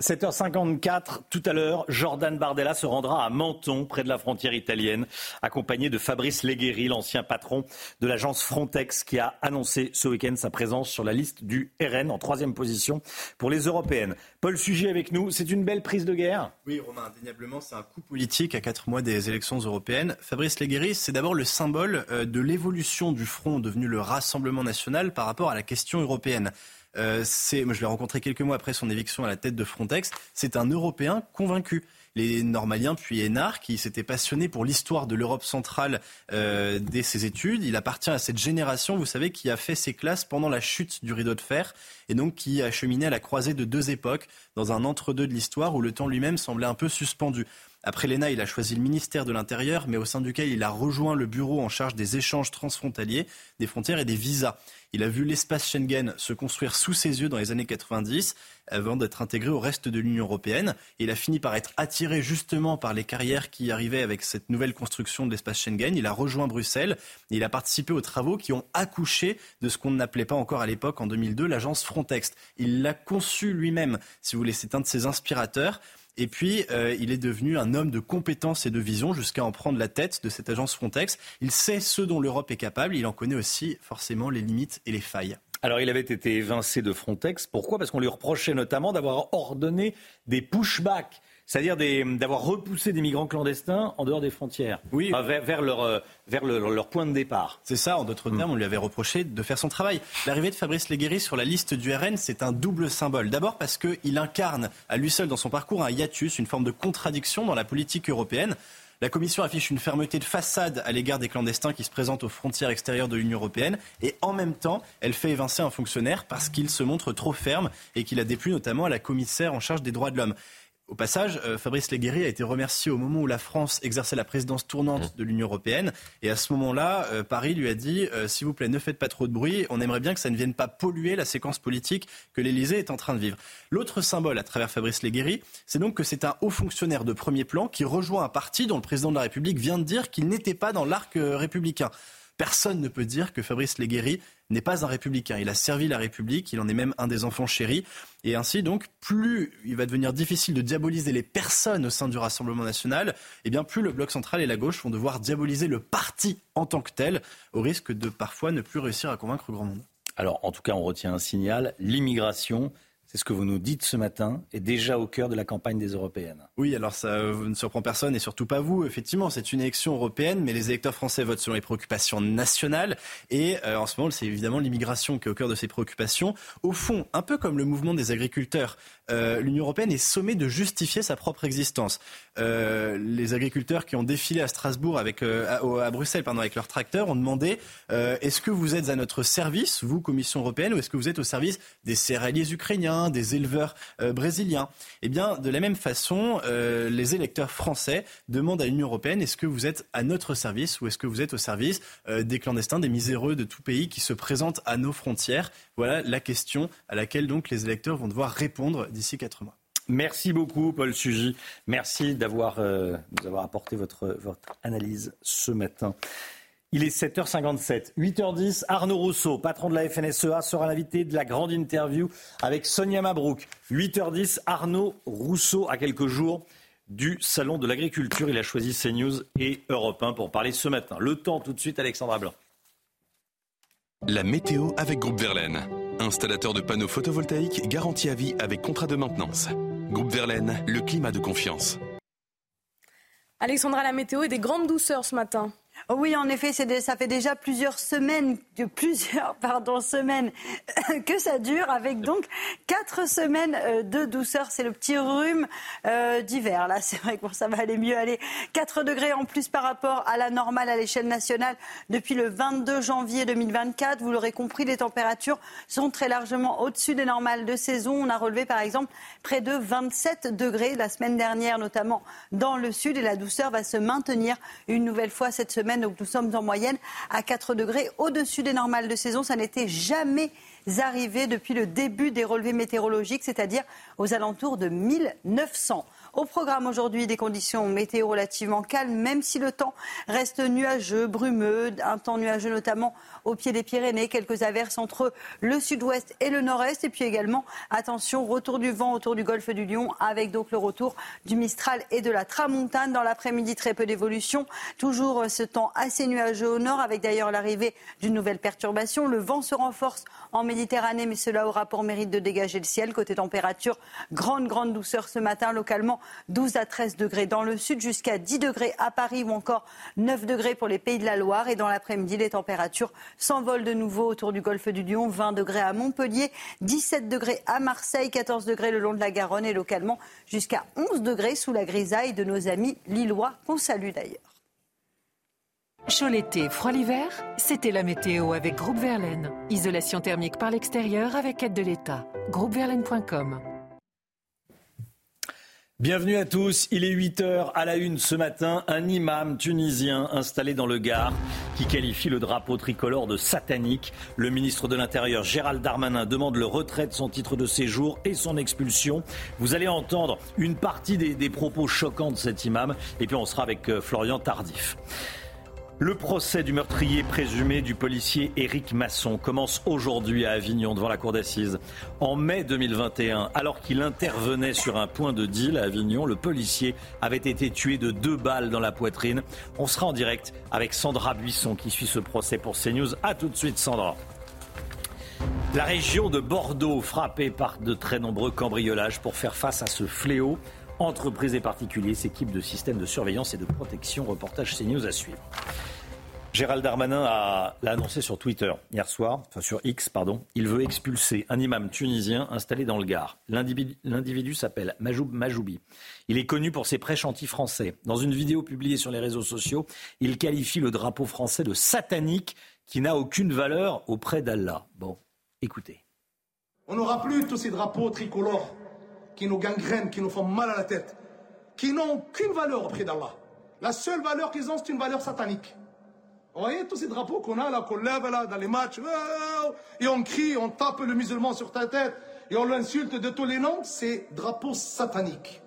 7h54, tout à l'heure, Jordan Bardella se rendra à Menton, près de la frontière italienne, accompagné de Fabrice Leguéry, l'ancien patron de l'agence Frontex, qui a annoncé ce week-end sa présence sur la liste du RN en troisième position pour les européennes. Paul Sujet avec nous, c'est une belle prise de guerre Oui, Romain, indéniablement, c'est un coup politique à quatre mois des élections européennes. Fabrice Leguéry, c'est d'abord le symbole euh, de l'évolution du front devenu le Rassemblement national par rapport à la question européenne. Euh, je l'ai rencontré quelques mois après son éviction à la tête de Frontex. C'est un Européen convaincu les Normaliens puis Hénard, qui s'était passionné pour l'histoire de l'Europe centrale euh, dès ses études. Il appartient à cette génération, vous savez, qui a fait ses classes pendant la chute du rideau de fer et donc qui a cheminé à la croisée de deux époques, dans un entre-deux de l'histoire où le temps lui-même semblait un peu suspendu. Après l'ENA, il a choisi le ministère de l'Intérieur, mais au sein duquel il a rejoint le bureau en charge des échanges transfrontaliers, des frontières et des visas. Il a vu l'espace Schengen se construire sous ses yeux dans les années 90 avant d'être intégré au reste de l'Union européenne. il a fini par être attiré justement par les carrières qui arrivaient avec cette nouvelle construction de l'espace Schengen. Il a rejoint Bruxelles et il a participé aux travaux qui ont accouché de ce qu'on n'appelait pas encore à l'époque, en 2002, l'agence Frontex. Il l'a conçu lui-même, si vous voulez, c'est un de ses inspirateurs. Et puis, euh, il est devenu un homme de compétences et de vision jusqu'à en prendre la tête de cette agence Frontex. Il sait ce dont l'Europe est capable. Il en connaît aussi forcément les limites et les failles. Alors, il avait été évincé de Frontex. Pourquoi? Parce qu'on lui reprochait notamment d'avoir ordonné des pushbacks c'est-à-dire d'avoir repoussé des migrants clandestins en dehors des frontières, oui. vers, leur, euh, vers leur point de départ. C'est ça, en d'autres termes, on lui avait reproché de faire son travail. L'arrivée de Fabrice Leguéry sur la liste du RN, c'est un double symbole. D'abord parce qu'il incarne à lui seul dans son parcours un hiatus, une forme de contradiction dans la politique européenne. La Commission affiche une fermeté de façade à l'égard des clandestins qui se présentent aux frontières extérieures de l'Union européenne et en même temps, elle fait évincer un fonctionnaire parce qu'il se montre trop ferme et qu'il a déplu notamment à la commissaire en charge des droits de l'homme. Au passage, euh, Fabrice Leguéry a été remercié au moment où la France exerçait la présidence tournante mmh. de l'Union européenne. Et à ce moment-là, euh, Paris lui a dit euh, S'il vous plaît, ne faites pas trop de bruit. On aimerait bien que ça ne vienne pas polluer la séquence politique que l'Élysée est en train de vivre. L'autre symbole à travers Fabrice Leguéry, c'est donc que c'est un haut fonctionnaire de premier plan qui rejoint un parti dont le président de la République vient de dire qu'il n'était pas dans l'arc républicain. Personne ne peut dire que Fabrice Leguéry n'est pas un républicain. Il a servi la République, il en est même un des enfants chéris. Et ainsi, donc, plus il va devenir difficile de diaboliser les personnes au sein du Rassemblement national, et eh bien plus le Bloc central et la gauche vont devoir diaboliser le parti en tant que tel, au risque de parfois ne plus réussir à convaincre grand monde. Alors, en tout cas, on retient un signal, l'immigration c'est ce que vous nous dites ce matin, est déjà au cœur de la campagne des européennes. Oui, alors ça euh, ne surprend personne et surtout pas vous. Effectivement, c'est une élection européenne, mais les électeurs français votent selon les préoccupations nationales. Et euh, en ce moment, c'est évidemment l'immigration qui est au cœur de ces préoccupations. Au fond, un peu comme le mouvement des agriculteurs, euh, l'Union européenne est sommée de justifier sa propre existence. les agriculteurs qui ont défilé à Strasbourg avec à, Bruxelles pardon, avec leurs tracteurs ont demandé est-ce que vous êtes à notre service, vous Commission européenne, ou est-ce que vous êtes au service des céréaliers ukrainiens des éleveurs euh, brésiliens? Eh bien, de la même façon, euh, les électeurs français demandent à l'Union européenne est-ce que vous êtes à notre service ou est-ce que vous êtes au service euh, des clandestins, des miséreux de tout pays qui se présentent à nos frontières? Voilà la question à laquelle donc les électeurs vont devoir répondre d'ici quatre mois. Merci beaucoup, Paul Sugy. Merci d'avoir nous avoir apporté votre, votre analyse ce matin. Il est 7h57, 8h10. Arnaud Rousseau, patron de la FNSEA, sera l'invité de la grande interview avec Sonia Mabrouk. 8h10, Arnaud Rousseau, à quelques jours du Salon de l'Agriculture. Il a choisi CNews et Europe 1 pour parler ce matin. Le temps tout de suite, Alexandra Blanc. La météo avec Groupe Verlaine. Installateur de panneaux photovoltaïques garantie à vie avec contrat de maintenance. Groupe Verlaine, le climat de confiance. Alexandra, la météo est des grandes douceurs ce matin. Oui, en effet, ça fait déjà plusieurs semaines, <laughs> plusieurs pardon, semaines <laughs> que ça dure, avec donc quatre semaines euh, de douceur. C'est le petit rhume euh, d'hiver. Là, <laughs> c'est vrai que ça va aller mieux. Aller 4 degrés en plus par rapport à la normale à l'échelle nationale depuis le 22 janvier 2024. Vous l'aurez compris, les températures sont très largement au-dessus des normales de saison. On a relevé par exemple près de 27 degrés la semaine dernière, notamment dans le sud, et la douceur va se maintenir une nouvelle fois cette semaine. Donc nous sommes en moyenne à 4 degrés au-dessus des normales de saison. Ça n'était jamais arrivé depuis le début des relevés météorologiques, c'est-à-dire aux alentours de 1900. Au programme aujourd'hui, des conditions météo relativement calmes, même si le temps reste nuageux, brumeux, un temps nuageux notamment au pied des Pyrénées, quelques averses entre le sud-ouest et le nord-est. Et puis également, attention, retour du vent autour du golfe du Lion, avec donc le retour du Mistral et de la Tramontane. Dans l'après-midi, très peu d'évolution. Toujours ce temps assez nuageux au nord, avec d'ailleurs l'arrivée d'une nouvelle perturbation. Le vent se renforce en Méditerranée, mais cela aura pour mérite de dégager le ciel. Côté température, grande, grande douceur ce matin, localement 12 à 13 degrés dans le sud, jusqu'à 10 degrés à Paris ou encore 9 degrés pour les pays de la Loire. Et dans l'après-midi, les températures s'envolent de nouveau autour du golfe du Lion, 20 degrés à Montpellier, 17 degrés à Marseille, 14 degrés le long de la Garonne et localement jusqu'à 11 degrés sous la grisaille de nos amis lillois, qu'on salue d'ailleurs. Chaud l'été, froid l'hiver, c'était la météo avec Groupe Verlaine. Isolation thermique par l'extérieur avec aide de l'État. Groupeverlaine.com Bienvenue à tous. Il est 8 heures à la une ce matin. Un imam tunisien installé dans le Gard qui qualifie le drapeau tricolore de satanique. Le ministre de l'Intérieur Gérald Darmanin demande le retrait de son titre de séjour et son expulsion. Vous allez entendre une partie des, des propos choquants de cet imam et puis on sera avec euh, Florian Tardif. Le procès du meurtrier présumé du policier Éric Masson commence aujourd'hui à Avignon devant la cour d'assises. En mai 2021, alors qu'il intervenait sur un point de deal à Avignon, le policier avait été tué de deux balles dans la poitrine. On sera en direct avec Sandra Buisson qui suit ce procès pour CNews. A tout de suite Sandra. La région de Bordeaux frappée par de très nombreux cambriolages pour faire face à ce fléau. Entreprises et particuliers s'équipent de systèmes de surveillance et de protection. Reportage CNews à suivre. Gérald Darmanin l'a annoncé sur Twitter hier soir, enfin sur X, pardon. Il veut expulser un imam tunisien installé dans le Gard. L'individu s'appelle Majoub Majoubi. Il est connu pour ses prêches anti-français. Dans une vidéo publiée sur les réseaux sociaux, il qualifie le drapeau français de satanique qui n'a aucune valeur auprès d'Allah. Bon, écoutez. On n'aura plus tous ces drapeaux tricolores qui nous gangrènent, qui nous font mal à la tête, qui n'ont aucune valeur auprès d'Allah. La seule valeur qu'ils ont, c'est une valeur satanique. Vous voyez tous ces drapeaux qu'on a là, qu'on lève là dans les matchs, et on crie, on tape le musulman sur ta tête, et on l'insulte de tous les noms, c'est drapeau satanique.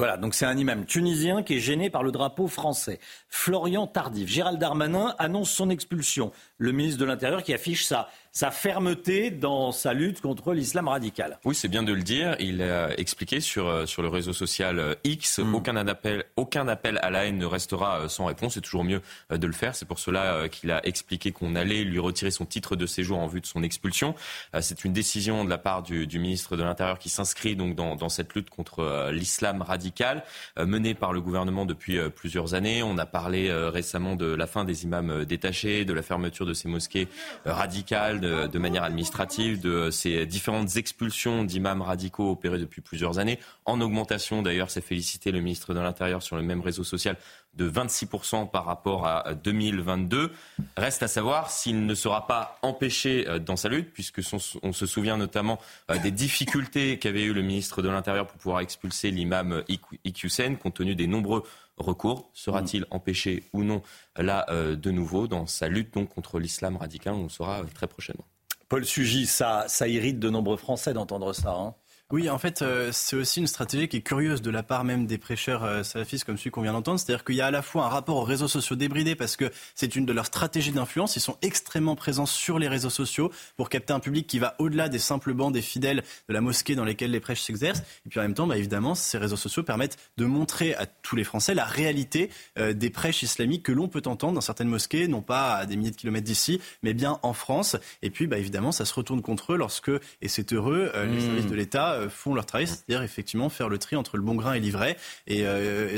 Voilà, donc c'est un imam tunisien qui est gêné par le drapeau français. Florian Tardif, Gérald Darmanin annonce son expulsion. Le ministre de l'Intérieur qui affiche sa, sa fermeté dans sa lutte contre l'islam radical. Oui, c'est bien de le dire. Il a expliqué sur, euh, sur le réseau social euh, X, mm. aucun, appel, aucun appel à la haine ne restera euh, sans réponse. C'est toujours mieux de le faire. C'est pour cela qu'il a expliqué qu'on allait lui retirer son titre de séjour en vue de son expulsion. C'est une décision de la part du, du ministre de l'Intérieur qui s'inscrit donc dans, dans, cette lutte contre l'islam radical menée par le gouvernement depuis plusieurs années. On a parlé récemment de la fin des imams détachés, de la fermeture de ces mosquées radicales, de, manière administrative de ces différentes expulsions d'imams radicaux opérées depuis plusieurs années, en augmentation d'ailleurs, c'est félicité le ministre de l'Intérieur sur le même réseau social de 26% par rapport à 2022. Reste à savoir s'il ne sera pas empêché euh, dans sa lutte, puisque on se souvient notamment euh, des difficultés qu'avait eu le ministre de l'Intérieur pour pouvoir expulser l'imam Iqiyoussen, compte tenu des nombreux recours. Sera-t-il empêché ou non là euh, de nouveau dans sa lutte donc contre l'islam radical On le saura très prochainement. Paul Sugy, ça, ça irrite de nombreux Français d'entendre ça. Hein oui, en fait, euh, c'est aussi une stratégie qui est curieuse de la part même des prêcheurs euh, salafistes comme celui qu'on vient d'entendre. C'est-à-dire qu'il y a à la fois un rapport aux réseaux sociaux débridés parce que c'est une de leurs stratégies d'influence. Ils sont extrêmement présents sur les réseaux sociaux pour capter un public qui va au-delà des simples bancs des fidèles de la mosquée dans lesquels les prêches s'exercent. Et puis en même temps, bah, évidemment, ces réseaux sociaux permettent de montrer à tous les Français la réalité euh, des prêches islamiques que l'on peut entendre dans certaines mosquées, non pas à des milliers de kilomètres d'ici, mais bien en France. Et puis, bah, évidemment, ça se retourne contre eux lorsque, et c'est heureux, les mmh. services de l'État là font leur travail, c'est-à-dire effectivement faire le tri entre le bon grain et l'ivraie et,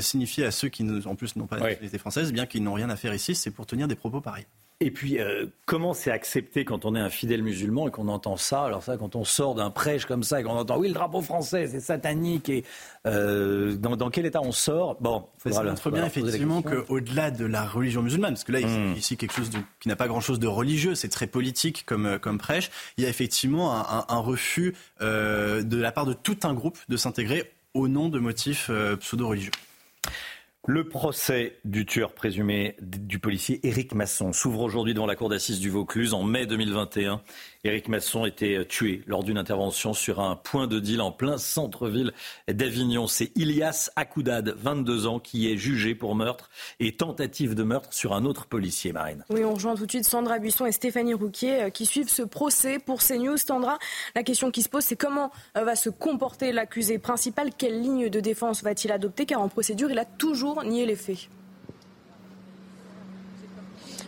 signifier à ceux qui, en plus, n'ont pas la nationalité française, bien qu'ils n'ont rien à faire ici, c'est pour tenir des propos pareils. Et puis, euh, comment c'est accepté quand on est un fidèle musulman et qu'on entend ça? Alors ça, quand on sort d'un prêche comme ça et qu'on entend oui, le drapeau français, c'est satanique. Et euh, dans, quel état on sort? Bon, ça montre bien effectivement qu'au-delà de la religion musulmane, parce que là, hmm. ici, quelque chose qui n'a pas grand-chose de religieux, c'est très politique comme, euh, comme prêche, il y a effectivement un, un, refus de la part de tout un groupe de s'intégrer au nom de motifs pseudo-religieux. Le procès du tueur présumé du policier Éric Masson s'ouvre aujourd'hui devant la cour d'assises du Vaucluse en mai 2021. Éric Masson était euh, tué lors d'une intervention sur un point de deal en plein centre-ville d'Avignon. C'est Ilias Akoudad, 22 ans, qui est jugé pour meurtre et tentative de meurtre sur un autre policier, Marine. Oui, on rejoint tout de suite Sandra Buisson et Stéphanie Rouquier euh, qui suivent ce procès pour CNews. Sandra, la question qui se pose, c'est comment euh, va se comporter l'accusé principal? Quelle ligne de défense va-t-il adopter? Car en procédure, il a toujours nié les faits.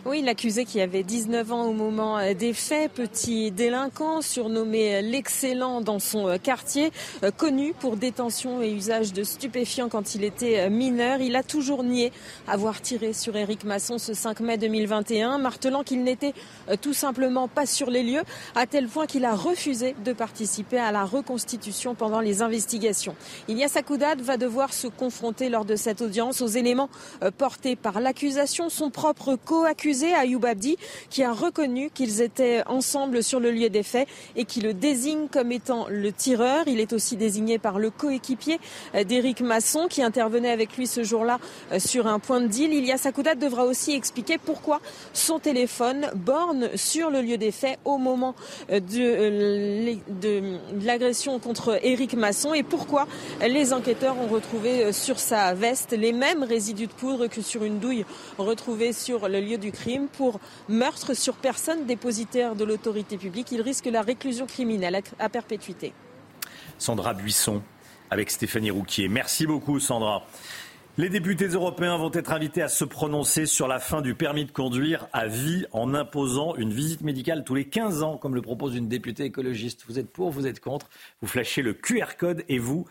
Oui, l'accusé qui avait 19 ans au moment euh, des faits, petit délinquant surnommé euh, l'excellent dans son euh, quartier, connu pour détention et usage de stupéfiants quand il était mineur. Il a toujours nié avoir tiré sur Éric Masson ce 5 mai 2021, martelant qu'il n'était tout simplement pas sur les lieux, à tel point qu'il a refusé de participer à la reconstitution pendant les investigations. Ilias Akoudad va devoir se confronter lors de cette audience aux éléments portés par l'accusation, son propre co-accusé à Ayoub Abdi, qui a reconnu qu'ils étaient ensemble sur le lieu des faits et qui le désigne comme étant le tireur. Il est aussi désigné par le coéquipier euh, d'Éric Masson, qui intervenait avec lui ce jour-là euh, sur un point de deal. Ilias Sakoudat devra aussi expliquer pourquoi son téléphone borne sur le lieu des faits au moment euh, de l'agression contre Éric Masson et pourquoi les enquêteurs ont retrouvé sur sa veste les mêmes résidus de poudre que sur une douille retrouvée sur le lieu du crime pour meurtre sur personne dépositaire de l'autorité publique. Il risque la réclusion criminelle à perpétuité. Sandra Buisson avec Stéphanie Rouquier. Merci beaucoup Sandra. Les députés européens vont être invités à se prononcer sur la fin du permis de conduire à vie en imposant une visite médicale tous les 15 ans, comme le propose une députée écologiste. Vous êtes pour, vous êtes contre Vous flashez le QR code et vous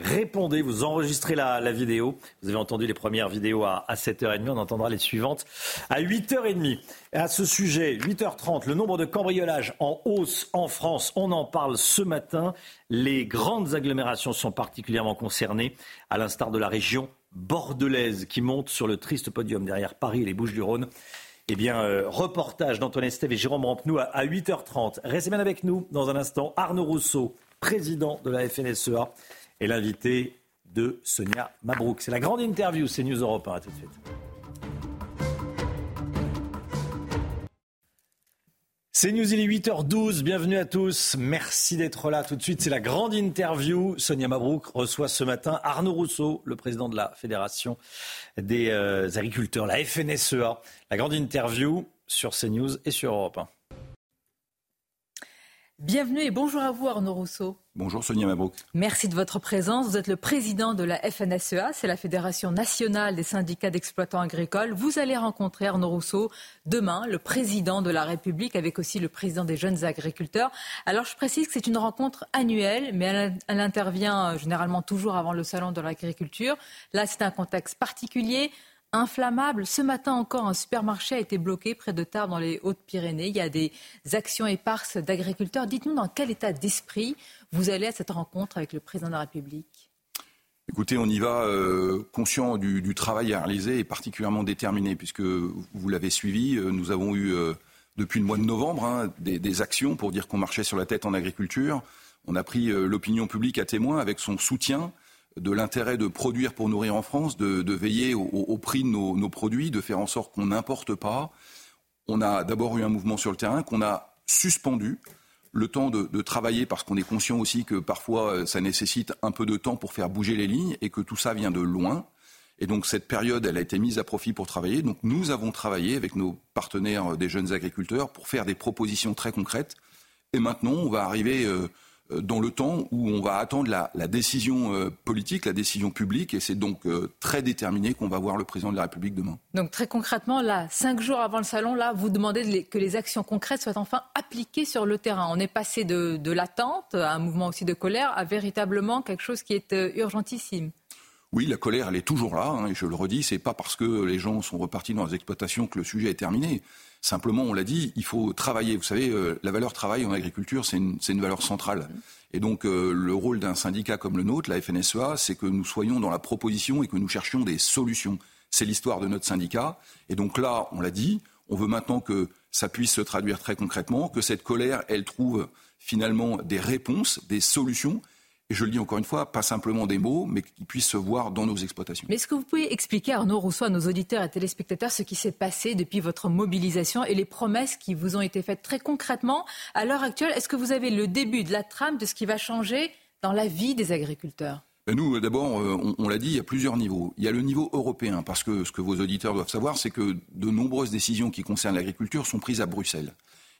répondez, vous enregistrez la, vidéo. Vous avez entendu les premières vidéos à, 7h30, on entendra les suivantes à 8h30. À ce sujet, 8h30, le nombre de cambriolages en hausse en France, on en parle ce matin. Les grandes agglomérations sont particulièrement concernées, à l'instar de la région bordelaise qui monte sur le triste podium derrière Paris et les Bouches-du-Rhône. Eh bien, euh, reportage d'Antoine Estève et Jérôme Rampenou à, 8h30. Restez bien avec nous dans un instant. Arnaud Rousseau, président de la FNSEA et l'invité de Sonia Mabrouk. C'est la grande interview, c'est News Europe. À tout de suite. C'est News, il est 8h12, bienvenue à tous, merci d'être là tout de suite, c'est la grande interview. Sonia Mabrouk reçoit ce matin Arnaud Rousseau, le président de la Fédération des euh, agriculteurs, la FNSEA. La grande interview sur CNews et sur Europe 1. Bienvenue et bonjour à vous Arnaud Rousseau. Bonjour Sonia Mabrouk. Merci de votre présence. Vous êtes le président de la FNSEA, c'est la Fédération nationale des syndicats d'exploitants agricoles. Vous allez rencontrer Arnaud Rousseau demain, le président de la République, avec aussi le président des jeunes agriculteurs. Alors je précise que c'est une rencontre annuelle, mais elle intervient euh, généralement toujours avant le salon de l'agriculture. Là, c'est un contexte particulier inflammable. Ce matin encore, un supermarché a été bloqué près de Tarbes dans les Hautes-Pyrénées. Il y a des actions éparses d'agriculteurs. Dites-nous dans quel état d'esprit vous allez à cette rencontre avec le président de la République Écoutez, on y va euh, conscient du, travail à réaliser et particulièrement déterminé, puisque vous l'avez suivi, euh, nous avons eu euh, depuis le mois de novembre hein, des, des, actions pour dire qu'on marchait sur la tête en agriculture. On a pris l'opinion publique à témoin avec son soutien de l'intérêt de produire pour nourrir en France, de, veiller au, prix de nos, produits, de faire en sorte qu'on n'importe pas. On a d'abord eu un mouvement sur le terrain qu'on a suspendu, le temps de, travailler parce qu'on est conscient aussi que parfois euh, ça nécessite un peu de temps pour faire bouger les lignes et que tout ça vient de loin. Et donc cette période, elle a été mise à profit pour travailler. Donc nous avons travaillé avec nos partenaires des jeunes agriculteurs pour faire des propositions très concrètes. Et maintenant, on va arriver euh, euh, dans le temps où on va attendre la, la décision euh, politique, la décision publique, et c'est donc euh, très déterminé qu'on va voir le président de la République demain. Donc très concrètement, là, cinq jours avant le salon, là, vous demandez que les actions concrètes soient enfin appliquées sur le terrain. On est passé de, de l'attente, à un mouvement aussi de colère, à véritablement quelque chose qui est euh, urgentissime. Oui, la colère, elle est toujours là, hein, et je le redis, c'est pas parce que les gens sont repartis dans les exploitations que le sujet est terminé. Simplement, on l'a dit, il faut travailler. Vous savez, euh, la valeur travail en agriculture, c'est une, c'est une valeur centrale. Et donc, euh, le rôle d'un syndicat comme le nôtre, la FNSEA, c'est que nous soyons dans la proposition et que nous cherchions des solutions. C'est l'histoire de notre syndicat. Et donc là, on l'a dit, on veut maintenant que ça puisse se traduire très concrètement, que cette colère, elle trouve finalement des réponses, des solutions. Et je le dis encore une fois, pas simplement des mots, mais qu'ils puissent se voir dans nos exploitations. Mais est-ce que vous pouvez expliquer, Arnaud Rousseau, à nos auditeurs et téléspectateurs, ce qui s'est passé depuis votre mobilisation et les promesses qui vous ont été faites très concrètement à l'heure actuelle? Est-ce que vous avez le début de la trame de ce qui va changer dans la vie des agriculteurs? Ben Nous, d'abord, euh, on, on l'a dit, il y a plusieurs niveaux. Il y a le niveau européen, parce que ce que vos auditeurs doivent savoir, c'est que de nombreuses décisions qui concernent l'agriculture sont prises à Bruxelles.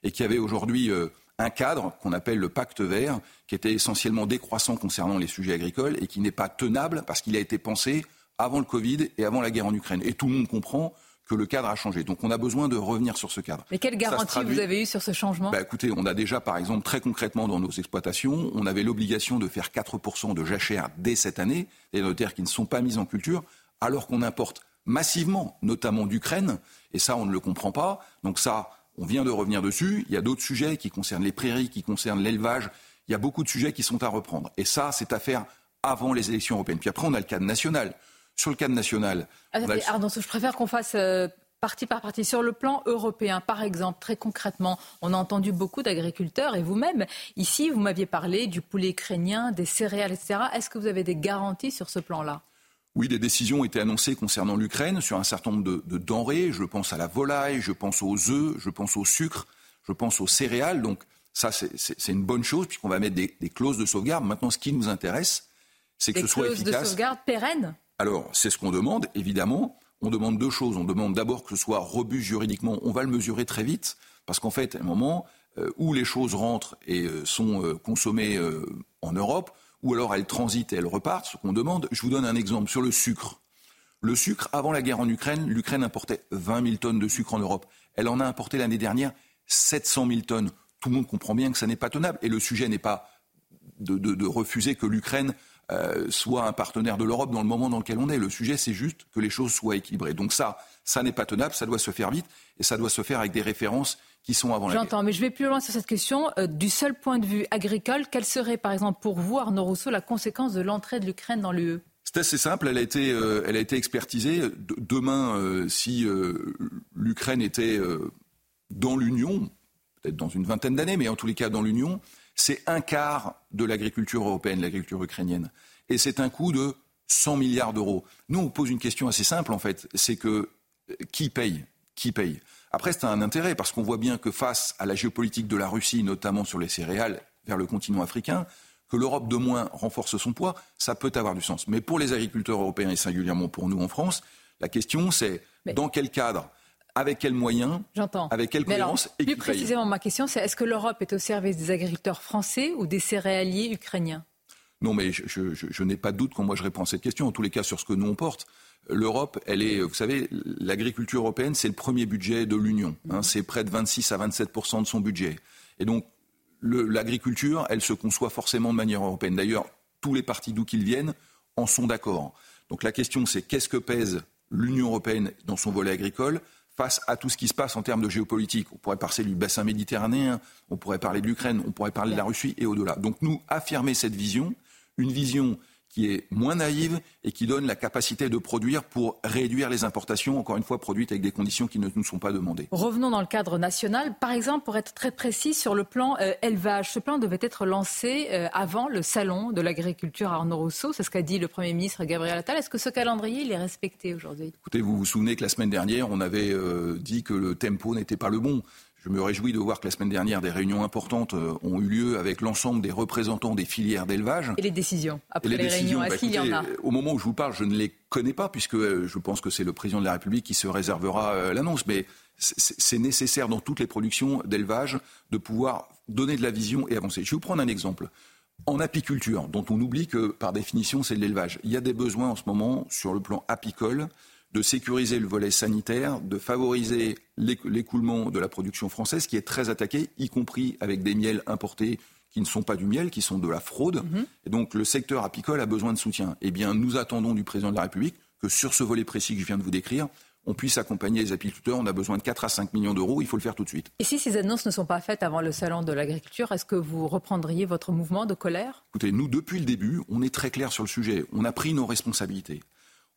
Et qu'il y avait aujourd'hui euh, un cadre qu'on appelle le pacte vert, qui était essentiellement décroissant concernant les sujets agricoles et qui n'est pas tenable parce qu'il a été pensé avant le Covid et avant la guerre en Ukraine. Et tout le monde comprend que le cadre a changé. Donc on a besoin de revenir sur ce cadre. Mais quelle garantie traduit- vous avez eue sur ce changement? Bah, écoutez, on a déjà, par exemple, très concrètement dans nos exploitations, on avait l'obligation de faire 4% de jachères dès cette année, des de terres qui ne sont pas mises en culture, alors qu'on importe massivement, notamment d'Ukraine, et ça, on ne le comprend pas. Donc ça, on vient de revenir dessus. Il y a d'autres sujets qui concernent les prairies, qui concernent l'élevage. Il y a beaucoup de sujets qui sont à reprendre. Et ça, c'est à faire avant les élections européennes. Puis après, on a le cadre national. Sur le cadre national, on a Attendez, le- Arnaud, je préfère qu'on fasse euh, partie par partie. Sur le plan européen, par exemple, très concrètement, on a entendu beaucoup d'agriculteurs et vous-même, ici, vous m'aviez parlé du poulet ukrainien, des céréales, etc. Est-ce que vous avez des garanties sur ce plan-là? Oui, des décisions ont été annoncées concernant l'Ukraine sur un certain nombre de, de denrées. Je pense à la volaille, je pense aux œufs, je pense au sucre, je pense aux céréales. Donc ça, c'est- une bonne chose puisqu'on va mettre des, des clauses de sauvegarde. Maintenant, ce qui nous intéresse, c'est que Des ce soit clauses de efficace. sauvegarde pérennes Alors, c'est ce qu'on demande, évidemment. On demande deux choses. On demande d'abord que ce soit robuste juridiquement. On va le mesurer très vite, parce qu'en fait, à un moment euh, où les choses rentrent et euh, sont euh, consommées en Europe, ou alors elles transitent et elles repartent, ce qu'on demande. Je vous donne un exemple sur le sucre. Le sucre, avant la guerre en Ukraine, l'Ukraine importait 20 000 tonnes de sucre en Europe. Elle en a importé l'année dernière 700 000 tonnes. Tout le monde comprend bien que ça n'est pas tenable. Et le sujet n'est pas de, refuser que l'Ukraine euh, soit un partenaire de l'Europe dans le moment dans lequel on est. Le sujet, c'est juste que les choses soient équilibrées. Donc ça, ça n'est pas tenable, ça doit se faire vite et ça doit se faire avec des références qui sont avant la guerre. J'entends, mais je vais plus loin sur cette question. Euh, du seul point de vue agricole, quelle serait, par exemple, pour vous, Arnaud Rousseau, la conséquence de l'entrée de l'Ukraine dans l'UE C'est assez simple, elle a été, euh, elle a été expertisée. De- demain, euh, si l'Ukraine était dans l'Union, peut-être dans une vingtaine d'années, mais en tous les cas dans l'Union, c'est un quart de l'agriculture européenne, l'agriculture ukrainienne. Et c'est un coût de 100 milliards d'euros. Nous, on pose une question assez simple, en fait. C'est que qui paye? Qui paye? Après, c'est un intérêt, parce qu'on voit bien que face à la géopolitique de la Russie, notamment sur les céréales vers le continent africain, que l'Europe de moins renforce son poids, ça peut avoir du sens. Mais pour les agriculteurs européens et singulièrement pour nous en France, la question c'est dans quel cadre, avec quels moyens, avec quelle cohérence et plus précisément, ma question, c'est est-ce que l'Europe est au service des agriculteurs français ou des céréaliers ukrainiens? Non, mais je, je- je- je n'ai pas de doute quand moi je réponds à cette question. En tous les cas, sur ce que nous on porte, l'Europe, elle est, vous savez, l'agriculture européenne, c'est le premier budget de l'Union. hein. c'est près de 26 à 27% de son budget. Et donc, l'agriculture, elle se conçoit forcément de manière européenne. D'ailleurs, tous les partis d'où qu'ils viennent en sont d'accord. Donc la question, c'est qu'est-ce que pèse l'Union européenne dans son volet agricole face à tout ce qui se passe en termes de géopolitique? On pourrait parler du bassin méditerranéen, on pourrait parler de l'Ukraine, on pourrait parler de la Russie et au-delà. Donc nous, affirmer cette vision, une vision qui est moins naïve et qui donne la capacité de produire pour réduire les importations, encore une fois produites avec des conditions qui ne nous sont pas demandées. Revenons dans le cadre national. Par exemple, pour être très précis sur le plan euh, élevage, ce plan devait être lancé euh, avant le salon de l'agriculture à Arnaud Rousseau. C'est ce qu'a dit le Premier ministre Gabriel Attal. Est-ce que ce calendrier il est respecté aujourd'hui? Écoutez, vous vous souvenez que la semaine dernière, on avait euh, dit que le tempo n'était pas le bon. Je me réjouis de voir que la semaine dernière, des réunions importantes euh, ont eu lieu avec l'ensemble des représentants des filières d'élevage. Et les décisions Après les, réunions, bah, est-ce qu'il y en a Au moment où je vous parle, je ne les connais pas, puisque euh, je pense que c'est le président de la République qui se réservera euh, l'annonce. Mais c'est c'est nécessaire dans toutes les productions d'élevage de pouvoir donner de la vision et avancer. Je vais vous prendre un exemple. En apiculture, dont on oublie que par définition c'est de l'élevage, il y a des besoins en ce moment sur le plan apicole de sécuriser le volet sanitaire, de favoriser l'écoulement de la production française qui est très attaquée, y compris avec des miels importés qui ne sont pas du miel, qui sont de la fraude. Mhm. Et donc le secteur apicole a besoin de soutien. Eh bien, nous attendons du président de la République que sur ce volet précis que je viens de vous décrire, on puisse accompagner les apiculteurs. On a besoin de 4 à 5 millions d'euros. Il faut le faire tout de suite. Et si ces annonces ne sont pas faites avant le salon de l'agriculture, est-ce que vous reprendriez votre mouvement de colère? Écoutez, nous, depuis le début, on est très clair sur le sujet. On a pris nos responsabilités.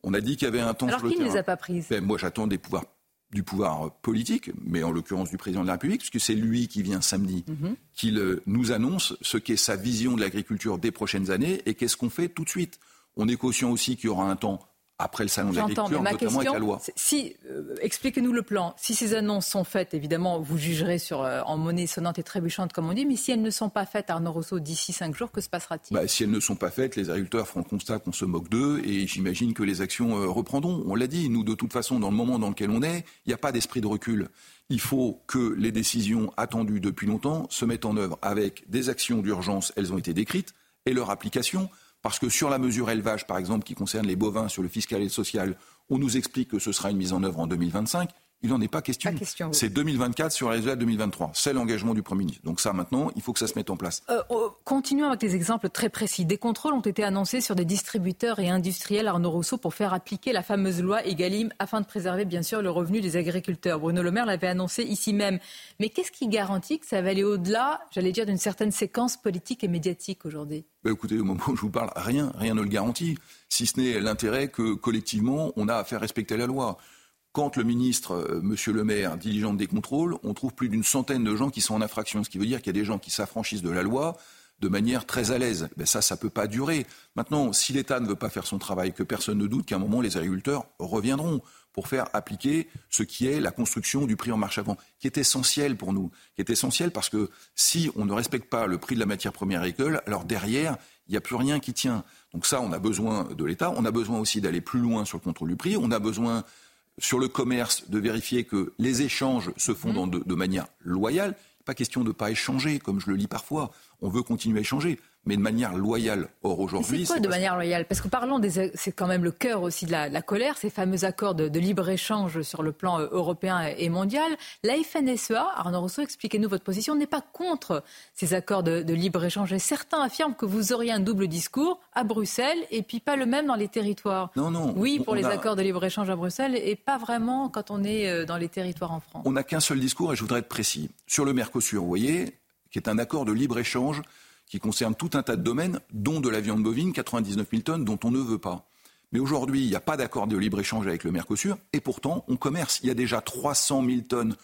On a dit qu'il y avait un temps Alors sur le qui ne les a pas prises? Ben, Moi, j'attends des pouvoirs du pouvoir politique, mais en l'occurrence du président de la République, puisque c'est lui qui vient samedi, mhm. qu'il euh, nous annonce ce qu'est sa vision de l'agriculture des prochaines années et qu'est-ce qu'on fait tout de suite. On est conscient aussi qu'il y aura un temps après le salon de l'agriculture, notamment avec la loi. Si, euh, expliquez-nous le plan. Si ces annonces sont faites, évidemment, vous jugerez sur, euh, en monnaie sonnante et trébuchante, comme on dit, mais si elles ne sont pas faites, Arnaud Rousseau, d'ici cinq jours, que se passera-t-il? Bah, Si elles ne sont pas faites, les agriculteurs feront constat qu'on se moque d'eux et j'imagine que les actions euh, reprendront. On l'a dit, nous, de toute façon, dans le moment dans lequel on est, il n'y a pas d'esprit de recul. Il faut que les décisions attendues depuis longtemps se mettent en œuvre avec des actions d'urgence, elles ont été décrites, et leur application. Parce que sur la mesure élevage, par exemple, qui concerne les bovins, sur le fiscal et le social, on nous explique que ce sera une mise en œuvre en 2025. Il n'en est pas question. C'est 2024 sur les résultats 2023. C'est l'engagement du Premier ministre. Donc ça, maintenant, il faut que ça se mette en place. Euh, oh, continuons avec des exemples très précis. Des contrôles ont été annoncés sur des distributeurs et industriels, Arnaud Rousseau, pour faire appliquer la fameuse loi Egalim afin de préserver, bien sûr, le revenu des agriculteurs. Bruno Le Maire l'avait annoncé ici même. Mais qu'est-ce qui garantit que ça va aller au-delà, j'allais dire, d'une certaine séquence politique et médiatique aujourd'hui? Bah écoutez, au moment où je vous parle, rien, rien ne le garantit, si ce n'est l'intérêt que collectivement, on a à faire respecter la loi. Quand le ministre, euh, Monsieur Le Maire, diligente des contrôles, on trouve plus d'une centaine de gens qui sont en infraction, ce qui veut dire qu'il y a des gens qui s'affranchissent de la loi de manière très à l'aise. Ben ça, ça ne peut pas durer. Maintenant, si l'État ne veut pas faire son travail, que personne ne doute qu'à un moment, les agriculteurs reviendront pour faire appliquer ce qui est la construction du prix en marche avant, qui est essentiel pour nous, qui est essentiel parce que si on ne respecte pas le prix de la matière première agricole, alors derrière, il n'y a plus rien qui tient. Donc ça, on a besoin de l'État, on a besoin aussi d'aller plus loin sur le contrôle du prix, on a besoin sur le commerce, de vérifier que les échanges se font mmh. de, manière loyale. Pas question de ne pas échanger, comme je le lis parfois. On veut continuer à échanger mais de manière loyale. Or, aujourd'hui. C'est quoi de manière loyale? Parce que parlons des. C'est quand même le cœur aussi de la, colère, ces fameux accords de, libre-échange sur le plan euh, européen et mondial. La FNSEA, Arnaud Rousseau, expliquez-nous votre position, n'est pas contre ces accords de, libre-échange. Et certains affirment que vous auriez un double discours à Bruxelles et puis pas le même dans les territoires. Non, non. Oui, pour les accords de libre-échange à Bruxelles et pas vraiment quand on est euh, dans les territoires en France. On n'a qu'un seul discours et je voudrais être précis. Sur le Mercosur, vous voyez, qui est un accord de libre-échange qui concerne tout un tas de domaines, dont de la viande bovine, 99 000 tonnes, dont on ne veut pas. Mais aujourd'hui, il n'y a pas d'accord de libre-échange avec le Mercosur, et pourtant, on commerce. Il y a déjà 300 000 tonnes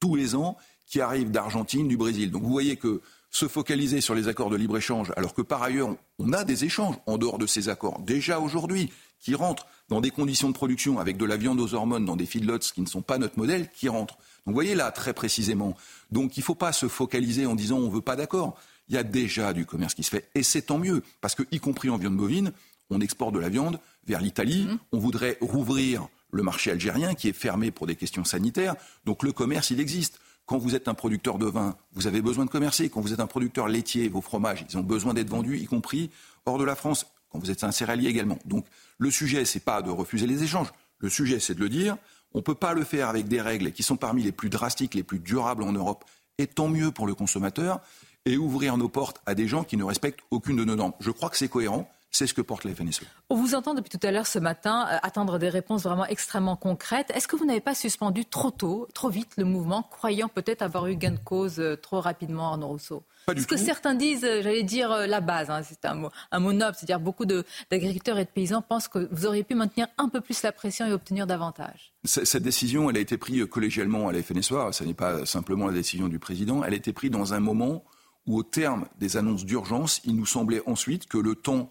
tous les ans qui arrivent d'Argentine, du Brésil. Donc vous voyez que se focaliser sur les accords de libre-échange, alors que par ailleurs, on a des échanges en dehors de ces accords, déjà aujourd'hui, qui rentrent dans des conditions de production avec de la viande aux hormones, dans des feedlots qui ne sont pas notre modèle, qui rentrent. Donc vous voyez là, très précisément. Donc il ne faut pas se focaliser en disant on ne veut pas d'accord il y a déjà du commerce qui se fait. Et c'est tant mieux, parce que, y compris en viande bovine, on exporte de la viande vers l'Italie. Mmh. On voudrait rouvrir le marché algérien qui est fermé pour des questions sanitaires. Donc le commerce, il existe. Quand vous êtes un producteur de vin, vous avez besoin de commercer. Quand vous êtes un producteur laitier, vos fromages, ils ont besoin d'être vendus, y compris hors de la France. Quand vous êtes un céréalier également. Donc le sujet, c'est pas de refuser les échanges. Le sujet, c'est de le dire. On ne peut pas le faire avec des règles qui sont parmi les plus drastiques, les plus durables en Europe. Et tant mieux pour le consommateur et ouvrir nos portes à des gens qui ne respectent aucune de nos normes. Je crois que c'est cohérent. C'est ce que porte la FNSE. On vous entend depuis tout à l'heure ce matin euh, attendre des réponses vraiment extrêmement concrètes. Est-ce que vous n'avez pas suspendu trop tôt, trop vite le mouvement, croyant peut-être avoir eu gain de cause euh, trop rapidement, Arnaud Rousseau? Pas Ce que certains disent, euh, j'allais dire la base, hein, c'est un mot, un mot noble, c'est-à-dire beaucoup d'agriculteurs et de paysans pensent que vous auriez pu maintenir un peu plus la pression et obtenir davantage. Cette décision, elle a été prise collégialement à la FNSE. Ce n'est pas simplement la décision du président. Elle a été prise dans un moment où au terme des annonces d'urgence, il nous semblait ensuite que le temps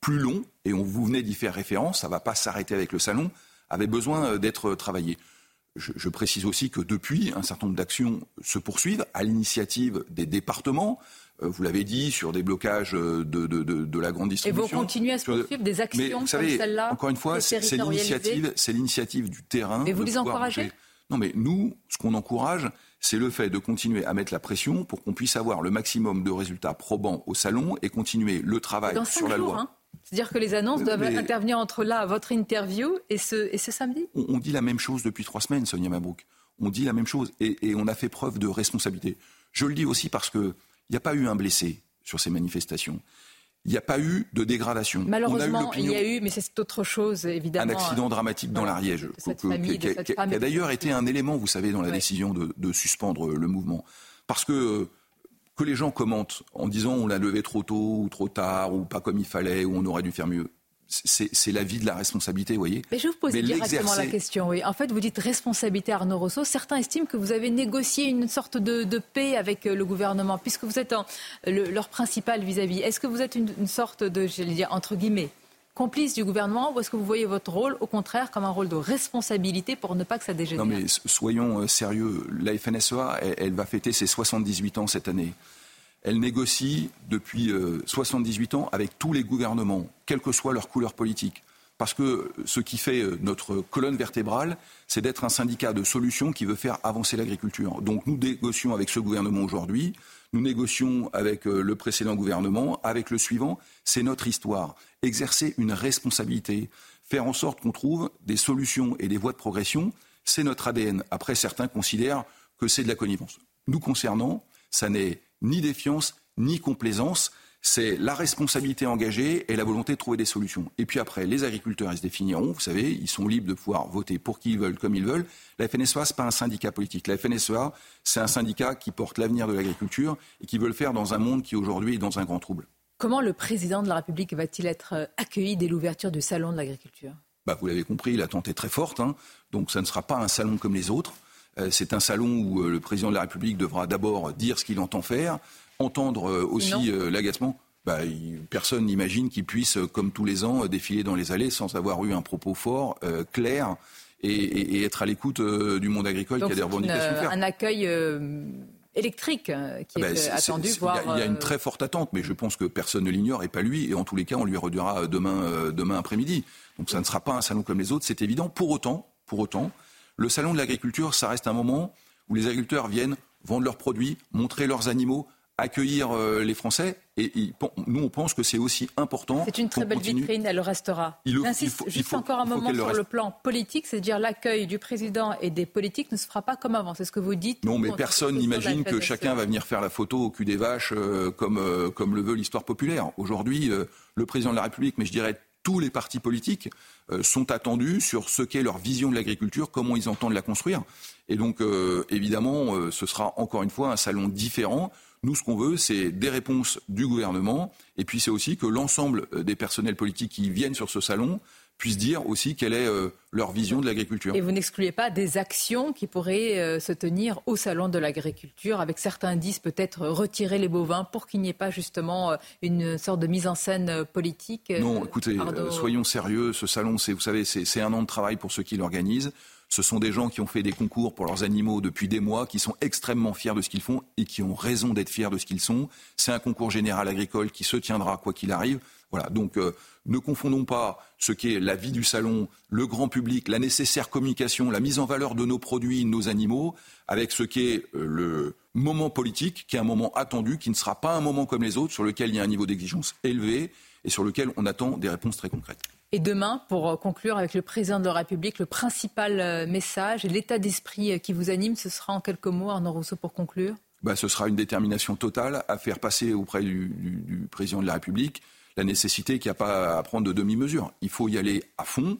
plus long, et on vous venait d'y faire référence, ça ne va pas s'arrêter avec le salon, avait besoin euh, d'être travaillé. Je, précise aussi que depuis, un certain nombre d'actions se poursuivent à l'initiative des départements. Euh, vous l'avez dit, sur des blocages euh, de, de, la grande distribution. Et vous continuez à se poursuivre des actions comme celle-là Encore une fois, c'est l'initiative, c'est l'initiative du terrain. Et vous les encouragez Non, mais nous, ce qu'on encourage, c'est le fait de continuer à mettre la pression pour qu'on puisse avoir le maximum de résultats probants au salon et continuer le travail Dans sur la jours, loi. hein. C'est-à-dire que les annonces doivent Mais- intervenir entre là, votre interview et ce, et ce samedi? On, on dit la même chose depuis trois semaines, Sonia Mabrouk. On dit la même chose et, et on a fait preuve de responsabilité. Je le dis aussi parce qu'il n'y a pas eu un blessé sur ces manifestations. Il n'y a pas eu de dégradation. Malheureusement, il y a eu, mais c'est autre chose, évidemment. un accident dramatique dans l'Ariège, qui a- d'ailleurs été un élément, vous savez, dans la Ouais. décision de, de suspendre le mouvement. Parce que euh, que les gens commentent en disant on l'a levé trop tôt ou trop tard ou pas comme il fallait ou on aurait dû faire mieux, c'est la vie de la responsabilité, vous voyez. Mais je vais vous poser Mais directement la question. Oui. En fait, vous dites responsabilité Arnaud Rousseau. Certains estiment que vous avez négocié une sorte de, de paix avec euh, le gouvernement, puisque vous êtes en- le- leur principal vis-à-vis. Est-ce que vous êtes une, une sorte de, j'allais dire, entre guillemets, complice du gouvernement, ou est-ce que vous voyez votre rôle, au contraire, comme un rôle de responsabilité pour ne pas que ça dégénère? Non mais soyons euh, sérieux. La FNSEA, elle, elle va fêter ses 78 ans cette année. Elle négocie depuis euh, 78 ans avec tous les gouvernements, quelle que soit leur couleur politique. Parce que ce qui fait euh, notre colonne vertébrale, c'est d'être un syndicat de solutions qui veut faire avancer l'agriculture. Donc nous négocions avec ce gouvernement aujourd'hui, nous négocions avec euh, le précédent gouvernement, avec le suivant. C'est notre histoire. Exercer une responsabilité, faire en sorte qu'on trouve des solutions et des voies de progression, c'est notre ADN. Après, certains considèrent que c'est de la connivence. Nous concernant, ça n'est ni défiance ni complaisance. C'est la responsabilité engagée et la volonté de trouver des solutions. Et puis après, les agriculteurs, ils se définiront. Vous savez, ils sont libres de pouvoir voter pour qui ils veulent, comme ils veulent. La FNSEA, ce n'est pas un syndicat politique. La FNSEA, c'est un syndicat qui porte l'avenir de l'agriculture et qui veut le faire dans un monde qui aujourd'hui est dans un grand trouble. Comment le président de la République va-t-il être euh, accueilli dès l'ouverture du salon de l'agriculture? Bah, vous l'avez compris, l'attente est très forte. hein. donc ça ne sera pas un salon comme les autres. Euh, c'est un salon où euh, le président de la République devra d'abord dire ce qu'il entend faire, entendre euh, aussi l'agacement. Bah, personne n'imagine qu'il puisse, comme tous les ans, défiler dans les allées sans avoir eu un propos fort, euh, clair, et, et- et être à l'écoute euh, du monde agricole Donc qui a des revendications claires. un accueil euh, électrique qui est attendu, voire... Il y, a- il y a une très forte attente, mais je pense que personne ne l'ignore, et pas lui, et en tous les cas, on lui redira demain, demain après-midi. Donc ça ne sera pas un salon comme les autres, c'est évident. Pour autant, pour autant, le salon de l'agriculture, ça reste un moment où les agriculteurs viennent vendre leurs produits, montrer leurs animaux, accueillir euh, les Français, et nous, on pense que c'est aussi important. C'est une très belle continue. vitrine, elle le restera. Il le- J'insiste il faut- il juste faut- encore un moment le sur le plan politique, c'est-à-dire l'accueil du président et des politiques ne se fera pas comme avant. C'est ce que vous dites. Non, mais personne n'imagine que chacun va venir faire la photo au cul des vaches euh, comme, euh, comme le veut l'histoire populaire. Aujourd'hui, euh, le président de la République, mais je dirais tous les partis politiques, euh, sont attendus sur ce qu'est leur vision de l'agriculture, comment ils entendent la construire. Et donc, euh, évidemment, euh, ce sera encore une fois un salon différent. Nous, ce qu'on veut, c'est des réponses du gouvernement. Et puis, c'est aussi que l'ensemble des personnels politiques qui viennent sur ce salon puissent dire aussi quelle est euh, leur vision de l'agriculture. Et vous n'excluez pas des actions qui pourraient euh, se tenir au salon de l'agriculture, avec certains disent peut-être retirer les bovins pour qu'il n'y ait pas justement euh, une sorte de mise en scène politique. Non, écoutez, soyons sérieux. Ce salon, c'est, vous savez, c'est, c'est un an de travail pour ceux qui l'organisent. Ce sont des gens qui ont fait des concours pour leurs animaux depuis des mois, qui sont extrêmement fiers de ce qu'ils font et qui ont raison d'être fiers de ce qu'ils sont. C'est un concours général agricole qui se tiendra quoi qu'il arrive. Voilà. Donc, euh, ne confondons pas ce qu'est la vie du salon, le grand public, la nécessaire communication, la mise en valeur de nos produits, de nos animaux, avec ce qu'est euh, le moment politique, qui est un moment attendu, qui ne sera pas un moment comme les autres, sur lequel il y a un niveau d'exigence élevé et sur lequel on attend des réponses très concrètes. Et demain, pour euh, conclure avec le président de la République, le principal message et l'état d'esprit qui vous anime, ce sera en quelques mots, Arnaud Rousseau, pour conclure? bah, ce sera une détermination totale à faire passer auprès du, du- du président de la République la nécessité qu'il n'y a pas à prendre de demi-mesure. Il faut y aller à fond,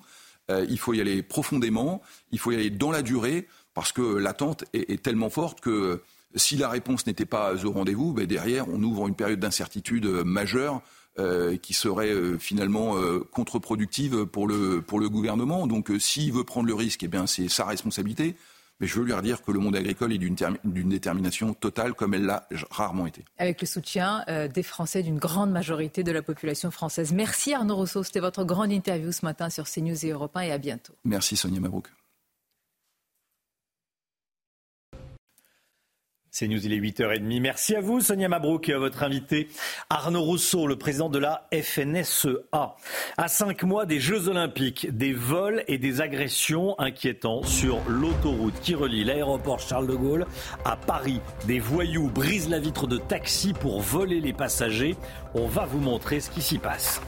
euh, il faut y aller profondément, il faut y aller dans la durée, parce que l'attente est, tellement forte que si la réponse n'était pas au rendez-vous, ben, derrière, on ouvre une période d'incertitude majeure euh, qui serait euh, finalement contre-productive pour le, gouvernement. Donc s'il veut prendre le risque, eh c'est sa responsabilité. Mais je veux lui redire que le monde agricole est d'une termi- d'une détermination totale comme elle l'a rarement été. Avec le soutien euh, des Français, d'une grande majorité de la population française. Merci Arnaud Rousseau, c'était votre grande interview ce matin sur CNews et Europe 1 et à bientôt. Merci Sonia Mabrouk. C'est News, il est 8h30. Merci à vous, Sonia Mabrouk, et à votre invité, Arnaud Rousseau, le président de la FNSEA. À cinq mois des Jeux Olympiques, des vols et des agressions inquiétants sur l'autoroute qui relie l'aéroport Charles de Gaulle à Paris. Des voyous brisent la vitre de taxi pour voler les passagers. On va vous montrer ce qui s'y passe.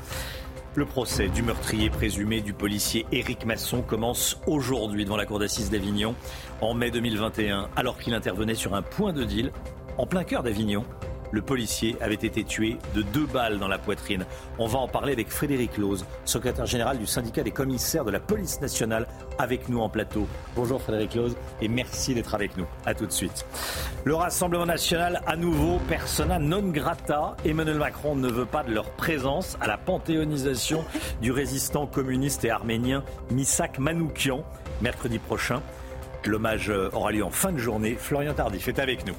Le procès du meurtrier présumé du policier Éric Masson commence aujourd'hui devant la cour d'assises d'Avignon en mai 2021, alors qu'il intervenait sur un point de deal en plein cœur d'Avignon. Le policier avait été tué de deux balles dans la poitrine. On va en parler avec Frédéric Lose, secrétaire général du syndicat des commissaires de la police nationale, avec nous en plateau. Bonjour Frédéric Lose et merci d'être avec nous. A tout de suite. Le Rassemblement national, à nouveau, persona non grata. Emmanuel Macron ne veut pas de leur présence à la panthéonisation du résistant communiste et arménien Misak Manoukian, mercredi prochain. L'hommage aura lieu en fin de journée. Florian Tardif est avec nous.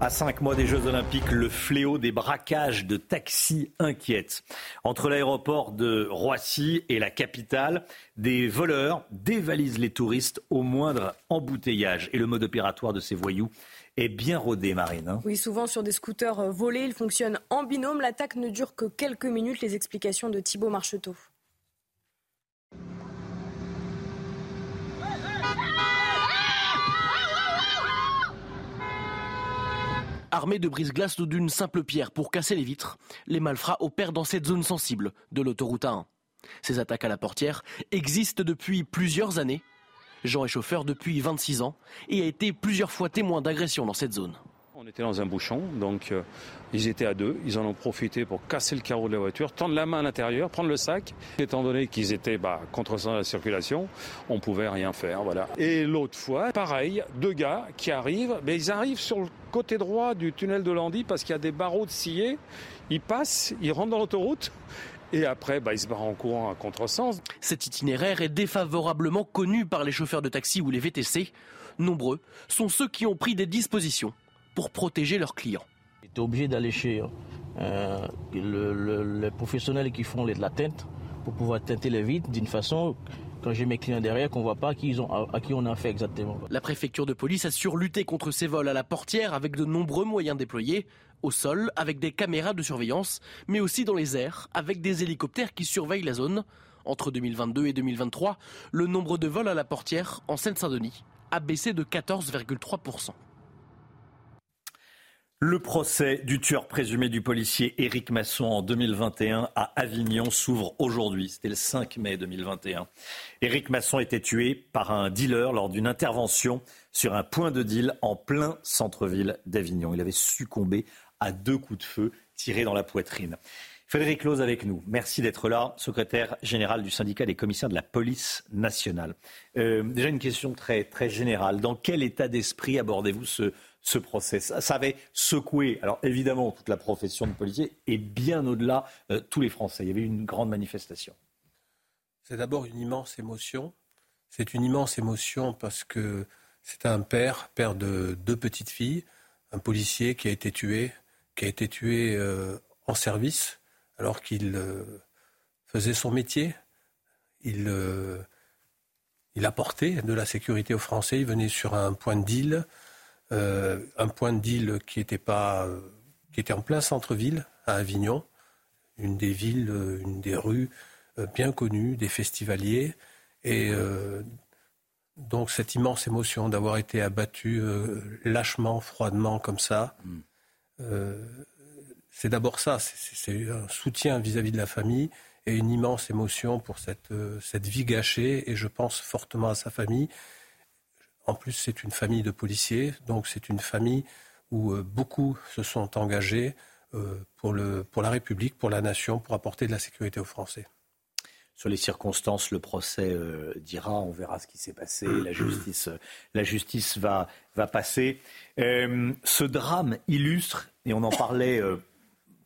À cinq mois des Jeux Olympiques, le fléau des braquages de taxis inquiète. Entre l'aéroport de Roissy et la capitale, des voleurs dévalisent les touristes au moindre embouteillage. Et le mode opératoire de ces voyous est bien rodé, Marine. hein. Oui, souvent sur des scooters euh, volés, ils fonctionnent en binôme. L'attaque ne dure que quelques minutes. Les explications de Thibault Marcheteau. Armés de brise-glace ou d'une simple pierre pour casser les vitres, les malfrats opèrent dans cette zone sensible de l'autoroute A1. Ces attaques à la portière existent depuis plusieurs années. Jean est chauffeur depuis 26 ans et a été plusieurs fois témoin d'agressions dans cette zone. On était dans un bouchon, donc euh, ils étaient à deux. Ils en ont profité pour casser le carreau de la voiture, tendre la main à l'intérieur, prendre le sac. Étant donné qu'ils étaient bah, contre la circulation, on pouvait rien faire. Voilà. Et l'autre fois, pareil, deux gars qui arrivent, mais ils arrivent sur le côté droit du tunnel de Landy parce qu'il y a des barreaux de sciés. Ils passent, ils rentrent dans l'autoroute. Et après, bah, ils se barrent en courant à contresens. Cet itinéraire est défavorablement connu par les chauffeurs de taxi ou les VTC. Nombreux sont ceux qui ont pris des dispositions pour protéger leurs clients. Es obligé d'aller chez euh, le- le- les professionnels qui font les- la teinte pour pouvoir teinter les vitres d'une façon, quand j'ai mes clients derrière, qu'on ne voit pas à qui, ils ont, à, à qui on a fait exactement. La préfecture de police assure lutter contre ces vols à la portière avec de nombreux moyens déployés, au sol avec des caméras de surveillance, mais aussi dans les airs avec des hélicoptères qui surveillent la zone. Entre 2022 et 2023, le nombre de vols à la portière en Seine-Saint-Denis a baissé de 14,3%. Le procès du tueur présumé du policier Éric Masson en 2021 à Avignon s'ouvre aujourd'hui. C'était le 5 mai 2021. Éric Masson était tué par un dealer lors d'une intervention sur un point de deal en plein centre-ville d'Avignon. Il avait succombé à deux coups de feu tirés dans la poitrine. Frédéric Lose avec nous. Merci d'être là, secrétaire général du syndicat des commissaires de la police nationale. Euh, déjà une question très, très générale. Dans quel état d'esprit abordez-vous ce, ce procès? Ça, avait secoué, alors évidemment, toute la profession de policier et bien au-delà, euh, tous les Français. Il y avait une grande manifestation. C'est d'abord une immense émotion. C'est une immense émotion parce que c'est un père, père de deux petites filles, un policier qui a été tué, qui a été tué euh, en service alors qu'il euh, faisait son métier. Il, euh, il apportait de la sécurité aux Français. Il venait sur un point de deal, euh, un point de deal qui était pas, euh, qui était en plein centre-ville à Avignon, une des villes, euh, une des rues bien connues des festivaliers. Et donc cette immense émotion d'avoir été abattu lâchement, froidement comme ça, euh, c'est d'abord ça, c'est- un soutien vis-à-vis de la famille et une immense émotion pour cette, euh, cette vie gâchée et je pense fortement à sa famille. En plus, c'est une famille de policiers, donc c'est une famille où euh, beaucoup se sont engagés euh, pour, le, pour la République, pour la nation, pour apporter de la sécurité aux Français. Sur les circonstances, le procès dira, on verra ce qui s'est passé, la <clears throat> justice, la justice va, va passer. Ce drame illustre, et on en parlait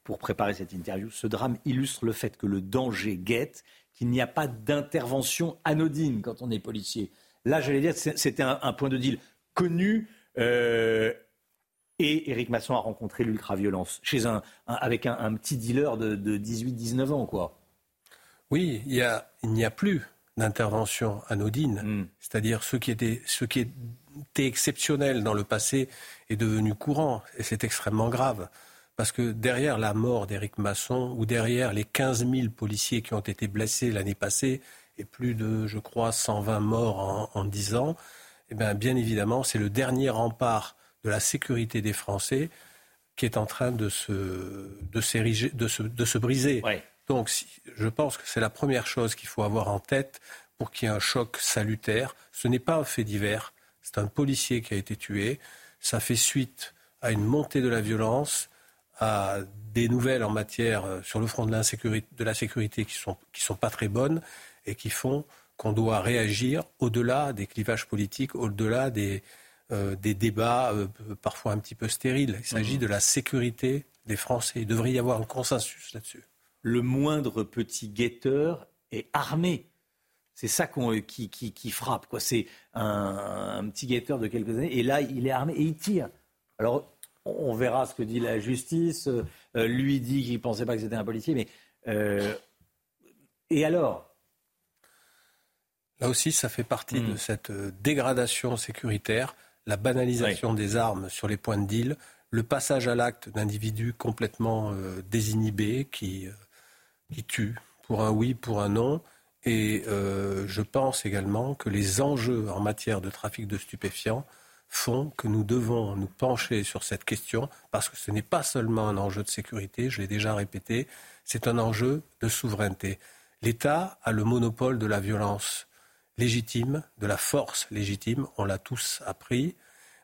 pour préparer cette interview, ce drame illustre le fait que le danger guette, qu'il n'y a pas d'intervention anodine quand on est policier. Là, j'allais dire, c'était un, un point de deal connu. euh, et Éric Masson a rencontré l'ultra-violence chez un, un- avec un, un petit dealer de, de 18-19 ans, quoi. Oui, il, y a, il n'y a plus d'intervention anodine. Hmm. C'est-à-dire ce qui, était, ce qui est était exceptionnel dans le passé est devenu courant. Et c'est extrêmement grave. Parce que derrière la mort d'Éric Masson ou derrière les 15 000 policiers qui ont été blessés l'année passée et plus de, je crois, 120 morts en, en 10 ans, eh bien, bien évidemment, c'est le dernier rempart de la sécurité des Français qui est en train de se, de de se, de se briser. Donc, je pense que c'est la première chose qu'il faut avoir en tête pour qu'il y ait un choc salutaire. Ce n'est pas un fait divers, c'est un policier qui a été tué. Ça fait suite à une montée de la violence à des nouvelles en matière euh, sur le front de, de la sécurité qui sont, qui sont pas très bonnes et qui font qu'on doit réagir au-delà des clivages politiques, au-delà des, euh, des débats euh, parfois un petit peu stériles. Il s'agit mmh. de la sécurité des Français. Il devrait y avoir un consensus là-dessus. Le moindre petit guetteur est armé. C'est ça qui, qui, qui, frappe. C'est un, un, petit guetteur de quelques années. Et là, il est armé et il tire. Alors, on verra ce que dit la justice. Euh, lui dit qu'il ne pensait pas que c'était un policier, mais euh, et alors? Là aussi, ça fait partie de hmm. cette euh, dégradation sécuritaire, la banalisation des armes sur les points de deal, le passage à l'acte d'individus complètement désinhibés qui, qui tuent pour un oui, pour un non. Et je pense également que les enjeux en matière de trafic de stupéfiants font que nous devons nous pencher sur cette question parce que ce n'est pas seulement un enjeu de sécurité, je l'ai déjà répété, c'est un enjeu de souveraineté. L'État a le monopole de la violence légitime, de la force légitime, on l'a tous appris,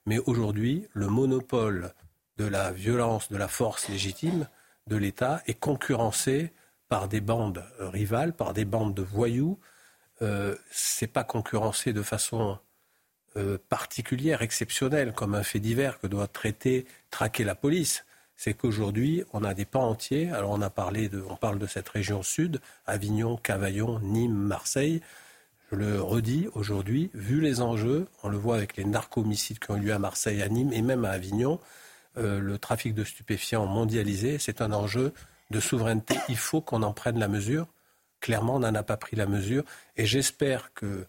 mais aujourd'hui, le monopole de la violence, de la force légitime de l'État est concurrencé par des bandes rivales, par des bandes de voyous. Euh, Ce n'est pas concurrencé de façon euh, particulière, exceptionnelle, comme un fait divers que doit traiter, traquer la police, c'est qu'aujourd'hui, on a des pans entiers. Alors, on a parlé de, on parle de cette région sud, Avignon, Cavaillon, Nîmes, Marseille. Je le redis aujourd'hui, vu les enjeux, on le voit avec les narcomicides qui ont eu lieu à Marseille, à Nîmes et même à Avignon, euh, le trafic de stupéfiants mondialisé, c'est un enjeu de souveraineté. Il faut qu'on en prenne la mesure. Clairement, on n'en a pas pris la mesure. Et j'espère que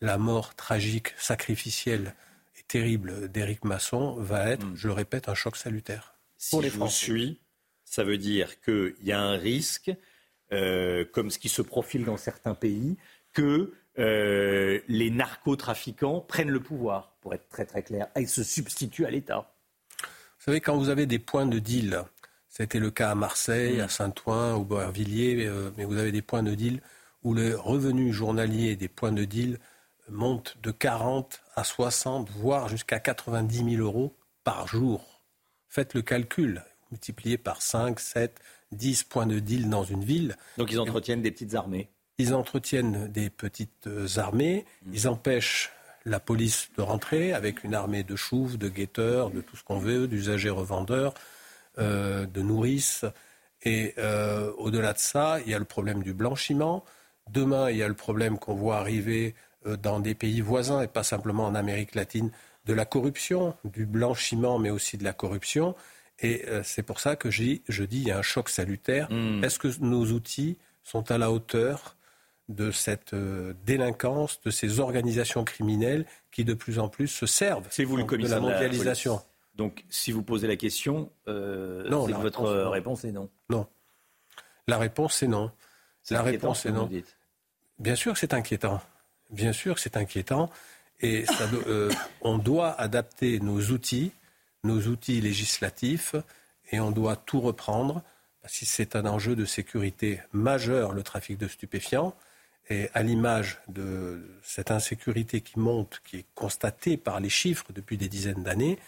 la mort tragique, sacrificielle et terrible d'Éric Masson va être, mm. je le répète, un choc salutaire. pour les Français. suis, ça veut dire qu'il y a un risque, euh, comme ce qui se profile dans certains pays, que euh, les narcotrafiquants prennent le pouvoir, pour être très très clair, et se substituent à l'État. Vous savez, quand vous avez des points de deal, ça a été le cas à Marseille, mm. à Saint-Ouen, au Beauvilliers, euh, mais vous avez des points de deal où les revenus journaliers des points de deal monte de 40 à 60, voire jusqu'à 90 000 euros par jour. Faites le calcul, multiplié par 5, 7, 10 points de deal dans une ville. Donc ils entretiennent des petites armées Ils entretiennent des petites euh, armées, mmh. ils empêchent la police de rentrer avec une armée de choufs, de guetteurs, de tout ce qu'on veut, d'usagers revendeurs, euh, de nourrices. Et euh, au-delà de ça, il y a le problème du blanchiment. Demain, il y a le problème qu'on voit arriver dans des pays voisins et pas simplement en Amérique latine de la corruption, du blanchiment, mais aussi de la corruption. Et euh, c'est pour ça que je dis, il y a un choc salutaire. Hmm. Est-ce que nos outils sont à la hauteur de cette euh, délinquance, de ces organisations criminelles qui de plus en plus se servent C'est vous le de la mondialisation? Donc, si vous posez la question, non, votre réponse, est non. Non. La réponse est non. La réponse est non. Bien sûr que c'est inquiétant. Bien sûr, c'est inquiétant. Et euh, on doit adapter nos outils, nos outils législatifs, et on doit tout reprendre, parce que c'est un enjeu de sécurité majeur, le trafic de stupéfiants. Et à l'image de cette insécurité qui monte, qui est constatée par les chiffres depuis des dizaines d'années,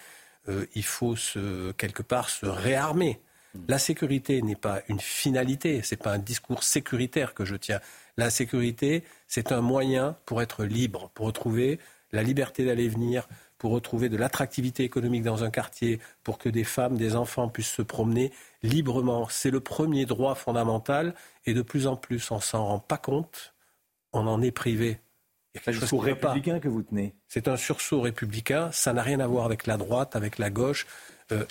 euh, il faut se, quelque part se réarmer. La sécurité n'est pas une finalité, ce n'est pas un discours sécuritaire que je tiens. La sécurité, c'est un moyen pour être libre, pour retrouver la liberté d'aller venir, pour retrouver de l'attractivité économique dans un quartier, pour que des femmes, des enfants puissent se promener librement. C'est le premier droit fondamental et de plus en plus on s'en rend pas compte, on en est privé. C'est un sursaut républicain que vous tenez. C'est un sursaut républicain, ça n'a rien à voir avec la droite, avec la gauche. Euh,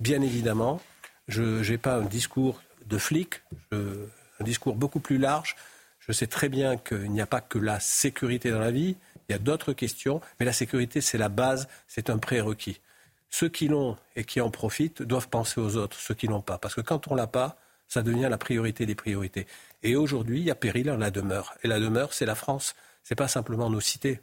bien évidemment, je n'ai pas un discours de flic, un discours beaucoup plus large je sais très bien qu'il n'y a pas que la sécurité dans la vie, il y a d'autres questions, mais la sécurité, c'est la base, c'est un prérequis. Ceux qui l'ont et qui en profitent doivent penser aux autres, ceux qui l'ont pas. Parce que quand on l'a pas, ça devient la priorité des priorités. Et aujourd'hui, il y a péril en la demeure. Et la demeure, c'est la France. C'est pas simplement nos cités.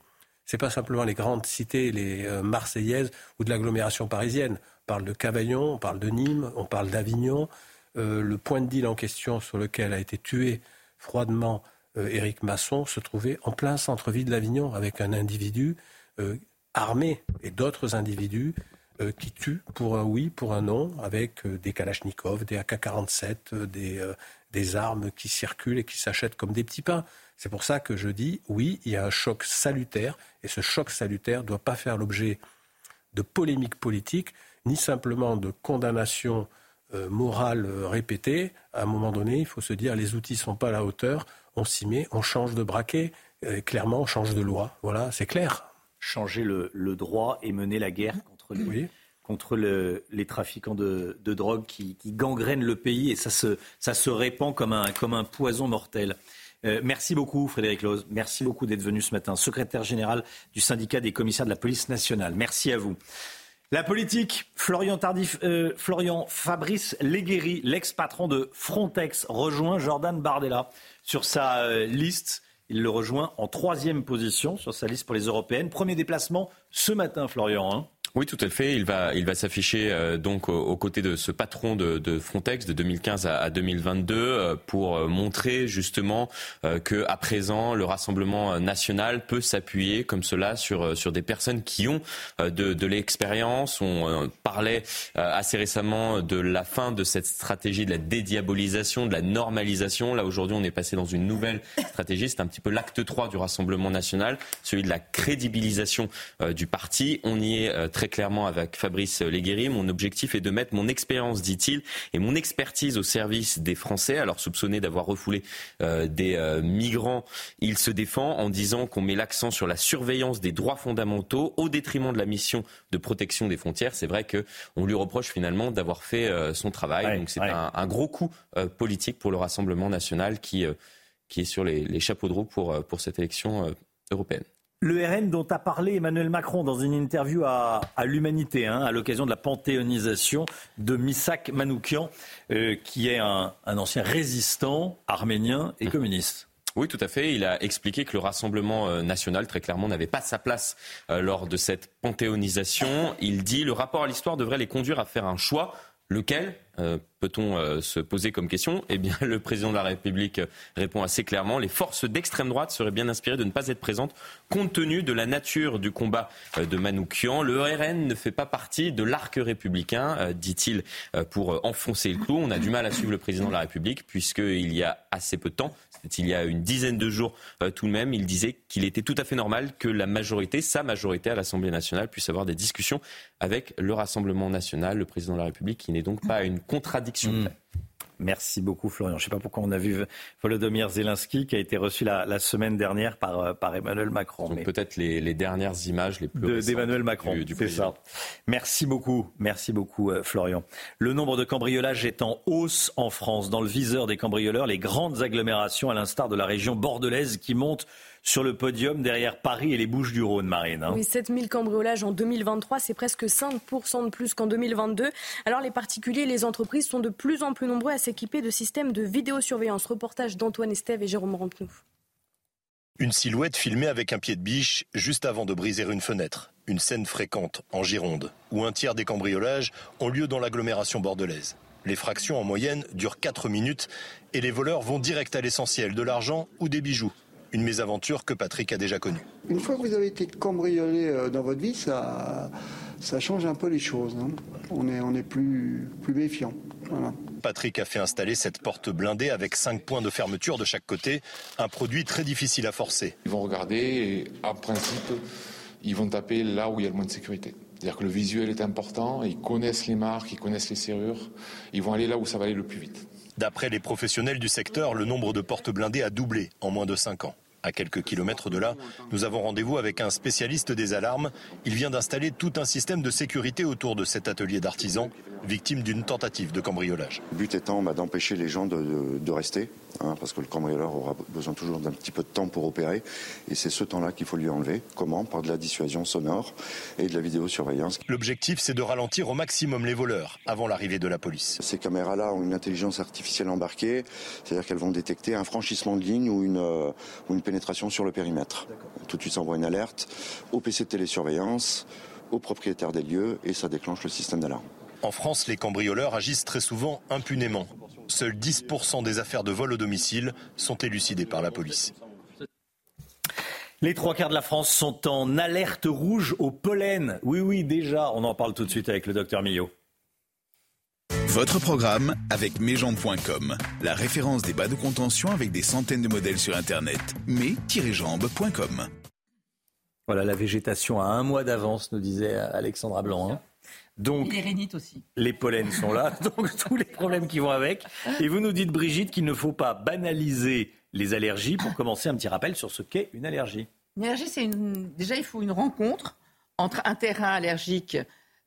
C'est pas simplement les grandes cités, les euh, Marseillaises ou de l'agglomération parisienne. On parle de Cavaillon, on parle de Nîmes, on parle d'Avignon. Euh, le point de deal en question sur lequel a été tué froidement Éric Masson se trouvait en plein centre-ville d'Avignon avec un individu armé et d'autres individus qui tuent pour un oui, pour un non, avec des Kalachnikov, des AK-47, des, des armes qui circulent et qui s'achètent comme des petits pains. C'est pour ça que je dis oui, il y a un choc salutaire et ce choc salutaire ne doit pas faire l'objet de polémiques politiques ni simplement de condamnations euh, morales euh, répétées. À un moment donné, il faut se dire les outils ne sont pas à la hauteur, on s'y met, on change de braquet, clairement on change de loi. Voilà, c'est clair. Changer le, droit et mener la guerre contre les, contre les trafiquants de, drogue qui, gangrènent le pays et ça se, ça se répand comme un, comme un poison mortel. Euh, merci beaucoup, Frédéric Loz. Merci beaucoup d'être venu ce matin, secrétaire général du syndicat des commissaires de la police nationale. Merci à vous. La politique, Florian Tardif, euh, Florian Fabrice Leguéry, l'ex-patron de Frontex, rejoint Jordan Bardella sur sa euh, liste. Il le rejoint en troisième position sur sa liste pour les européennes. Premier déplacement ce matin, Florian. Hein. Oui, tout à fait. Il va, il va s'afficher euh, donc aux, côtés de ce patron de, Frontex de 2015 à, à 2022 euh, pour euh, montrer justement que à présent le Rassemblement national peut s'appuyer comme cela sur sur des personnes qui ont de, de l'expérience. On parlait assez récemment de la fin de cette stratégie de la dédiabolisation, de la normalisation. Là aujourd'hui, on est passé dans une nouvelle stratégie. C'est un petit peu l'acte 3 du Rassemblement national, celui de la crédibilisation du parti. On y est très clairement avec Fabrice Léguéry. Mon objectif est de mettre mon expérience, dit-il, et mon expertise au service des Français. Alors soupçonné d'avoir refoulé euh, des euh, migrants, il se défend en disant qu'on met l'accent sur la surveillance des droits fondamentaux au détriment de la mission de protection des frontières. C'est vrai qu'on lui reproche finalement d'avoir fait euh, son travail. Donc c'est un, gros coup politique pour le Rassemblement national qui, qui est sur les, les, chapeaux de roue pour, pour cette élection européenne. Le RN dont a parlé Emmanuel Macron dans une interview à, l'Humanité, hein, à l'occasion de la panthéonisation de Misak Manoukian, euh, qui est un, ancien résistant arménien et communiste. Oui, tout à fait. Il a expliqué que le Rassemblement euh, national, très clairement, n'avait pas sa place euh, lors de cette panthéonisation. Il dit le rapport à l'histoire devrait les conduire à faire un choix. Lequel peut-on euh, se poser comme question? Eh bien, <laughs> le président de la République répond assez clairement. Les forces d'extrême droite seraient bien inspirées de ne pas être présentes compte tenu de la nature du combat euh, de Manoukian. Le RN ne fait pas partie de l'arc républicain, euh, dit-il, pour enfoncer le clou. On a du mal à suivre le président de la République puisqu'il y a assez peu de temps, il y a une dizaine de jours tout de même, il disait qu'il était tout à fait normal que la majorité, sa majorité à l'Assemblée nationale, puisse avoir des discussions avec le Rassemblement national, le président de la République, qui n'est donc pas une contradiction Hmm. Merci beaucoup Florian. Je ne sais pas pourquoi on a vu Volodymyr Zelensky qui a été reçu la, semaine dernière par, euh, par Emmanuel Macron. Peut-être les, dernières images les plus d'Emmanuel Macron. Du, ça. Merci beaucoup, merci beaucoup euh, Florian. Le nombre de cambriolages est en hausse en France. Dans le viseur des cambrioleurs, les grandes agglomérations, à l'instar de la région bordelaise, qui montent sur le podium derrière Paris et les Bouches du Rhône, Marine. Hein. Oui, 7000 cambriolages en 2023, c'est presque 5% de plus qu'en 2022. Alors les particuliers et les entreprises sont de plus en plus nombreux à s'équiper de systèmes de vidéosurveillance. Reportage d'Antoine Estève et Jérôme Rampenou. Une silhouette filmée avec un pied de biche juste avant de briser une fenêtre. Une scène fréquente en Gironde, où un tiers des cambriolages ont lieu dans l'agglomération bordelaise. Les fractions en moyenne durent 4 minutes et les voleurs vont direct à l'essentiel, de l'argent ou des bijoux une mésaventure que Patrick a déjà connue. Une fois que vous avez été cambriolé euh, dans votre vie, ça, ça change un peu les choses. Hein. On est, on est plus, plus méfiant. Patrick a fait installer cette porte blindée avec cinq points de fermeture de chaque côté, un produit très difficile à forcer. Ils vont regarder et en principe, ils vont taper là où il y a le moins de sécurité. C'est-à-dire que le visuel est important, ils connaissent les marques, ils connaissent les serrures, ils vont aller là où ça va aller le plus vite. D'après les professionnels du secteur, le nombre de portes blindées a doublé en moins de cinq ans. À quelques kilomètres de là, nous avons rendez-vous avec un spécialiste des alarmes. Il vient d'installer tout un système de sécurité autour de cet atelier d'artisans, victime d'une tentative de cambriolage. Le but étant bah, d'empêcher les gens de, rester, hein, parce que le cambrioleur aura besoin toujours d'un petit peu de temps pour opérer, et c'est ce temps-là qu'il faut lui enlever. Comment? Par de la dissuasion sonore et de la vidéosurveillance. L'objectif, c'est de ralentir au maximum les voleurs avant l'arrivée de la police. Ces caméras-là ont une intelligence artificielle embarquée, c'est-à-dire qu'elles vont détecter un franchissement de ligne ou une, euh, ou une pénétration sur le périmètre. Tout de suite, ça envoie une alerte au PC de télésurveillance, au propriétaire des lieux, et ça déclenche le système d'alarme. En France, les cambrioleurs agissent très souvent impunément. Seuls 10% des affaires de vol au domicile sont élucidées par la police. Les trois quarts de la France sont en alerte rouge au pollen. Oui, oui, déjà, on en parle tout de suite avec le docteur Millot. Votre programme avec mesjambes.com, la référence des bas de contention avec des centaines de modèles sur Internet. mes-jambes.com. Voilà la végétation à un mois d'avance, nous disait Alexandra Blanc. Hein. Donc, les rhénites aussi. Les pollens sont là, <laughs> donc tous les problèmes qui vont avec. Et vous nous dites, Brigitte, qu'il ne faut pas banaliser les allergies. Pour commencer, un petit rappel sur ce qu'est une allergie. Une allergie, c'est une... déjà, il faut une rencontre entre un terrain allergique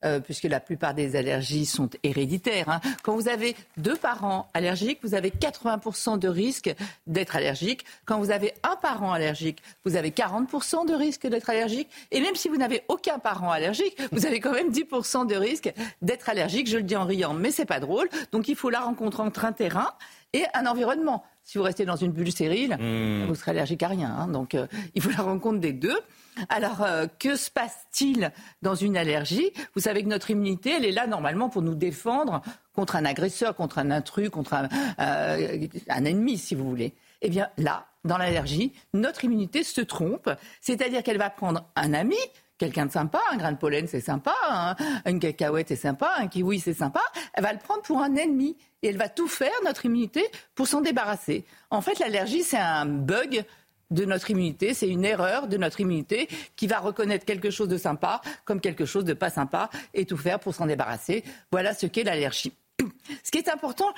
euh, puisque la plupart des allergies sont héréditaires. Hein. Quand vous avez deux parents allergiques, vous avez 80% de risque d'être allergique. Quand vous avez un parent allergique, vous avez 40% de risque d'être allergique. Et même si vous n'avez aucun parent allergique, vous avez quand même 10% de risque d'être allergique. Je le dis en riant, mais c'est pas drôle. Donc il faut la rencontre entre un terrain et un environnement. Si vous restez dans une bulle stérile, hmm. vous serez allergique à rien. Hein. Donc, euh, il faut la rencontre des deux. Alors, euh, que se passe-t-il dans une allergie? Vous savez que notre immunité, elle est là normalement pour nous défendre contre un agresseur, contre un intrus, contre un, euh, un ennemi, si vous voulez. Eh bien, là, dans l'allergie, notre immunité se trompe. C'est-à-dire qu'elle va prendre un ami, quelqu'un de sympa, un grain de pollen c'est sympa, hein. une cacahuète c'est sympa, un kiwi c'est sympa, elle va le prendre pour un ennemi et elle va tout faire, notre immunité, pour s'en débarrasser. En fait, l'allergie c'est un bug de notre immunité, c'est une erreur de notre immunité qui va reconnaître quelque chose de sympa comme quelque chose de pas sympa et tout faire pour s'en débarrasser. Voilà ce qu'est l'allergie. <clears throat> Ce qui est important,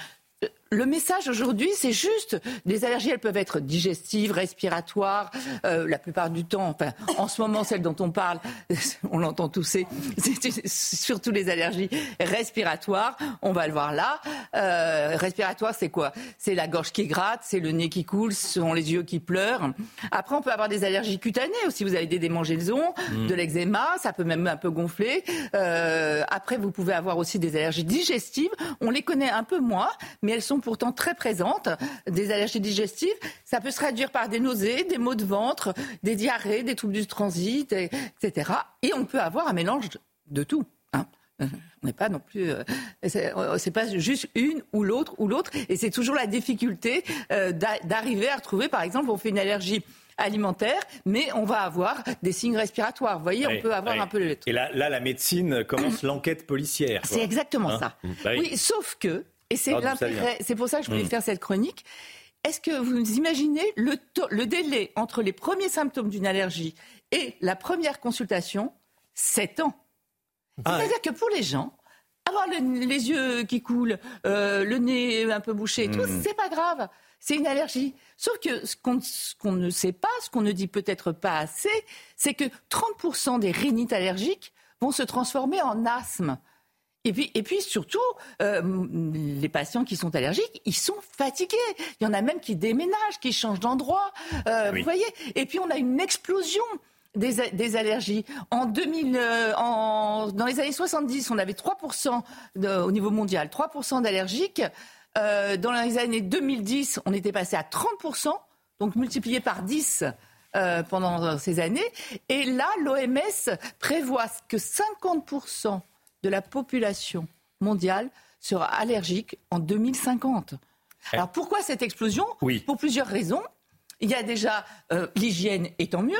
le message aujourd'hui, c'est juste, les allergies, elles peuvent être digestives, respiratoires, euh, la plupart du temps, enfin, en ce moment, celle dont on parle, <laughs> on l'entend tousser, c'est surtout les allergies respiratoires, on va le voir là. Euh, respiratoire, c'est quoi? C'est la gorge qui gratte, c'est le nez qui coule, ce sont les yeux qui pleurent. Après, on peut avoir des allergies cutanées aussi, vous avez des démangeaisons, mmh. de l'eczéma, ça peut même un peu gonfler. Euh, après, vous pouvez avoir aussi des allergies digestives, on les connaît un peu moins, mais elles sont pourtant très présentes, des allergies digestives. Ça peut se traduire par des nausées, des maux de ventre, des diarrhées, des troubles du transit, etc. Et on peut avoir un mélange de tout. Hein. Euh, on n'est pas non plus. Euh, euh, c'est pas juste une ou l'autre ou l'autre. Et c'est toujours la difficulté d'arriver à retrouver, par exemple, on fait une allergie alimentaire, mais on va avoir des signes respiratoires. Vous voyez, on peut avoir un peu le... Et là, là, la médecine commence l'enquête policière. C'est exactement hein ça. Bah oui. sauf que et c'est l'intérêt. C'est pour ça que je voulais mm. faire cette chronique. Est-ce que vous imaginez le, le délai entre les premiers symptômes d'une allergie et la première consultation? 7 ans. Ah C'est-à-dire que pour les gens, avoir les yeux qui coulent, euh, le nez un peu bouché, et tout, mm. c'est pas grave. C'est une allergie. Sauf que ce qu'on ne sait pas, ce qu'on ne dit peut-être pas assez, c'est que 30% des rhinites allergiques vont se transformer en asthme. Et puis, et puis surtout, euh, les patients qui sont allergiques, ils sont fatigués. Il y en a même qui déménagent, qui changent d'endroit. Euh, vous voyez Et puis on a une explosion des, des allergies. En 2000, euh, en, dans les années 70, on avait 3% au niveau mondial, 3% d'allergiques. Dans les années 2010, on était passé à 30%, donc multiplié par 10 euh, pendant ces années. Et là, l'OMS prévoit que 50% de la population mondiale sera allergique en 2050. Eh. Alors pourquoi cette explosion? Pour plusieurs raisons. Il y a déjà euh, l'hygiène étant mieux,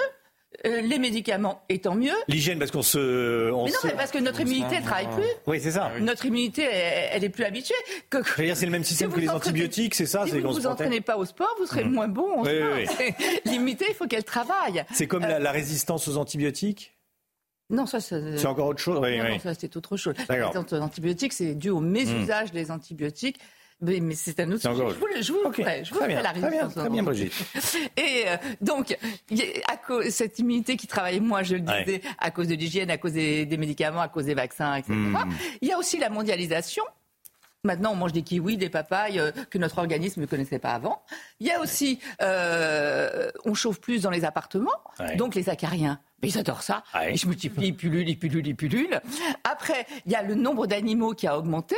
euh, les médicaments étant mieux. L'hygiène, parce qu'on se. mais non, mais parce que notre immunité ne travaille plus. Oui, c'est ça. Notre immunité, elle, est plus habituée. Que, c'est le même système que les antibiotiques, c'est ça Si vous ne vous entraînez pas au sport, vous serez mmh. moins bon. <laughs> L'immunité, il faut qu'elle travaille. C'est comme la, la résistance aux antibiotiques? Non, ça c'est encore autre chose. Oui, non, ça c'est autre chose. Les antibiotiques, c'est dû au mésusage hmm. des antibiotiques. Mais, c'est un autre sujet. Je vous, je vous, ferai, je vous ferai la Très bien, très bien, Brigitte. <laughs> Et euh, donc, à cause, cette immunité qui travaille, moi je le disais, à cause de l'hygiène, à cause des, médicaments, à cause des vaccins, etc. Hmm. Il y a aussi la mondialisation. Maintenant, on mange des kiwis, des papayes euh, que notre organisme ne connaissait pas avant. Il y a aussi, euh, on chauffe plus dans les appartements, donc les acariens. Mais ils adorent ça. Ils se multiplient, ils pullulent, ils pullulent, ils pullulent. Après, il y a le nombre d'animaux qui a augmenté.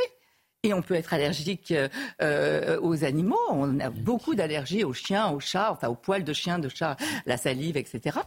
Et on peut être allergique euh, euh, aux animaux. On a beaucoup d'allergies aux chiens, aux chats, enfin aux poils de chien, de chat, la salive, etc.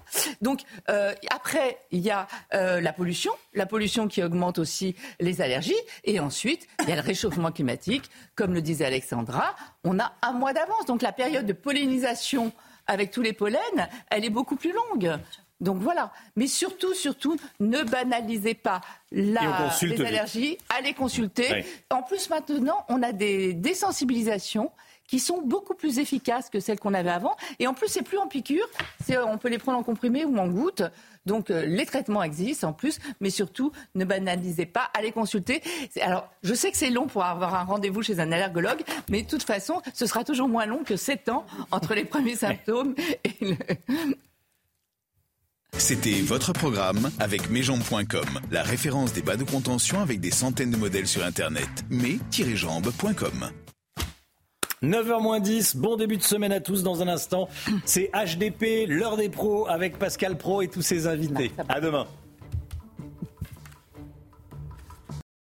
Donc euh, après, il y a la pollution, la pollution qui augmente aussi les allergies. Et ensuite, il y a le réchauffement climatique. Comme le disait Alexandra, on a un mois d'avance. Donc la période de pollinisation avec tous les pollens, elle est beaucoup plus longue. Donc voilà. Mais surtout, surtout, ne banalisez pas la, les allergies. Allez consulter. En plus, maintenant, on a des désensibilisations qui sont beaucoup plus efficaces que celles qu'on avait avant. Et en plus, c'est plus en piqûre. On peut les prendre en comprimé ou en goutte. Donc euh, les traitements existent en plus, mais surtout ne banalisez pas, allez consulter. Alors je sais que c'est long pour avoir un rendez-vous chez un allergologue, mais de toute façon, ce sera toujours moins long que 7 ans entre les premiers symptômes et le, c'était votre programme avec mesjambes.com, la référence des bas de contention avec des centaines de modèles sur Internet. mes-jambes.com 9h 10, bon début de semaine à tous dans un instant. C'est HDP, l'heure des pros avec Pascal Pro et tous ses invités. À demain.